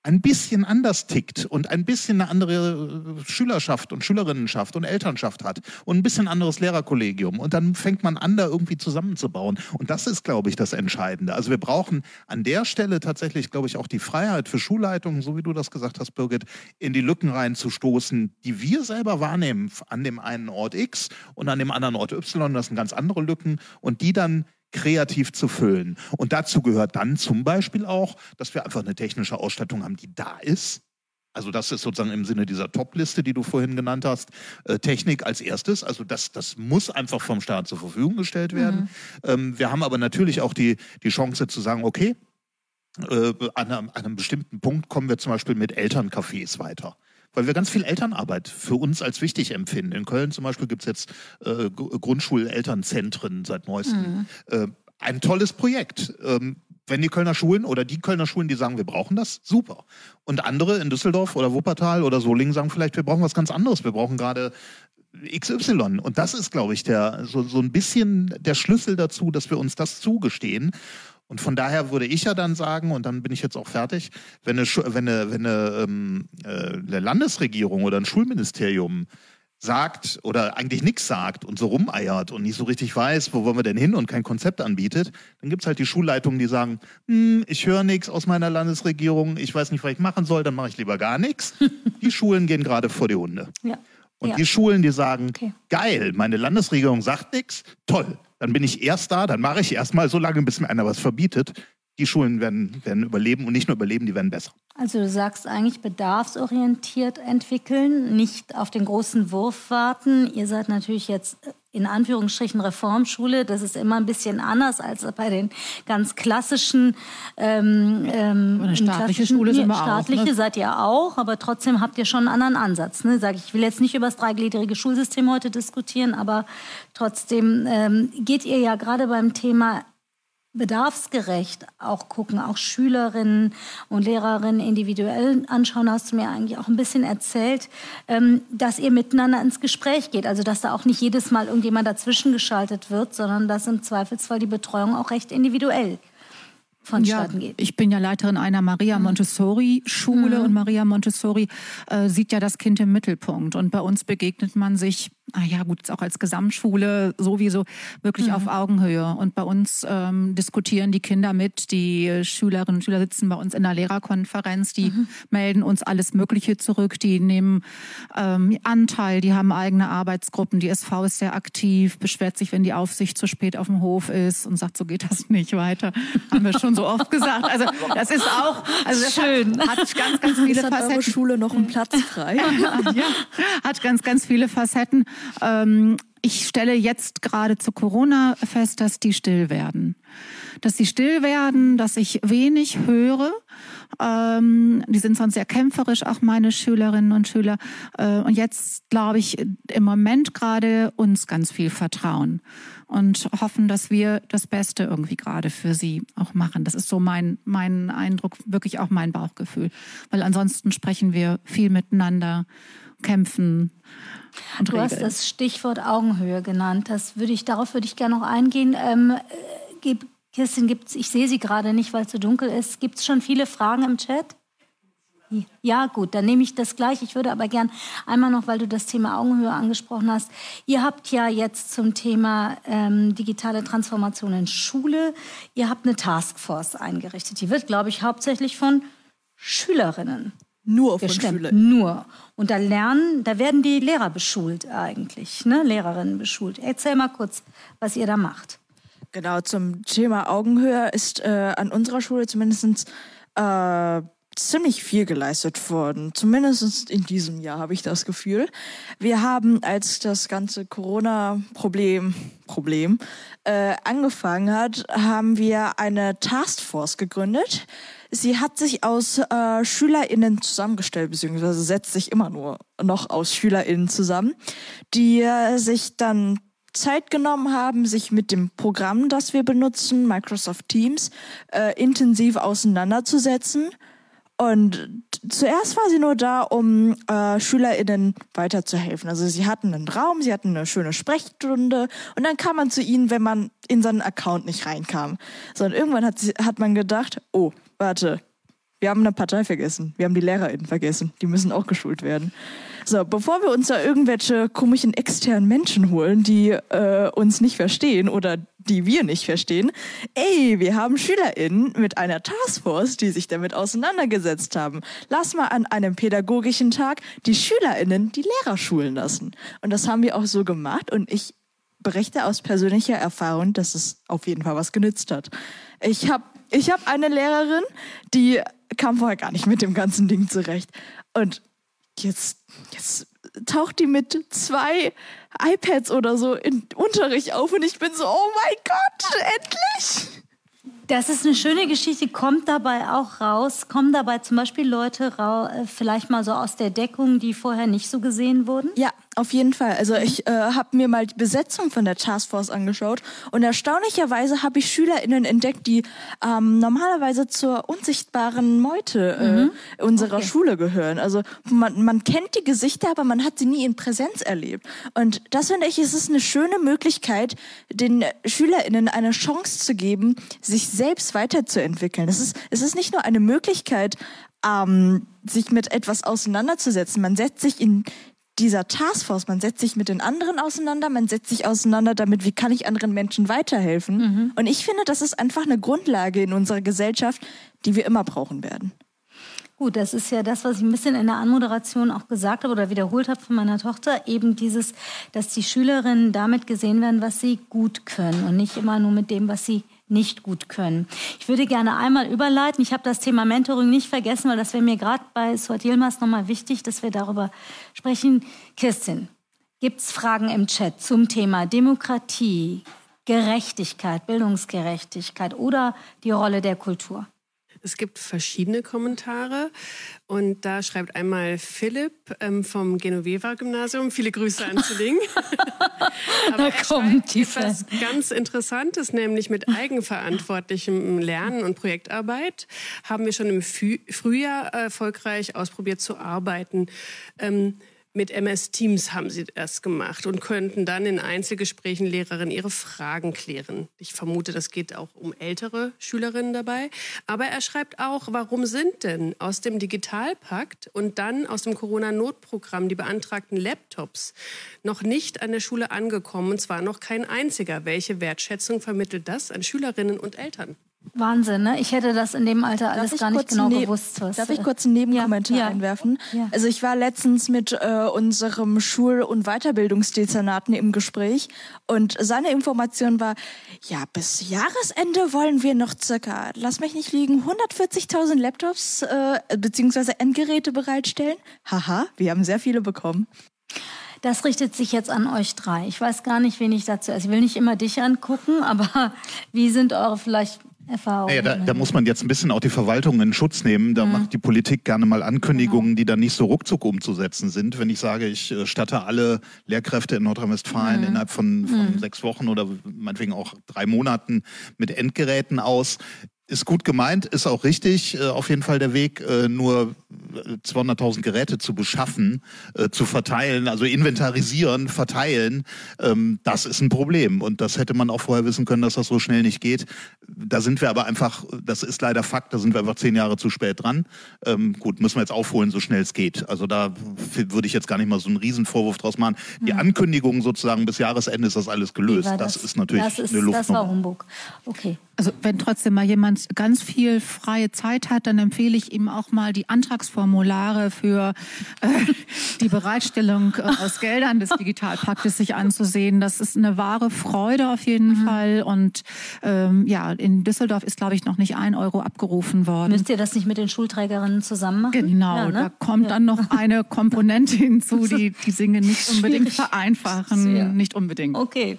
ein bisschen anders tickt und ein bisschen eine andere äh, Schülerschaft und Schülerinnenschaft und Elternschaft hat und ein bisschen anderes Lehrerkollegium. Und dann fängt man an, da irgendwie zusammenzubauen. Und das ist, glaube ich, das Entscheidende. Also wir brauchen an der Stelle tatsächlich, glaube ich, auch die Freiheit für Schulleitungen, so wie du das gesagt hast, Birgit, in die Lücken reinzustoßen, die wir selber wahrnehmen an dem einen Ort X und an dem anderen Ort Y. Das sind ganz andere Lücken und die dann kreativ zu füllen. Und dazu gehört dann zum Beispiel auch, dass wir einfach eine technische Ausstattung haben, die da ist. Also das ist sozusagen im Sinne dieser Top-Liste, die du vorhin genannt hast, äh, Technik als erstes. Also das, das muss einfach vom Staat zur Verfügung gestellt werden. Mhm. Ähm, wir haben aber natürlich auch die, die Chance zu sagen, okay, äh, an, einem, an einem bestimmten Punkt kommen wir zum Beispiel mit Elterncafés weiter weil wir ganz viel Elternarbeit für uns als wichtig empfinden. In Köln zum Beispiel gibt es jetzt äh, Grundschulelternzentren seit neuestem. Mhm. Äh, ein tolles Projekt. Ähm, wenn die Kölner Schulen oder die Kölner Schulen, die sagen, wir brauchen das, super. Und andere in Düsseldorf oder Wuppertal oder Solingen sagen vielleicht, wir brauchen was ganz anderes. Wir brauchen gerade XY. Und das ist, glaube ich, der, so, so ein bisschen der Schlüssel dazu, dass wir uns das zugestehen. Und von daher würde ich ja dann sagen, und dann bin ich jetzt auch fertig, wenn eine, wenn eine, wenn eine, ähm, äh, eine Landesregierung oder ein Schulministerium sagt oder eigentlich nichts sagt und so rumeiert und nicht so richtig weiß, wo wollen wir denn hin und kein Konzept anbietet, dann gibt es halt die Schulleitungen, die sagen, hm, ich höre nichts aus meiner Landesregierung, ich weiß nicht, was ich machen soll, dann mache ich lieber gar nichts. Die Schulen gehen gerade vor die Hunde. Ja. Und ja. die Schulen, die sagen, okay. geil, meine Landesregierung sagt nichts, toll, dann bin ich erst da, dann mache ich erstmal so lange, bis mir einer was verbietet. Die Schulen werden, werden überleben und nicht nur überleben, die werden besser.
Also du sagst eigentlich bedarfsorientiert entwickeln, nicht auf den großen Wurf warten. Ihr seid natürlich jetzt in Anführungsstrichen Reformschule. Das ist immer ein bisschen anders als bei den ganz klassischen. Ähm,
ähm, Eine staatliche Schule sind wir
staatliche auch. Ne? seid ihr auch, aber trotzdem habt ihr schon einen anderen Ansatz. Ne? Sag ich, ich will jetzt nicht über das dreigliedrige Schulsystem heute diskutieren, aber trotzdem ähm, geht ihr ja gerade beim Thema bedarfsgerecht auch gucken, auch Schülerinnen und Lehrerinnen individuell anschauen, hast du mir eigentlich auch ein bisschen erzählt, ähm, dass ihr miteinander ins Gespräch geht. Also dass da auch nicht jedes Mal irgendjemand dazwischen geschaltet wird, sondern dass im Zweifelsfall die Betreuung auch recht individuell vonstatten
ja, geht. Ich bin ja Leiterin einer Maria mhm. Montessori Schule mhm. und Maria Montessori äh, sieht ja das Kind im Mittelpunkt und bei uns begegnet man sich ah ja gut, auch als Gesamtschule sowieso wirklich mhm. auf Augenhöhe. Und bei uns ähm, diskutieren die Kinder mit, die Schülerinnen und Schüler sitzen bei uns in der Lehrerkonferenz, die mhm. melden uns alles Mögliche zurück, die nehmen ähm, Anteil, die haben eigene Arbeitsgruppen, die SV ist sehr aktiv, beschwert sich, wenn die Aufsicht zu spät auf dem Hof ist und sagt, so geht das nicht weiter. haben wir schon so oft gesagt. Also das ist auch, also das Schön. Hat, hat ganz, ganz viele
hat
Facetten.
Schule noch einen Platz frei.
ja, hat ganz, ganz viele Facetten. Ähm, ich stelle jetzt gerade zu Corona fest, dass die still werden. Dass sie still werden, dass ich wenig höre. Ähm, die sind sonst sehr kämpferisch, auch meine Schülerinnen und Schüler. Äh, und jetzt glaube ich im Moment gerade uns ganz viel vertrauen und hoffen, dass wir das Beste irgendwie gerade für sie auch machen. Das ist so mein, mein Eindruck, wirklich auch mein Bauchgefühl. Weil ansonsten sprechen wir viel miteinander, kämpfen
und du regeln. hast das Stichwort Augenhöhe genannt. Das würde ich, darauf würde ich gerne noch eingehen. Ähm, Kirstin, gibt's, ich sehe sie gerade nicht, weil es so dunkel ist. Gibt es schon viele Fragen im Chat? Ja, gut, dann nehme ich das gleich. Ich würde aber gern einmal noch, weil du das Thema Augenhöhe angesprochen hast. Ihr habt ja jetzt zum Thema ähm, digitale Transformation in Schule, ihr habt eine Taskforce eingerichtet. Die wird, glaube ich, hauptsächlich von Schülerinnen
nur von
Schülern. Nur. Und da lernen, da werden die Lehrer beschult eigentlich, ne? Lehrerinnen beschult. Erzähl mal kurz, was ihr da macht.
Genau, zum Thema Augenhöhe ist äh, an unserer Schule zumindest äh, ziemlich viel geleistet worden. Zumindest in diesem Jahr habe ich das Gefühl. Wir haben, als das ganze Corona-Problem Problem, äh, angefangen hat, haben wir eine Taskforce gegründet. Sie hat sich aus äh, SchülerInnen zusammengestellt, beziehungsweise setzt sich immer nur noch aus SchülerInnen zusammen, die äh, sich dann Zeit genommen haben, sich mit dem Programm, das wir benutzen, Microsoft Teams, äh, intensiv auseinanderzusetzen und zuerst war sie nur da, um äh, SchülerInnen weiterzuhelfen. Also sie hatten einen Raum, sie hatten eine schöne Sprechstunde und dann kam man zu ihnen, wenn man in seinen Account nicht reinkam. Sondern irgendwann hat, sie, hat man gedacht, oh, warte, wir haben eine Partei vergessen. Wir haben die LehrerInnen vergessen. Die müssen auch geschult werden. So, bevor wir uns da irgendwelche komischen externen Menschen holen, die äh, uns nicht verstehen oder die wir nicht verstehen, ey, wir haben SchülerInnen mit einer Taskforce, die sich damit auseinandergesetzt haben. Lass mal an einem pädagogischen Tag die SchülerInnen die Lehrer schulen lassen. Und das haben wir auch so gemacht und ich berichte aus persönlicher Erfahrung, dass es auf jeden Fall was genützt hat. Ich habe ich hab eine Lehrerin, die kam vorher gar nicht mit dem ganzen Ding zurecht. Und jetzt, jetzt taucht die mit zwei iPads oder so in Unterricht auf und ich bin so, oh mein Gott, endlich!
Das ist eine schöne Geschichte, kommt dabei auch raus, kommen dabei zum Beispiel Leute raus, äh, vielleicht mal so aus der Deckung, die vorher nicht so gesehen wurden?
Ja, auf jeden Fall. Also ich äh, habe mir mal die Besetzung von der Taskforce angeschaut und erstaunlicherweise habe ich SchülerInnen entdeckt, die ähm, normalerweise zur unsichtbaren Meute äh, mhm. unserer okay. Schule gehören. Also man, man kennt die Gesichter, aber man hat sie nie in Präsenz erlebt. Und das finde ich, es ist eine schöne Möglichkeit, den SchülerInnen eine Chance zu geben, sich selbst weiterzuentwickeln. Es ist, es ist nicht nur eine Möglichkeit, ähm, sich mit etwas auseinanderzusetzen. Man setzt sich in dieser Taskforce, man setzt sich mit den anderen auseinander, man setzt sich auseinander damit, wie kann ich anderen Menschen weiterhelfen. Mhm. Und ich finde, das ist einfach eine Grundlage in unserer Gesellschaft, die wir immer brauchen werden.
Gut, das ist ja das, was ich ein bisschen in der Anmoderation auch gesagt habe oder wiederholt habe von meiner Tochter, eben dieses, dass die Schülerinnen damit gesehen werden, was sie gut können und nicht immer nur mit dem, was sie nicht gut können. Ich würde gerne einmal überleiten. Ich habe das Thema Mentoring nicht vergessen, weil das wäre mir gerade bei Suat Yilmaz nochmal wichtig, dass wir darüber sprechen. Kirstin, gibt es Fragen im Chat zum Thema Demokratie, Gerechtigkeit, Bildungsgerechtigkeit oder die Rolle der Kultur?
Es gibt verschiedene Kommentare und da schreibt einmal Philipp ähm, vom Genoveva-Gymnasium, viele Grüße an Zilling. Da kommt die etwas ganz Interessantes, nämlich mit eigenverantwortlichem Lernen und Projektarbeit haben wir schon im Frühjahr erfolgreich ausprobiert zu arbeiten. Ähm, mit MS Teams haben sie das gemacht und könnten dann in Einzelgesprächen Lehrerinnen ihre Fragen klären. Ich vermute, das geht auch um ältere Schülerinnen dabei. Aber er schreibt auch, warum sind denn aus dem Digitalpakt und dann aus dem Corona-Notprogramm die beantragten Laptops noch nicht an der Schule angekommen, und zwar noch kein einziger. Welche Wertschätzung vermittelt das an Schülerinnen und Eltern?
Wahnsinn, ne? Ich hätte das in dem Alter alles gar nicht genau gewusst.
Was, darf ich kurz einen Nebenkommentar ja, einwerfen? Ja. Also ich war letztens mit äh, unserem Schul- und Weiterbildungsdezernaten im Gespräch und seine Information war, ja, bis Jahresende wollen wir noch circa, lass mich nicht liegen, 140.000 Laptops äh, bzw. Endgeräte bereitstellen. Haha, wir haben sehr viele bekommen.
Das richtet sich jetzt an euch drei. Ich weiß gar nicht, wen ich dazu. Also ich will nicht immer dich angucken, aber wie sind eure vielleicht Erfahrung.
Ja, da, da, muss man jetzt ein bisschen auch die Verwaltung in Schutz nehmen. Da mhm. macht die Politik gerne mal Ankündigungen, genau. die dann nicht so ruckzuck umzusetzen sind. Wenn ich sage, ich äh, statte alle Lehrkräfte in Nordrhein-Westfalen mhm. innerhalb von, von mhm. sechs Wochen oder meinetwegen auch drei Monaten mit Endgeräten aus, ist gut gemeint, ist auch richtig, äh, auf jeden Fall der Weg, äh, nur 200.000 Geräte zu beschaffen, äh, zu verteilen, also inventarisieren, verteilen, ähm, das ist ein Problem. Und das hätte man auch vorher wissen können, dass das so schnell nicht geht. Da sind wir aber einfach, das ist leider Fakt, da sind wir einfach zehn Jahre zu spät dran. Ähm, gut, müssen wir jetzt aufholen, so schnell es geht. Also da würde ich jetzt gar nicht mal so einen Riesenvorwurf draus machen. Die hm. Ankündigung sozusagen bis Jahresende ist das alles gelöst. Das, das, ist natürlich
das ist, eine Luftnummer. Das war Humbug. Okay.
Also wenn trotzdem mal jemand ganz viel freie Zeit hat, dann empfehle ich ihm auch mal die Antragsformulare für äh, die Bereitstellung äh, aus Geldern des Digitalpaktes sich anzusehen. Das ist eine wahre Freude auf jeden mhm. Fall. Und ähm, ja, in Düsseldorf ist, glaube ich, noch nicht ein Euro abgerufen worden.
Müsst ihr das nicht mit den Schulträgerinnen zusammen machen?
Genau, ja, ne? da kommt ja. dann noch eine Komponente hinzu, die die Dinge nicht unbedingt vereinfachen. Sehr. Nicht unbedingt.
Okay.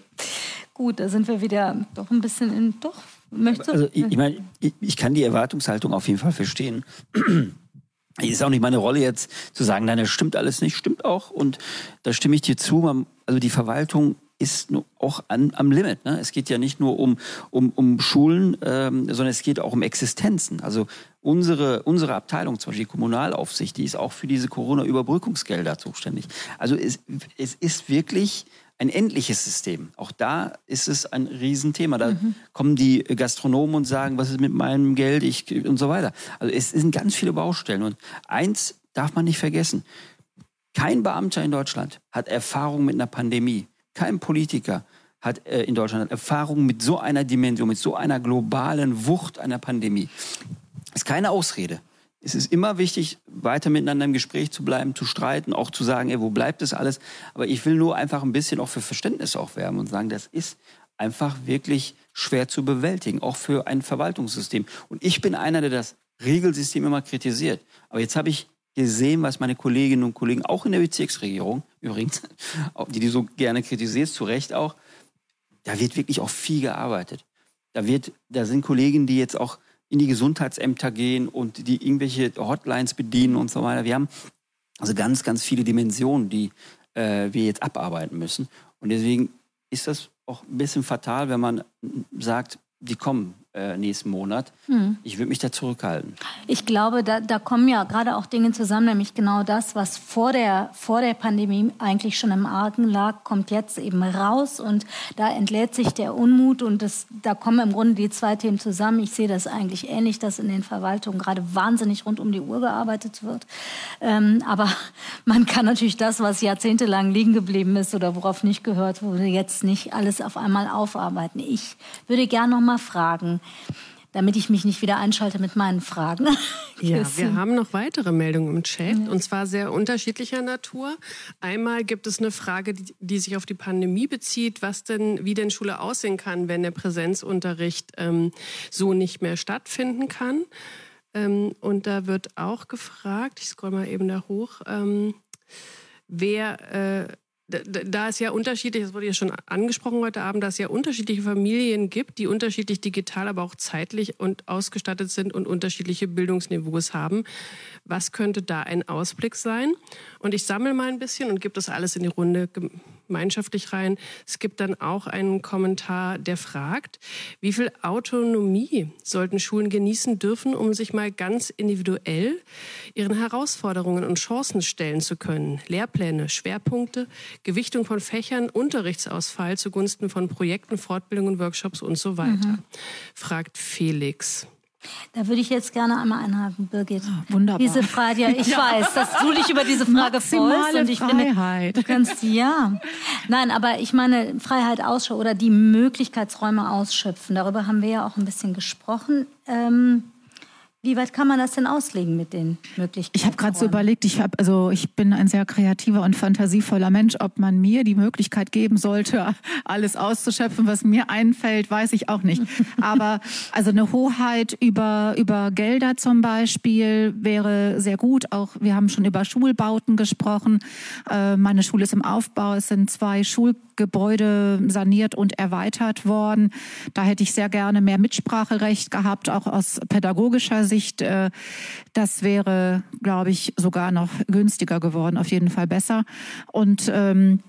Gut, da sind wir wieder doch ein bisschen in, doch
Möchtest Also ich, ich meine, ich, ich, kann die Erwartungshaltung auf jeden Fall verstehen. Es ist auch nicht meine Rolle jetzt zu sagen, nein, das stimmt alles nicht, stimmt auch. Und da stimme ich dir zu. Also die Verwaltung ist auch an, am Limit. Ne? Es geht ja nicht nur um, um, um Schulen, ähm, sondern es geht auch um Existenzen. Also unsere, unsere Abteilung, zum Beispiel die Kommunalaufsicht, die ist auch für diese Corona-Überbrückungsgelder zuständig. Also es, es ist wirklich ein endliches System. Auch da ist es ein Riesenthema. Da mhm. kommen die Gastronomen und sagen, was ist mit meinem Geld ich, und so weiter. Also es sind ganz viele Baustellen. Und eins darf man nicht vergessen. Kein Beamter in Deutschland hat Erfahrung mit einer Pandemie. Kein Politiker hat äh, in Deutschland Erfahrung mit so einer Dimension, mit so einer globalen Wucht einer Pandemie. Das ist keine Ausrede es ist immer wichtig, weiter miteinander im Gespräch zu bleiben, zu streiten, auch zu sagen, ey, wo bleibt das alles? Aber ich will nur einfach ein bisschen auch für Verständnis auch werben und sagen, das ist einfach wirklich schwer zu bewältigen, auch für ein Verwaltungssystem. Und ich bin einer, der das Regelsystem immer kritisiert. Aber jetzt habe ich gesehen, was meine Kolleginnen und Kollegen auch in der Bezirksregierung, übrigens, die die so gerne kritisiert, zu Recht auch, da wird wirklich auch viel gearbeitet. Da wird, da sind Kollegen, die jetzt auch in die Gesundheitsämter gehen und die irgendwelche Hotlines bedienen und so weiter. Wir haben also ganz, ganz viele Dimensionen, die äh, wir jetzt abarbeiten müssen. Und deswegen ist das auch ein bisschen fatal, wenn man sagt, die kommen äh, nächsten Monat. Hm. Ich würde mich da zurückhalten.
Ich glaube, da, da kommen ja gerade auch Dinge zusammen, nämlich genau das, was vor der, vor der Pandemie eigentlich schon im Argen lag, kommt jetzt eben raus und da entlädt sich der Unmut und das, da kommen im Grunde die zwei Themen zusammen. Ich sehe das eigentlich ähnlich, dass in den Verwaltungen gerade wahnsinnig rund um die Uhr gearbeitet wird. Ähm, aber man kann natürlich das, was jahrzehntelang liegen geblieben ist oder worauf nicht gehört wurde, jetzt nicht alles auf einmal aufarbeiten. Ich würde gerne noch mal fragen, damit ich mich nicht wieder einschalte mit meinen Fragen.
Ja, wir haben noch weitere Meldungen im Chat und zwar sehr unterschiedlicher Natur. Einmal gibt es eine Frage, die, die sich auf die Pandemie bezieht, was denn, wie denn Schule aussehen kann, wenn der Präsenzunterricht ähm, so nicht mehr stattfinden kann. Ähm, und da wird auch gefragt, ich scroll mal eben da hoch, ähm, wer äh, da es ja unterschiedlich, das wurde ja schon angesprochen heute Abend, dass es ja unterschiedliche Familien gibt, die unterschiedlich digital, aber auch zeitlich und ausgestattet sind und unterschiedliche Bildungsniveaus haben. Was könnte da ein Ausblick sein? Und ich sammle mal ein bisschen und gebe das alles in die Runde gemeinschaftlich rein. Es gibt dann auch einen Kommentar, der fragt, wie viel Autonomie sollten Schulen genießen dürfen, um sich mal ganz individuell ihren Herausforderungen und Chancen stellen zu können. Lehrpläne, Schwerpunkte, Gewichtung von Fächern, Unterrichtsausfall zugunsten von Projekten, Fortbildungen, Workshops und so weiter. Mhm. Fragt Felix.
Da würde ich jetzt gerne einmal einhaken, Birgit.
Oh, wunderbar.
Diese Frage, ja, ich ja. weiß, dass du dich über diese Frage freust
und ich Freiheit.
finde, du kannst ja. Nein, aber ich meine Freiheit ausschöpfen oder die Möglichkeitsräume ausschöpfen. Darüber haben wir ja auch ein bisschen gesprochen. Ähm, wie weit kann man das denn auslegen mit den Möglichkeiten?
Ich habe gerade so überlegt, ich habe also ich bin ein sehr kreativer und fantasievoller Mensch, ob man mir die Möglichkeit geben sollte, alles auszuschöpfen, was mir einfällt, weiß ich auch nicht. Aber also eine Hoheit über über Gelder zum Beispiel wäre sehr gut. Auch wir haben schon über Schulbauten gesprochen. Äh, meine Schule ist im Aufbau. Es sind zwei Schulgebäude saniert und erweitert worden. Da hätte ich sehr gerne mehr Mitspracherecht gehabt, auch aus pädagogischer Sicht. Sicht, äh, das wäre, glaube ich, sogar noch günstiger geworden, auf jeden Fall besser. Und ähm,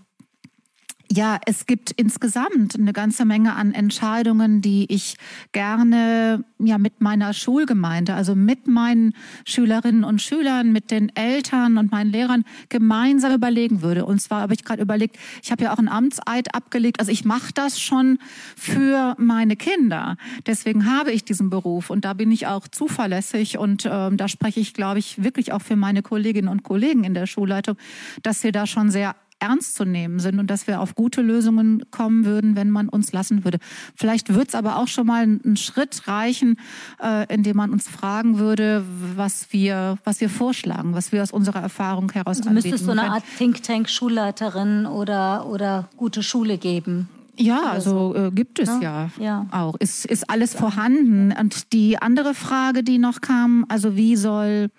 ja, es gibt insgesamt eine ganze Menge an Entscheidungen, die ich gerne ja mit meiner Schulgemeinde, also mit meinen Schülerinnen und Schülern, mit den Eltern und meinen Lehrern gemeinsam überlegen würde. Und zwar habe ich gerade überlegt, ich habe ja auch einen Amtseid abgelegt, also ich mache das schon für meine Kinder. Deswegen habe ich diesen Beruf und da bin ich auch zuverlässig und ähm, da spreche ich, glaube ich, wirklich auch für meine Kolleginnen und Kollegen in der Schulleitung, dass wir da schon sehr ernst zu nehmen sind und dass wir auf gute Lösungen kommen würden, wenn man uns lassen würde. Vielleicht wird es aber auch schon mal einen Schritt reichen, äh, indem man uns fragen würde, was wir, was wir vorschlagen, was wir aus unserer Erfahrung heraus
also
anbieten.
Müsste es so eine Art Think Tank Schulleiterin oder, oder gute Schule geben?
Ja, also äh, gibt es ja, ja, ja, auch. Ist, ist alles vorhanden. Und die andere Frage, die noch kam, also wie soll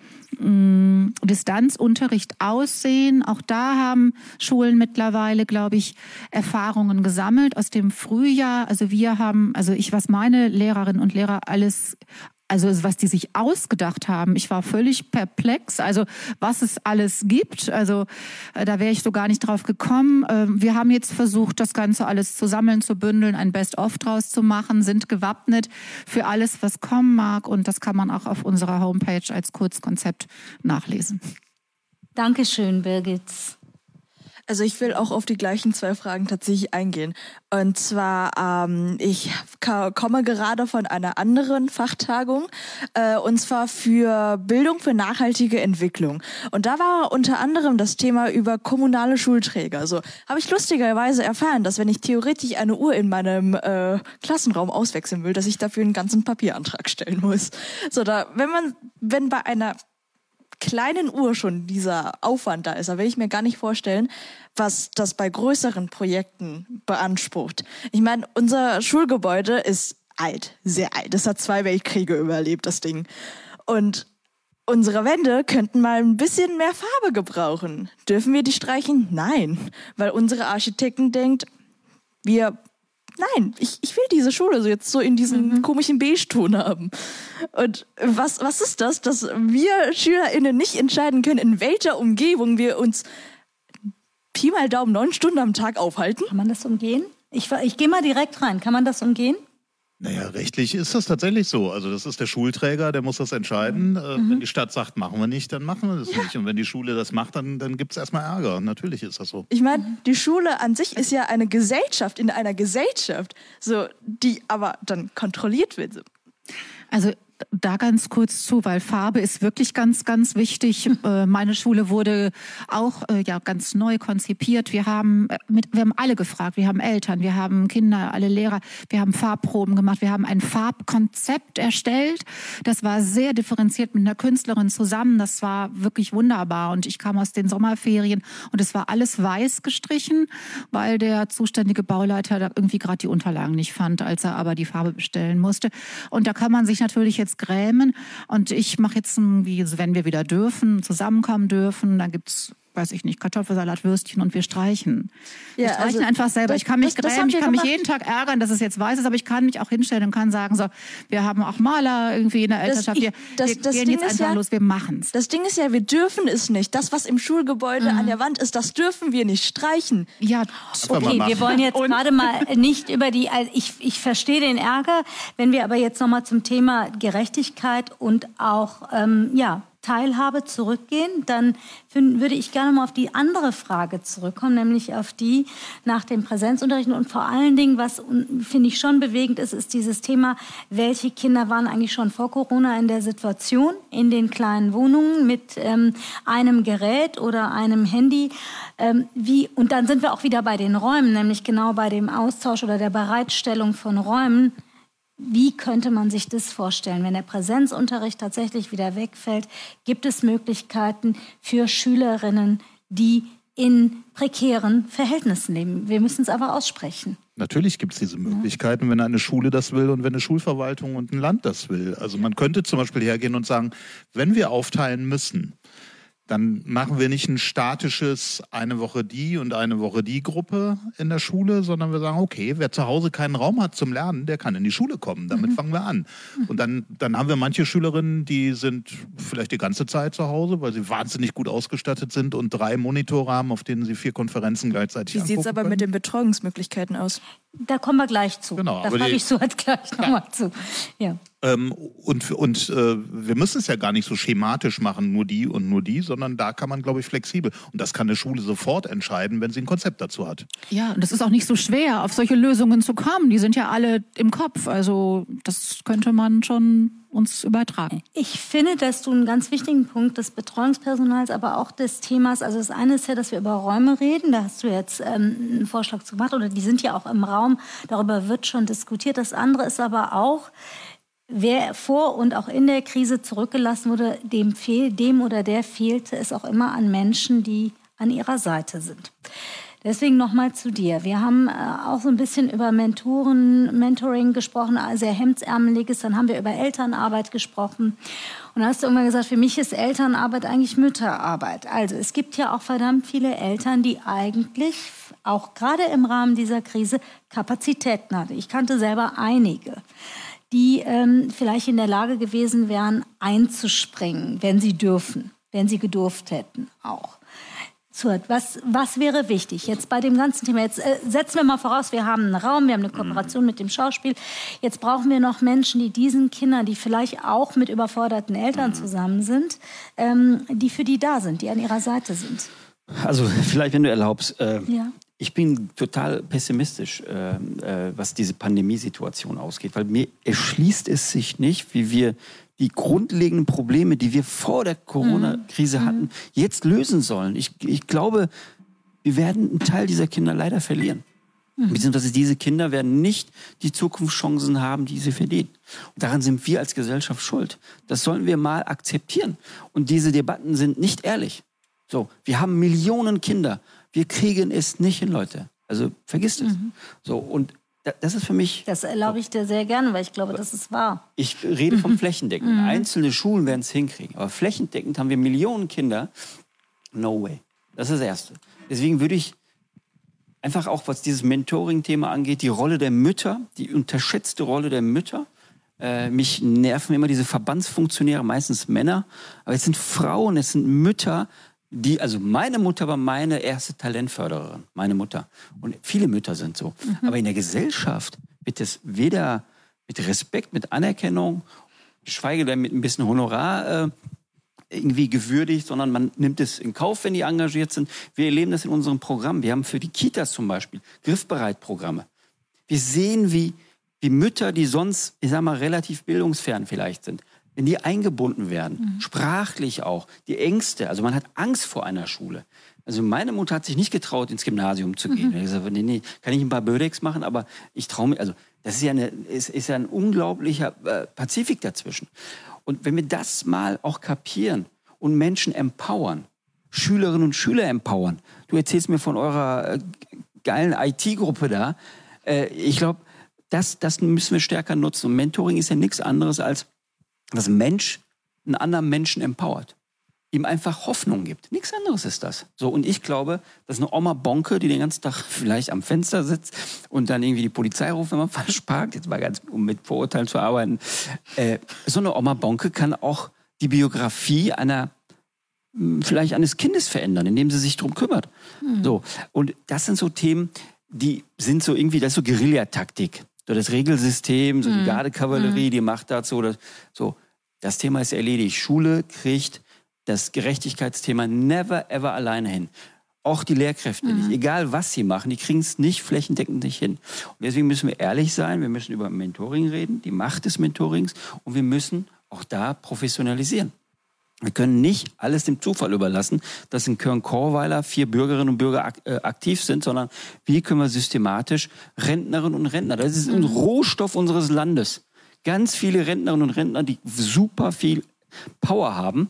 Distanzunterricht aussehen? Auch da haben Schulen mittlerweile, glaube ich, Erfahrungen gesammelt aus dem Frühjahr. Also wir haben, also ich, was meine Lehrerinnen und Lehrer alles also was die sich ausgedacht haben. Ich war völlig perplex. Also was es alles gibt. Also äh, da wäre ich so gar nicht drauf gekommen. Äh, wir haben jetzt versucht, das Ganze alles zu sammeln, zu bündeln, ein Best-of draus zu machen, sind gewappnet für alles, was kommen mag. Und das kann man auch auf unserer Homepage als Kurzkonzept nachlesen.
Dankeschön, Birgit.
Also ich will auch auf die gleichen zwei Fragen tatsächlich eingehen. Und zwar, ähm, ich komme gerade von einer anderen Fachtagung, äh, und zwar für Bildung für nachhaltige Entwicklung. Und da war unter anderem das Thema über kommunale Schulträger. So habe ich lustigerweise erfahren, dass wenn ich theoretisch eine Uhr in meinem äh, Klassenraum auswechseln will, dass ich dafür einen ganzen Papierantrag stellen muss. So da, wenn man, wenn bei einer kleinen Uhr schon dieser Aufwand da ist, da will ich mir gar nicht vorstellen, was das bei größeren Projekten beansprucht. Ich meine, unser Schulgebäude ist alt, sehr alt. Es hat zwei Weltkriege überlebt, das Ding. Und unsere Wände könnten mal ein bisschen mehr Farbe gebrauchen. Dürfen wir die streichen? Nein, weil unsere Architekten denkt, wir nein, ich, ich will diese Schule so jetzt so in diesen mhm. komischen Beige-Ton haben. Und was, was ist das, dass wir SchülerInnen nicht entscheiden können, in welcher Umgebung wir uns Pi mal Daumen neun Stunden am Tag aufhalten?
Kann man das umgehen? Ich, ich gehe mal direkt rein. Kann man das umgehen?
Naja, rechtlich ist das tatsächlich so. Also das ist der Schulträger, der muss das entscheiden. Mhm. Äh, wenn die Stadt sagt, machen wir nicht, dann machen wir das ja. nicht. Und wenn die Schule das macht, dann, dann gibt es erstmal Ärger. Natürlich ist das so.
Ich meine, die Schule an sich ist ja eine Gesellschaft in einer Gesellschaft, so, die aber dann kontrolliert wird.
Also da ganz kurz zu, weil Farbe ist wirklich ganz, ganz wichtig. Äh, meine Schule wurde auch äh, ja ganz neu konzipiert. Wir haben äh, mit, wir haben alle gefragt. Wir haben Eltern, wir haben Kinder, alle Lehrer. Wir haben Farbproben gemacht. Wir haben ein Farbkonzept erstellt. Das war sehr differenziert mit einer Künstlerin zusammen. Das war wirklich wunderbar. Und ich kam aus den Sommerferien und es war alles weiß gestrichen, weil der zuständige Bauleiter da irgendwie gerade die Unterlagen nicht fand, als er aber die Farbe bestellen musste. Und da kann man sich natürlich jetzt grämen. Und ich mache jetzt, wie, wenn wir wieder dürfen, zusammenkommen dürfen, dann gibt's weiß ich nicht, Kartoffelsalat, Würstchen und wir streichen. Ja, wir streichen also einfach selber. Das, ich kann mich das, grämen, das ich kann gemacht. mich jeden Tag ärgern, dass es jetzt weiß ist, aber ich kann mich auch hinstellen und kann sagen, so, wir haben auch Maler irgendwie in der Elternschaft, wir, wir gehen Ding jetzt einfach ja, los, wir machen's.
Das Ding ist ja, wir dürfen es nicht. Das, was im Schulgebäude mhm. an der Wand ist, das dürfen wir nicht streichen.
Ja, okay, wir wollen jetzt gerade mal nicht über die, also ich, ich verstehe den Ärger, wenn wir aber jetzt nochmal zum Thema Gerechtigkeit und auch, ähm, ja, Teilhabe zurückgehen, dann würde ich gerne mal auf die andere Frage zurückkommen, nämlich auf die nach dem Präsenzunterricht. Und vor allen Dingen, was finde ich schon bewegend ist, ist dieses Thema, welche Kinder waren eigentlich schon vor Corona in der Situation, in den kleinen Wohnungen mit ähm, einem Gerät oder einem Handy. Ähm, wie, und dann sind wir auch wieder bei den Räumen, nämlich genau bei dem Austausch oder der Bereitstellung von Räumen. Wie könnte man sich das vorstellen? Wenn der Präsenzunterricht tatsächlich wieder wegfällt, gibt es Möglichkeiten für Schülerinnen, die in prekären Verhältnissen leben. Wir müssen es aber aussprechen.
Natürlich gibt es diese Möglichkeiten, wenn eine Schule das will und wenn eine Schulverwaltung und ein Land das will. Also man könnte zum Beispiel hergehen und sagen, wenn wir aufteilen müssen, dann machen wir nicht ein statisches eine Woche die und eine Woche die Gruppe in der Schule, sondern wir sagen, okay, wer zu Hause keinen Raum hat zum Lernen, der kann in die Schule kommen. Damit mhm. fangen wir an. Und dann, dann haben wir manche Schülerinnen, die sind vielleicht die ganze Zeit zu Hause, weil sie wahnsinnig gut ausgestattet sind und drei Monitore haben, auf denen sie vier Konferenzen gleichzeitig
Wie sieht es aber
können.
mit den Betreuungsmöglichkeiten aus?
Da kommen wir gleich zu.
Genau,
da frage ich so gleich nochmal zu. Ja.
Ähm, und und äh, wir müssen es ja gar nicht so schematisch machen, nur die und nur die, sondern da kann man, glaube ich, flexibel. Und das kann eine Schule sofort entscheiden, wenn sie ein Konzept dazu hat.
Ja, und das ist auch nicht so schwer, auf solche Lösungen zu kommen. Die sind ja alle im Kopf. Also das könnte man schon uns übertragen.
Ich finde, dass du einen ganz wichtigen Punkt des Betreuungspersonals, aber auch des Themas, also das eine ist ja, dass wir über Räume reden, da hast du jetzt ähm, einen Vorschlag zu gemacht oder die sind ja auch im Raum, darüber wird schon diskutiert. Das andere ist aber auch, wer vor und auch in der Krise zurückgelassen wurde, dem, fehl, dem oder der fehlte es auch immer an Menschen, die an ihrer Seite sind. Deswegen nochmal zu dir. Wir haben äh, auch so ein bisschen über Mentoren, Mentoring gesprochen, sehr hemdsärmeliges. Dann haben wir über Elternarbeit gesprochen. Und da hast du irgendwann gesagt, für mich ist Elternarbeit eigentlich Mütterarbeit. Also es gibt ja auch verdammt viele Eltern, die eigentlich auch gerade im Rahmen dieser Krise Kapazitäten hatten. Ich kannte selber einige die ähm, vielleicht in der Lage gewesen wären, einzuspringen, wenn sie dürfen, wenn sie gedurft hätten auch. Was, was wäre wichtig jetzt bei dem ganzen Thema? Jetzt äh, setzen wir mal voraus, wir haben einen Raum, wir haben eine Kooperation mit dem Schauspiel. Jetzt brauchen wir noch Menschen, die diesen Kindern, die vielleicht auch mit überforderten Eltern mhm. zusammen sind, ähm, die für die da sind, die an ihrer Seite sind.
Also vielleicht, wenn du erlaubst, äh, ja. Ich bin total pessimistisch, äh, äh was diese Pandemiesituation ausgeht, weil mir erschließt es sich nicht, wie wir die grundlegenden Probleme, die wir vor der Corona-Krise mhm. hatten, jetzt lösen sollen. Ich, ich glaube, wir werden einen Teil dieser Kinder leider verlieren. Mhm. Beziehungsweise diese Kinder werden nicht die Zukunftschancen haben, die sie verdienen. Und daran sind wir als Gesellschaft schuld. Das sollen wir mal akzeptieren. Und diese Debatten sind nicht ehrlich. So, wir haben Millionen Kinder. Wir kriegen es nicht hin, Leute. Also vergisst es. Mhm. So, und das ist für mich.
Das erlaube ich dir sehr gerne, weil ich glaube, das ist wahr.
Ich rede vom Flächendeckend. Mhm. Einzelne Schulen werden es hinkriegen. Aber flächendeckend haben wir Millionen Kinder. No way. Das ist das Erste. Deswegen würde ich einfach auch, was dieses Mentoring-Thema angeht, die Rolle der Mütter, die unterschätzte Rolle der Mütter. Äh, mich nerven immer diese Verbandsfunktionäre, meistens Männer. Aber es sind Frauen, es sind Mütter, die, also meine Mutter war meine erste Talentfördererin, meine Mutter. Und viele Mütter sind so. Mhm. Aber in der Gesellschaft wird es weder mit Respekt, mit Anerkennung, schweige denn mit ein bisschen Honorar äh, irgendwie gewürdigt, sondern man nimmt es in Kauf, wenn die engagiert sind. Wir erleben das in unserem Programm. Wir haben für die Kitas zum Beispiel Griffbereit-Programme. Wir sehen, wie, wie Mütter, die sonst, ich sag mal, relativ bildungsfern vielleicht sind, wenn die eingebunden werden, mhm. sprachlich auch, die Ängste, also man hat Angst vor einer Schule. Also meine Mutter hat sich nicht getraut, ins Gymnasium zu gehen. Mhm. Ich gesagt, nee, nee, kann ich ein paar Bödex machen, aber ich traue mich, also das ist ja, eine, ist, ist ja ein unglaublicher äh, Pazifik dazwischen. Und wenn wir das mal auch kapieren und Menschen empowern, Schülerinnen und Schüler empowern, du erzählst mir von eurer äh, geilen IT-Gruppe da, äh, ich glaube, das, das müssen wir stärker nutzen. Und Mentoring ist ja nichts anderes als dass Mensch einen anderen Menschen empowert. Ihm einfach Hoffnung gibt. Nichts anderes ist das. So, und ich glaube, dass eine Oma Bonke, die den ganzen Tag vielleicht am Fenster sitzt und dann irgendwie die Polizei ruft, wenn man falsch parkt, jetzt mal ganz, um mit Vorurteilen zu arbeiten, äh, so eine Oma Bonke kann auch die Biografie einer hm, vielleicht eines Kindes verändern, indem sie sich darum kümmert. Mhm. So. Und das sind so Themen, die sind so irgendwie, das ist so Guerillataktik so das Regelsystem, so die mhm. Gardekavallerie, mhm. die macht dazu. Das, so, das Thema ist erledigt. Schule kriegt das Gerechtigkeitsthema never ever alleine hin. Auch die Lehrkräfte mhm. nicht. Egal was sie machen, die kriegen es nicht flächendeckend nicht hin. Und deswegen müssen wir ehrlich sein, wir müssen über Mentoring reden, die Macht des Mentorings und wir müssen auch da professionalisieren. Wir können nicht alles dem Zufall überlassen, dass in Köln-Korweiler vier Bürgerinnen und Bürger äh, aktiv sind, sondern wie können wir systematisch Rentnerinnen und Rentner, das ist ein mhm. Rohstoff unseres Landes. Ganz viele Rentnerinnen und Rentner, die super viel Power haben,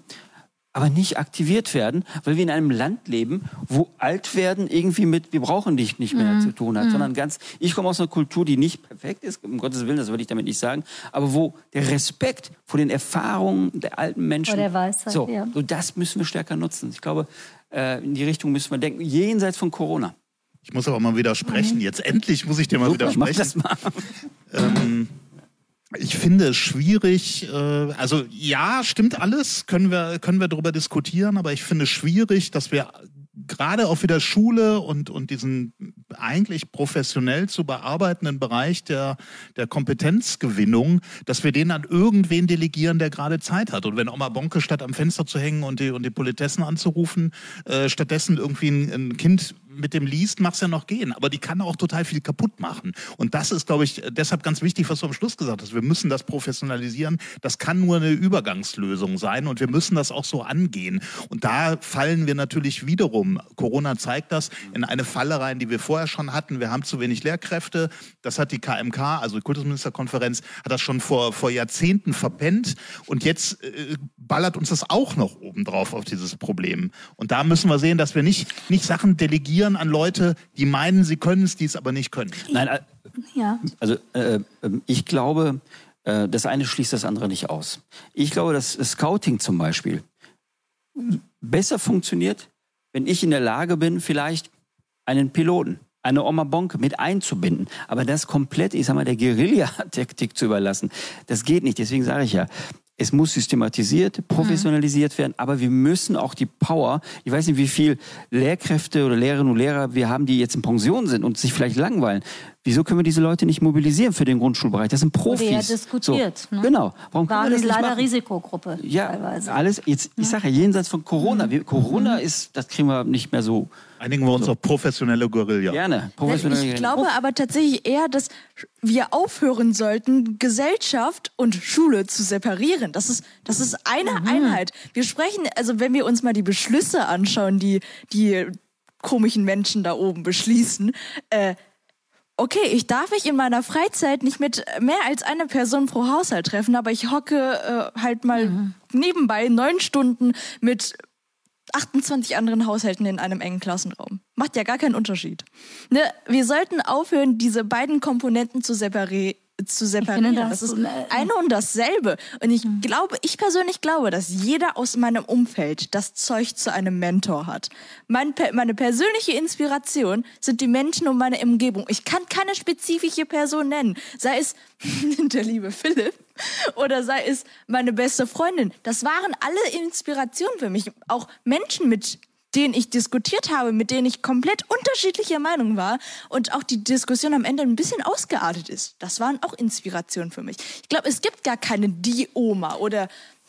aber nicht aktiviert werden, weil wir in einem Land leben, wo alt werden irgendwie mit, wir brauchen dich nicht mehr mhm. zu tun hat, mhm. sondern ganz, ich komme aus einer Kultur, die nicht perfekt ist, um Gottes Willen, das würde ich damit nicht sagen, aber wo der Respekt vor den Erfahrungen der alten Menschen, vor
der Weisheit,
so,
ja.
so das müssen wir stärker nutzen. Ich glaube, äh, in die Richtung müssen wir denken, jenseits von Corona.
Ich muss aber mal widersprechen. Mhm. Jetzt endlich muss ich dir mal Super, widersprechen. Mach das mal. Ähm, ich finde es schwierig, äh, also ja, stimmt alles, können wir, können wir darüber diskutieren, aber ich finde es schwierig, dass wir gerade auch wieder Schule und, und diesen eigentlich professionell zu bearbeitenden Bereich der, der Kompetenzgewinnung, dass wir den an irgendwen delegieren, der gerade Zeit hat. Und wenn Oma Bonke statt am Fenster zu hängen und die, und die Politessen anzurufen, äh, stattdessen irgendwie ein, ein Kind mit dem Liest mach's ja noch gehen, aber die kann auch total viel kaputt machen. Und das ist, glaube ich, deshalb ganz wichtig, was du am Schluss gesagt hast. Wir müssen das professionalisieren. Das kann nur eine Übergangslösung sein und wir müssen das auch so angehen. Und da fallen wir natürlich wiederum, Corona zeigt das, in eine Falle rein, die wir vorher schon hatten. Wir haben zu wenig Lehrkräfte. Das hat die KMK, also die Kultusministerkonferenz, hat das schon vor, vor Jahrzehnten verpennt. Und jetzt äh, ballert uns das auch noch obendrauf auf dieses Problem. Und da müssen wir sehen, dass wir nicht, nicht Sachen delegieren an Leute, die meinen, sie können es, die es aber nicht können.
Nein, äh, ja. also äh, ähm, ich glaube, äh, das eine schließt das andere nicht aus. Ich glaube, dass Scouting zum Beispiel besser funktioniert, wenn ich in der Lage bin, vielleicht einen Piloten, eine Oma Bonke mit einzubinden. Aber das komplett, ich sag mal, der Guerilla-Taktik zu überlassen, das geht nicht. Deswegen sage ich ja, es muss systematisiert, professionalisiert werden, aber wir müssen auch die Power, ich weiß nicht, wie viel Lehrkräfte oder Lehrerinnen und Lehrer wir haben, die jetzt in Pension sind und sich vielleicht langweilen. Wieso können wir diese Leute nicht mobilisieren für den Grundschulbereich? Das sind Profis.
Wer diskutiert.
So, ne? Genau.
Warum War das leider machen? Risikogruppe.
Ja, teilweise. alles. Jetzt, ich sage ja jenseits von Corona. Wir, Corona mhm. ist, das kriegen wir nicht mehr so.
Einigen wir uns so. auf professionelle Guerilla.
Gerne.
Professionelle ich glaube aber tatsächlich eher, dass wir aufhören sollten, Gesellschaft und Schule zu separieren. Das ist, das ist eine mhm. Einheit. Wir sprechen, also wenn wir uns mal die Beschlüsse anschauen, die die komischen Menschen da oben beschließen, äh, okay, ich darf mich in meiner Freizeit nicht mit mehr als einer Person pro Haushalt treffen, aber ich hocke äh, halt mal mhm. nebenbei neun Stunden mit 28 anderen Haushalten in einem engen Klassenraum. Macht ja gar keinen Unterschied. Ne? Wir sollten aufhören, diese beiden Komponenten zu separieren zu separieren. Das, das, ist eine und dasselbe. Und ich mhm. glaube, ich persönlich glaube, dass jeder aus meinem Umfeld das Zeug zu einem Mentor hat. Mein, meine persönliche Inspiration sind die Menschen um meine Umgebung. Ich kann keine spezifische Person nennen. Sei es der liebe Philipp oder sei es meine beste Freundin. Das waren alle Inspirationen für mich. Auch Menschen mit denen ich diskutiert habe, mit denen ich komplett unterschiedlicher Meinung war und auch die Diskussion am Ende ein bisschen ausgeartet ist. Das waren auch Inspirationen für mich. Ich glaube, es gibt gar keine die Oma oder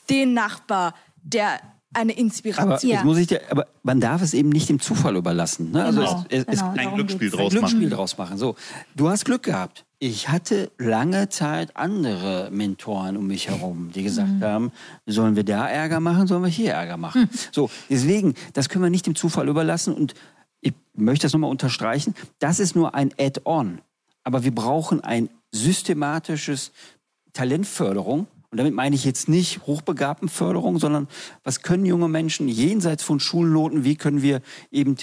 den Nachbar, der eine Inspiration.
Aber, jetzt muss ich dir, aber man darf es eben nicht dem Zufall überlassen. Ne? Also
genau, es, es, genau, ein Glücksspiel draus
ein Glücksspiel draus machen. So, du hast Glück gehabt. Ich hatte lange Zeit andere Mentoren um mich herum, die gesagt mhm. haben, sollen wir da Ärger machen, sollen wir hier Ärger machen. Mhm. So, deswegen, das können wir nicht dem Zufall überlassen und ich möchte das nochmal unterstreichen, das ist nur ein Add-on. Aber wir brauchen ein systematisches Talentförderung. Und damit meine ich jetzt nicht Hochbegabtenförderung, sondern was können junge Menschen jenseits von Schulnoten, wie können wir eben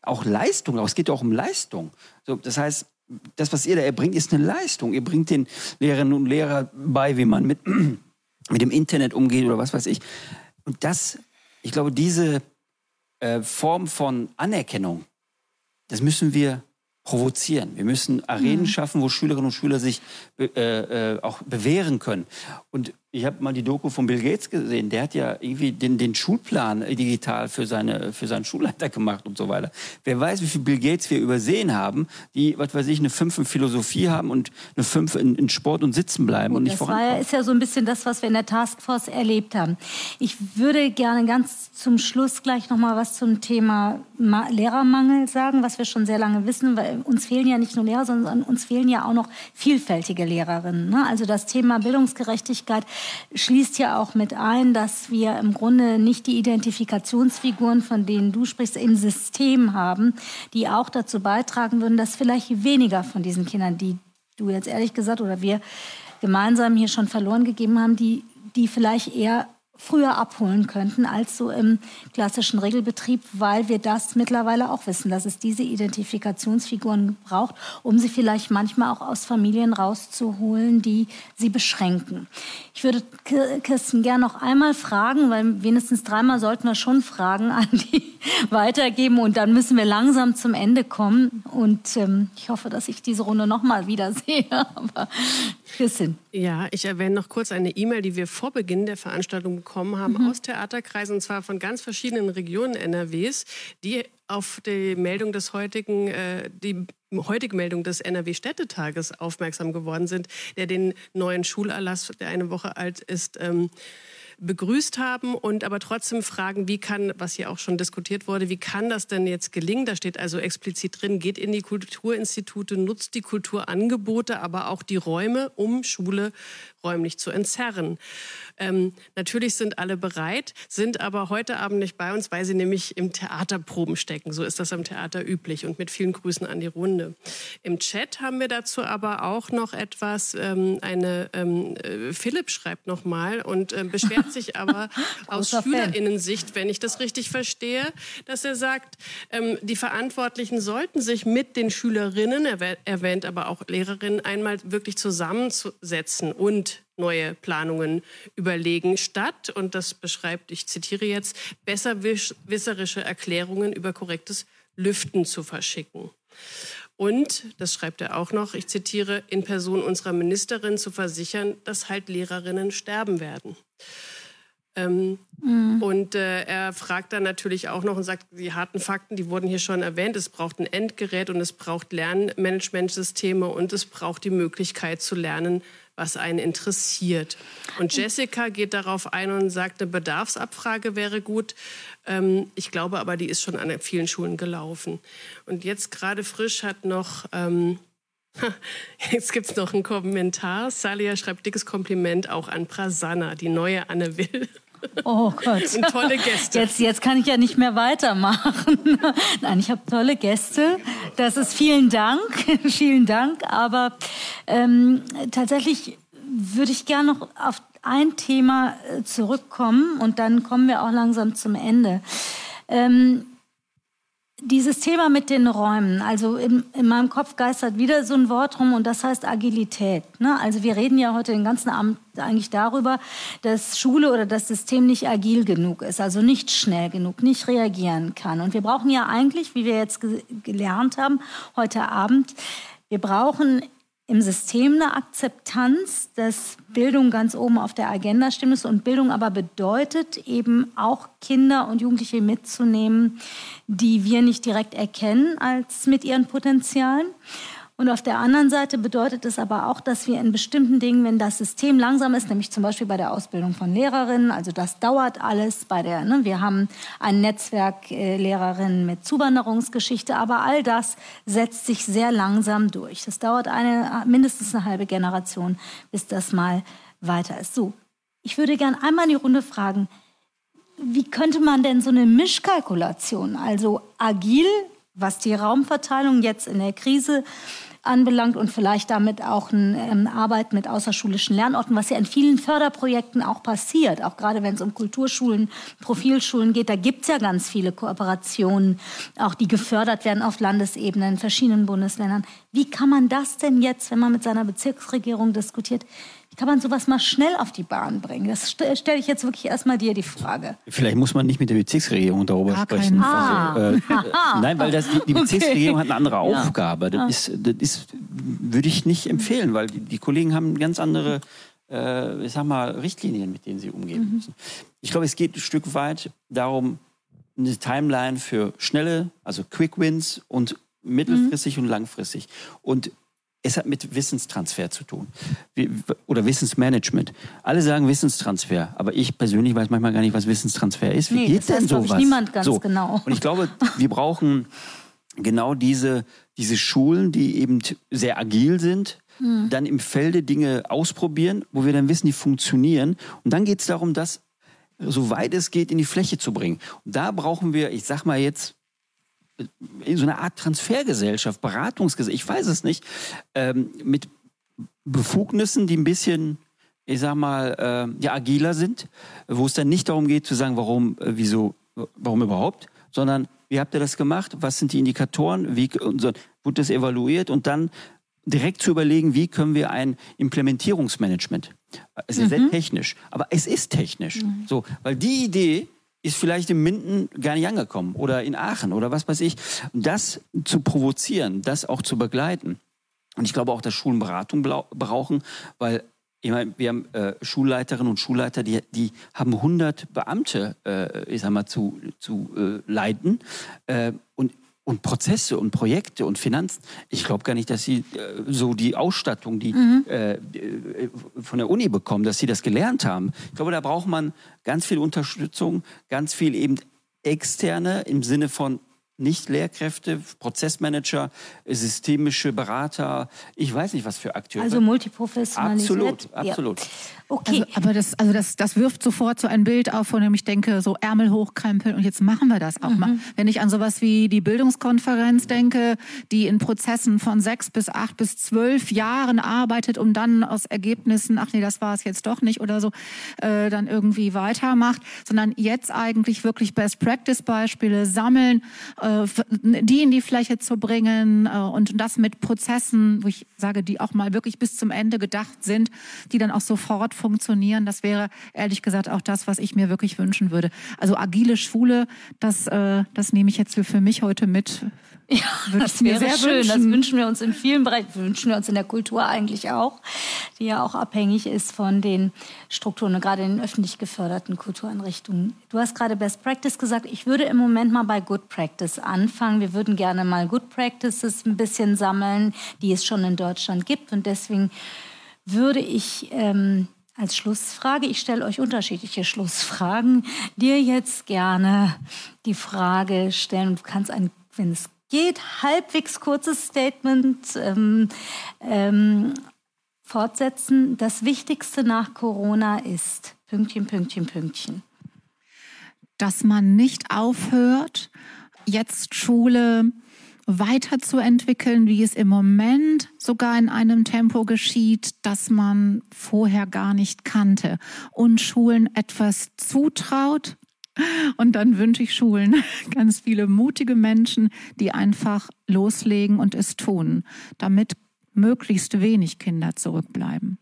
auch Leistung, auch es geht ja auch um Leistung. So, das heißt, das, was ihr da erbringt, ist eine Leistung. Ihr bringt den Lehrerinnen und Lehrern bei, wie man mit, mit dem Internet umgeht oder was weiß ich. Und das, ich glaube, diese äh, Form von Anerkennung, das müssen wir provozieren. Wir müssen Arenen mhm. schaffen, wo Schülerinnen und Schüler sich äh, äh, auch bewähren können. Und ich habe mal die Doku von Bill Gates gesehen. Der hat ja irgendwie den, den Schulplan digital für, seine, für seinen Schulleiter gemacht und so weiter. Wer weiß, wie viel Bill Gates wir übersehen haben, die, was weiß ich, eine 5 in Philosophie haben und eine 5 in, in, Sport und Sitzen bleiben und, und nicht vorankommen.
Das ist ja so ein bisschen das, was wir in der Taskforce erlebt haben. Ich würde gerne ganz zum Schluss gleich noch mal was zum Thema Lehrermangel sagen, was wir schon sehr lange wissen, weil uns fehlen ja nicht nur Lehrer, sondern uns fehlen ja auch noch vielfältige Lehrerinnen. Ne? Also das Thema Bildungsgerechtigkeit schließt ja auch mit ein, dass wir im Grunde nicht die Identifikationsfiguren, von denen du sprichst, im System haben, die auch dazu beitragen würden, dass vielleicht weniger von diesen Kindern, die du jetzt ehrlich gesagt oder wir gemeinsam hier schon verloren gegeben haben, die, die vielleicht eher früher abholen könnten als so im klassischen Regelbetrieb, weil wir das mittlerweile auch wissen, dass es diese Identifikationsfiguren braucht, um sie vielleicht manchmal auch aus Familien rauszuholen, die sie beschränken. Ich würde Kirsten gerne noch einmal fragen, weil wenigstens dreimal sollten wir schon Fragen an die weitergeben und dann müssen wir langsam zum Ende kommen. Und ähm, ich hoffe, dass ich diese Runde noch mal wiedersehe. Aber Kirsten.
Ja, ich erwähne noch kurz eine E-Mail, die wir vor Beginn der Veranstaltung bekommen haben mhm. aus Theaterkreisen und zwar von ganz verschiedenen Regionen NRWs, die auf die Meldung des heutigen, äh, die heutige Meldung des NRW-Städtetages aufmerksam geworden sind, der den neuen Schulerlass, der eine Woche alt ist, ähm, begrüßt haben und aber trotzdem fragen, wie kann, was hier auch schon diskutiert wurde, wie kann das denn jetzt gelingen? Da steht also explizit drin, geht in die Kulturinstitute, nutzt die Kulturangebote, aber auch die Räume, um Schule räumlich zu entzerren. Ähm, natürlich sind alle bereit, sind aber heute Abend nicht bei uns, weil sie nämlich im Theaterproben stecken. So ist das am Theater üblich und mit vielen Grüßen an die Runde. Im Chat haben wir dazu aber auch noch etwas. Ähm, eine ähm, äh, Philipp schreibt nochmal und äh, beschwert sich aber aus Schülerinnensicht, wenn ich das richtig verstehe, dass er sagt, ähm, die Verantwortlichen sollten sich mit den Schülerinnen, er erwähnt aber auch Lehrerinnen, einmal wirklich zusammensetzen und neue Planungen überlegen, statt, und das beschreibt, ich zitiere jetzt, besserwisserische Erklärungen über korrektes Lüften zu verschicken. Und, das schreibt er auch noch, ich zitiere, in Person unserer Ministerin zu versichern, dass halt Lehrerinnen sterben werden. Ähm, mhm. Und äh, er fragt dann natürlich auch noch und sagt, die harten Fakten, die wurden hier schon erwähnt. Es braucht ein Endgerät und es braucht Lernmanagementsysteme und es braucht die Möglichkeit zu lernen, was einen interessiert. Und Jessica geht darauf ein und sagt, eine Bedarfsabfrage wäre gut. Ähm, ich glaube aber, die ist schon an vielen Schulen gelaufen. Und jetzt gerade frisch hat noch... Ähm, Jetzt gibt es noch einen Kommentar. Salia schreibt dickes Kompliment auch an Prasanna, die neue Anne Will.
Oh Gott.
Und tolle Gäste.
Jetzt, jetzt kann ich ja nicht mehr weitermachen. Nein, ich habe tolle Gäste. Das ist vielen Dank, vielen Dank. Aber ähm, tatsächlich würde ich gerne noch auf ein Thema äh, zurückkommen und dann kommen wir auch langsam zum Ende. Ähm, dieses Thema mit den Räumen, also in, in, meinem Kopf geistert wieder so ein Wort rum und das heißt Agilität. Ne? Also wir reden ja heute den ganzen Abend eigentlich darüber, dass Schule oder das System nicht agil genug ist, also nicht schnell genug, nicht reagieren kann. Und wir brauchen ja eigentlich, wie wir jetzt ge gelernt haben heute Abend, wir brauchen im System eine Akzeptanz, dass Bildung ganz oben auf der Agenda stimmt und Bildung aber bedeutet eben auch Kinder und Jugendliche mitzunehmen, die wir nicht direkt erkennen als mit ihren Potenzialen. Und auf der anderen Seite bedeutet es aber auch, dass wir in bestimmten Dingen, wenn das System langsam ist, nämlich zum Beispiel bei der Ausbildung von Lehrerinnen, also das dauert alles bei der, ne, wir haben ein Netzwerk äh, Lehrerinnen mit Zuwanderungsgeschichte, aber all das setzt sich sehr langsam durch. Das dauert eine, mindestens eine halbe Generation, bis das mal weiter ist. So, ich würde gern einmal in die Runde fragen, wie könnte man denn so eine Mischkalkulation, also agil, was die Raumverteilung jetzt in der Krise anbelangt und vielleicht damit auch eine ähm, Arbeit mit außerschulischen Lernorten, was ja in vielen Förderprojekten auch passiert, auch gerade wenn es um Kulturschulen, Profilschulen geht, da gibt es ja ganz viele Kooperationen, auch die gefördert werden auf Landesebene in verschiedenen Bundesländern. Wie kann man das denn jetzt, wenn man mit seiner Bezirksregierung diskutiert, wie kann man sowas mal schnell auf die Bahn bringen? Das stelle ich jetzt wirklich erstmal dir die Frage.
Vielleicht muss man nicht mit der Bezirksregierung darüber Gar sprechen.
Ah. Also, äh,
nein, weil das, die, die Bezirksregierung okay. hat eine andere Aufgabe. Das, ah. ist, das ist, würde ich nicht empfehlen, weil die, die Kollegen haben ganz andere, äh, ich sag mal, Richtlinien, mit denen sie umgehen mhm. müssen. Ich glaube, es geht ein Stück weit darum, eine Timeline für schnelle, also Quick Wins und mittelfristig mhm. und langfristig. Und es hat mit Wissenstransfer zu tun Wie, oder Wissensmanagement. Alle sagen Wissenstransfer, aber ich persönlich weiß manchmal gar nicht, was Wissenstransfer ist. Wie nee, geht das denn sowas?
niemand ganz so. genau.
Und ich glaube, wir brauchen genau diese, diese Schulen, die eben sehr agil sind, hm. dann im Felde Dinge ausprobieren, wo wir dann wissen, die funktionieren. Und dann geht es darum, das, soweit es geht, in die Fläche zu bringen. Und da brauchen wir, ich sag mal jetzt, so eine Art Transfergesellschaft, Beratungsgesellschaft, ich weiß es nicht, ähm, mit Befugnissen, die ein bisschen, ich sag mal, äh, ja, agiler sind, wo es dann nicht darum geht zu sagen, warum, äh, wieso, warum überhaupt, sondern wie habt ihr das gemacht? Was sind die Indikatoren? Wie und so, wurde das evaluiert und dann direkt zu überlegen, wie können wir ein Implementierungsmanagement. Es ist mhm. sehr technisch, aber es ist technisch. Mhm. So, weil die Idee, ist vielleicht in Minden gar nicht angekommen oder in Aachen oder was weiß ich. Das zu provozieren, das auch zu begleiten. Und ich glaube auch, dass Schulen Beratung brauchen, weil ich meine, wir haben äh, Schulleiterinnen und Schulleiter, die, die haben 100 Beamte, äh, ich sag mal, zu, zu äh, leiten. Äh, und und Prozesse und Projekte und Finanzen. Ich glaube gar nicht, dass sie äh, so die Ausstattung, die mhm. äh, von der Uni bekommen, dass sie das gelernt haben. Ich glaube, da braucht man ganz viel Unterstützung, ganz viel eben externe im Sinne von nicht Lehrkräfte, Prozessmanager, systemische Berater, ich weiß nicht was für Akteure.
Also multiprofessionalisiert.
Absolut, absolut.
Ja. Okay.
Also, aber das, also das, das wirft sofort so ein Bild auf, von dem ich denke, so Ärmel hochkrempeln und jetzt machen wir das auch mhm. mal. Wenn ich an sowas wie die Bildungskonferenz denke, die in Prozessen von sechs bis acht bis zwölf Jahren arbeitet, um dann aus Ergebnissen, ach nee, das war es jetzt doch nicht oder so, äh, dann irgendwie weitermacht, sondern jetzt eigentlich wirklich Best-Practice-Beispiele sammeln, äh, die in die Fläche zu bringen äh, und das mit Prozessen, wo ich sage, die auch mal wirklich bis zum Ende gedacht sind, die dann auch sofort funktionieren. Das wäre ehrlich gesagt auch das, was ich mir wirklich wünschen würde. Also agile Schule, das, äh, das nehme ich jetzt für mich heute mit.
Ja, das wäre sehr schön. Wünschen. Das wünschen wir uns in vielen Bereichen. Wünschen wir uns in der Kultur eigentlich auch, die ja auch abhängig ist von den Strukturen, gerade in den öffentlich geförderten Kultureinrichtungen. Du hast gerade Best Practice gesagt. Ich würde im Moment mal bei Good Practice anfangen. Wir würden gerne mal Good Practices ein bisschen sammeln, die es schon in Deutschland gibt. Und deswegen würde ich ähm, als Schlussfrage, ich stelle euch unterschiedliche Schlussfragen, dir jetzt gerne die Frage stellen. Du kannst ein, wenn es geht, halbwegs kurzes Statement ähm, ähm, fortsetzen. Das Wichtigste nach Corona ist Pünktchen, Pünktchen, Pünktchen.
Dass man nicht aufhört, jetzt Schule weiterzuentwickeln, wie es im Moment sogar in einem Tempo geschieht, das man vorher gar nicht kannte. Und Schulen etwas zutraut. Und dann wünsche ich Schulen ganz viele mutige Menschen, die einfach loslegen und es tun, damit möglichst wenig Kinder zurückbleiben.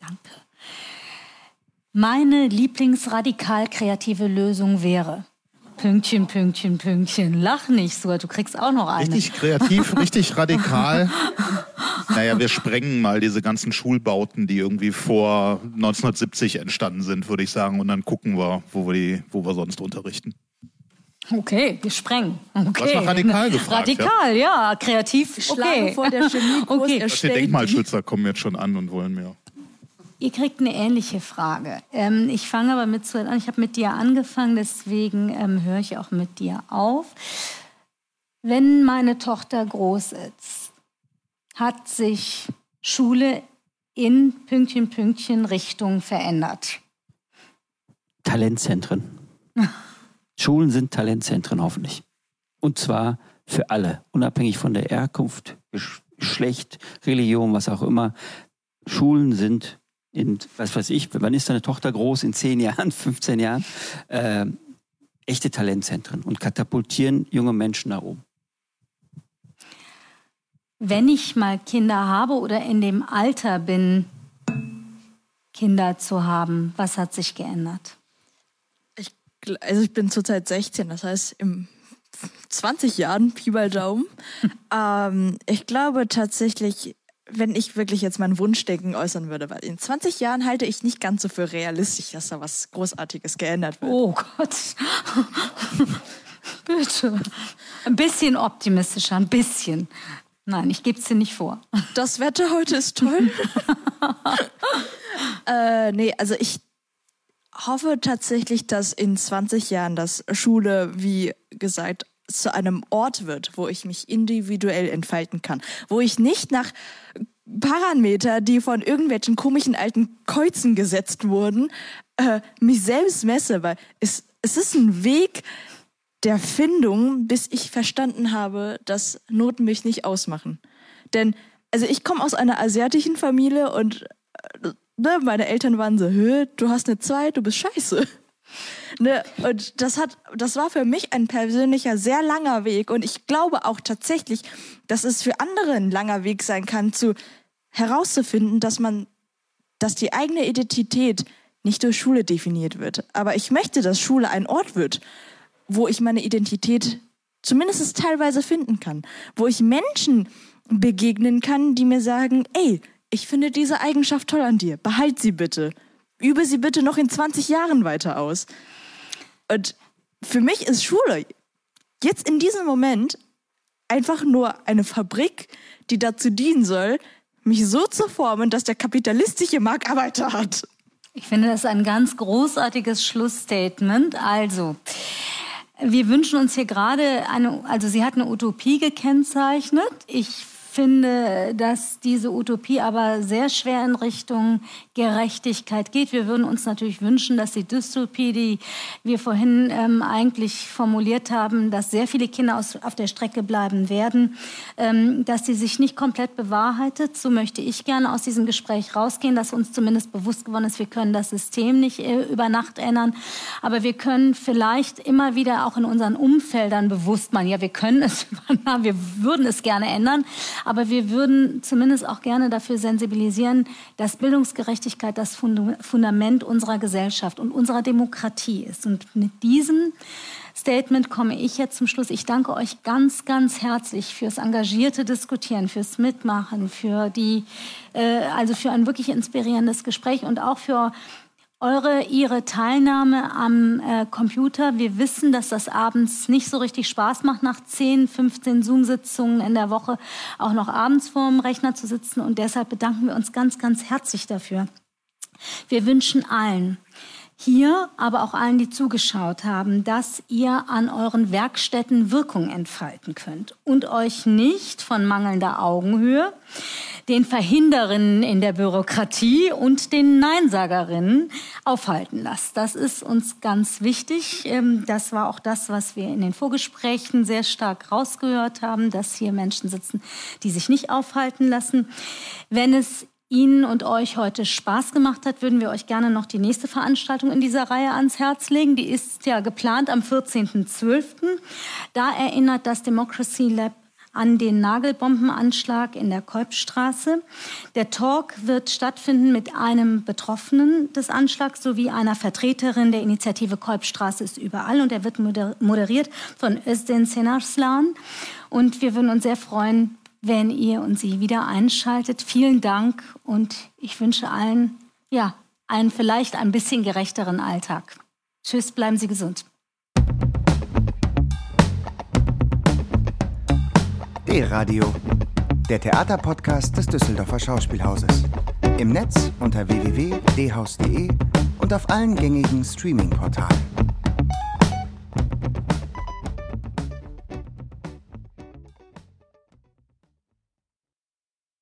Danke. Meine Lieblingsradikal kreative Lösung wäre, Pünktchen, Pünktchen, Pünktchen. Lach nicht so, du kriegst auch noch eine.
Richtig kreativ, richtig radikal. Naja, wir sprengen mal diese ganzen Schulbauten, die irgendwie vor 1970 entstanden sind, würde ich sagen. Und dann gucken wir, wo wir, die, wo wir sonst unterrichten.
Okay, wir sprengen. Okay.
Was war radikal gefragt?
Radikal, ja, ja kreativ.
Okay. vor der Chemie okay.
Die Denkmalschützer kommen jetzt schon an und wollen mehr.
Ihr kriegt eine ähnliche Frage. Ähm, ich fange aber mit zu an. Ich habe mit dir angefangen, deswegen ähm, höre ich auch mit dir auf. Wenn meine Tochter groß ist, hat sich Schule in Pünktchen, Pünktchen Richtung verändert.
Talentzentren. Schulen sind Talentzentren hoffentlich. Und zwar für alle, unabhängig von der Herkunft, Geschlecht, Religion, was auch immer. Schulen sind in, was weiß ich, wann ist deine Tochter groß? In 10 Jahren, 15 Jahren? Äh, echte Talentzentren und katapultieren junge Menschen nach oben.
Wenn ich mal Kinder habe oder in dem Alter bin, Kinder zu haben, was hat sich geändert?
Ich, also ich bin zurzeit 16, das heißt im 20 Jahren, Pi mal Daumen. ähm, ich glaube tatsächlich, wenn ich wirklich jetzt mein Wunschdenken äußern würde, weil in 20 Jahren halte ich nicht ganz so für realistisch, dass da was Großartiges geändert wird.
Oh Gott. Bitte. Ein bisschen optimistischer, ein bisschen. Nein, ich gebe es dir nicht vor.
Das Wetter heute ist toll. äh, nee, also ich hoffe tatsächlich, dass in 20 Jahren das Schule, wie gesagt, zu einem Ort wird, wo ich mich individuell entfalten kann, wo ich nicht nach Parameter, die von irgendwelchen komischen alten Kreuzen gesetzt wurden, äh, mich selbst messe, weil es, es ist ein Weg der Findung, bis ich verstanden habe, dass Noten mich nicht ausmachen. Denn, also ich komme aus einer asiatischen Familie und äh, ne, meine Eltern waren so, du hast eine Zwei, du bist scheiße. Ne? Und das hat, das war für mich ein persönlicher, sehr langer Weg. Und ich glaube auch tatsächlich, dass es für andere ein langer Weg sein kann, zu herauszufinden, dass man, dass die eigene Identität nicht durch Schule definiert wird. Aber ich möchte, dass Schule ein Ort wird, wo ich meine Identität zumindest teilweise finden kann, wo ich Menschen begegnen kann, die mir sagen, ey, ich finde diese Eigenschaft toll an dir, behalt sie bitte übe sie bitte noch in 20 Jahren weiter aus. Und für mich ist Schule jetzt in diesem Moment einfach nur eine Fabrik, die dazu dienen soll, mich so zu formen, dass der kapitalistische Markt Arbeiter hat.
Ich finde das ein ganz großartiges Schlussstatement. Also, wir wünschen uns hier gerade eine, also sie hat eine Utopie gekennzeichnet. Ich finde, dass diese Utopie aber sehr schwer in Richtung Gerechtigkeit geht. Wir würden uns natürlich wünschen, dass die Dystopie, die wir vorhin ähm, eigentlich formuliert haben, dass sehr viele Kinder aus, auf der Strecke bleiben werden, ähm, dass sie sich nicht komplett bewahrheitet. So möchte ich gerne aus diesem Gespräch rausgehen, dass uns zumindest bewusst geworden ist, wir können das System nicht äh, über Nacht ändern, aber wir können vielleicht immer wieder auch in unseren Umfeldern bewusst machen, ja, wir können es, wir würden es gerne ändern, aber wir würden zumindest auch gerne dafür sensibilisieren, dass Bildungsgerechtigkeit das Fundament unserer Gesellschaft und unserer Demokratie ist. Und mit diesem Statement komme ich jetzt zum Schluss. Ich danke euch ganz, ganz herzlich fürs engagierte Diskutieren, fürs Mitmachen, für die, äh, also für ein wirklich inspirierendes Gespräch und auch für eure, ihre Teilnahme am äh, Computer. Wir wissen, dass das abends nicht so richtig Spaß macht, nach 10, 15 Zoom-Sitzungen in der Woche auch noch abends vorm Rechner zu sitzen. Und deshalb bedanken wir uns ganz, ganz herzlich dafür. Wir wünschen allen, hier, aber auch allen, die zugeschaut haben, dass ihr an euren Werkstätten Wirkung entfalten könnt und euch nicht von mangelnder Augenhöhe, den Verhinderinnen in der Bürokratie und den Neinsagerinnen aufhalten lasst. Das ist uns ganz wichtig. Ähm, das war auch das, was wir in den Vorgesprächen sehr stark rausgehört haben, dass hier Menschen sitzen, die sich nicht aufhalten lassen. Wenn es Ihnen und euch heute Spaß gemacht hat, würden wir euch gerne noch die nächste Veranstaltung in dieser Reihe ans Herz legen. Die ist ja geplant am 14.12. Da erinnert das Democracy Lab an den Nagelbombenanschlag in der Kolbstraße. Der Talk wird stattfinden mit einem Betroffenen des Anschlags sowie einer Vertreterin der Initiative Kolbstraße ist überall und er wird moderiert von Özden Senarslan. Und wir würden uns sehr freuen, wenn ihr und sie wieder einschaltet. Vielen Dank und ich wünsche allen, ja, einen vielleicht ein bisschen gerechteren Alltag. Tschüss, bleiben Sie gesund.
D-Radio, der Theaterpodcast des Düsseldorfer Schauspielhauses. Im Netz unter www.dhaus.de und auf allen gängigen Streaming-Portalen.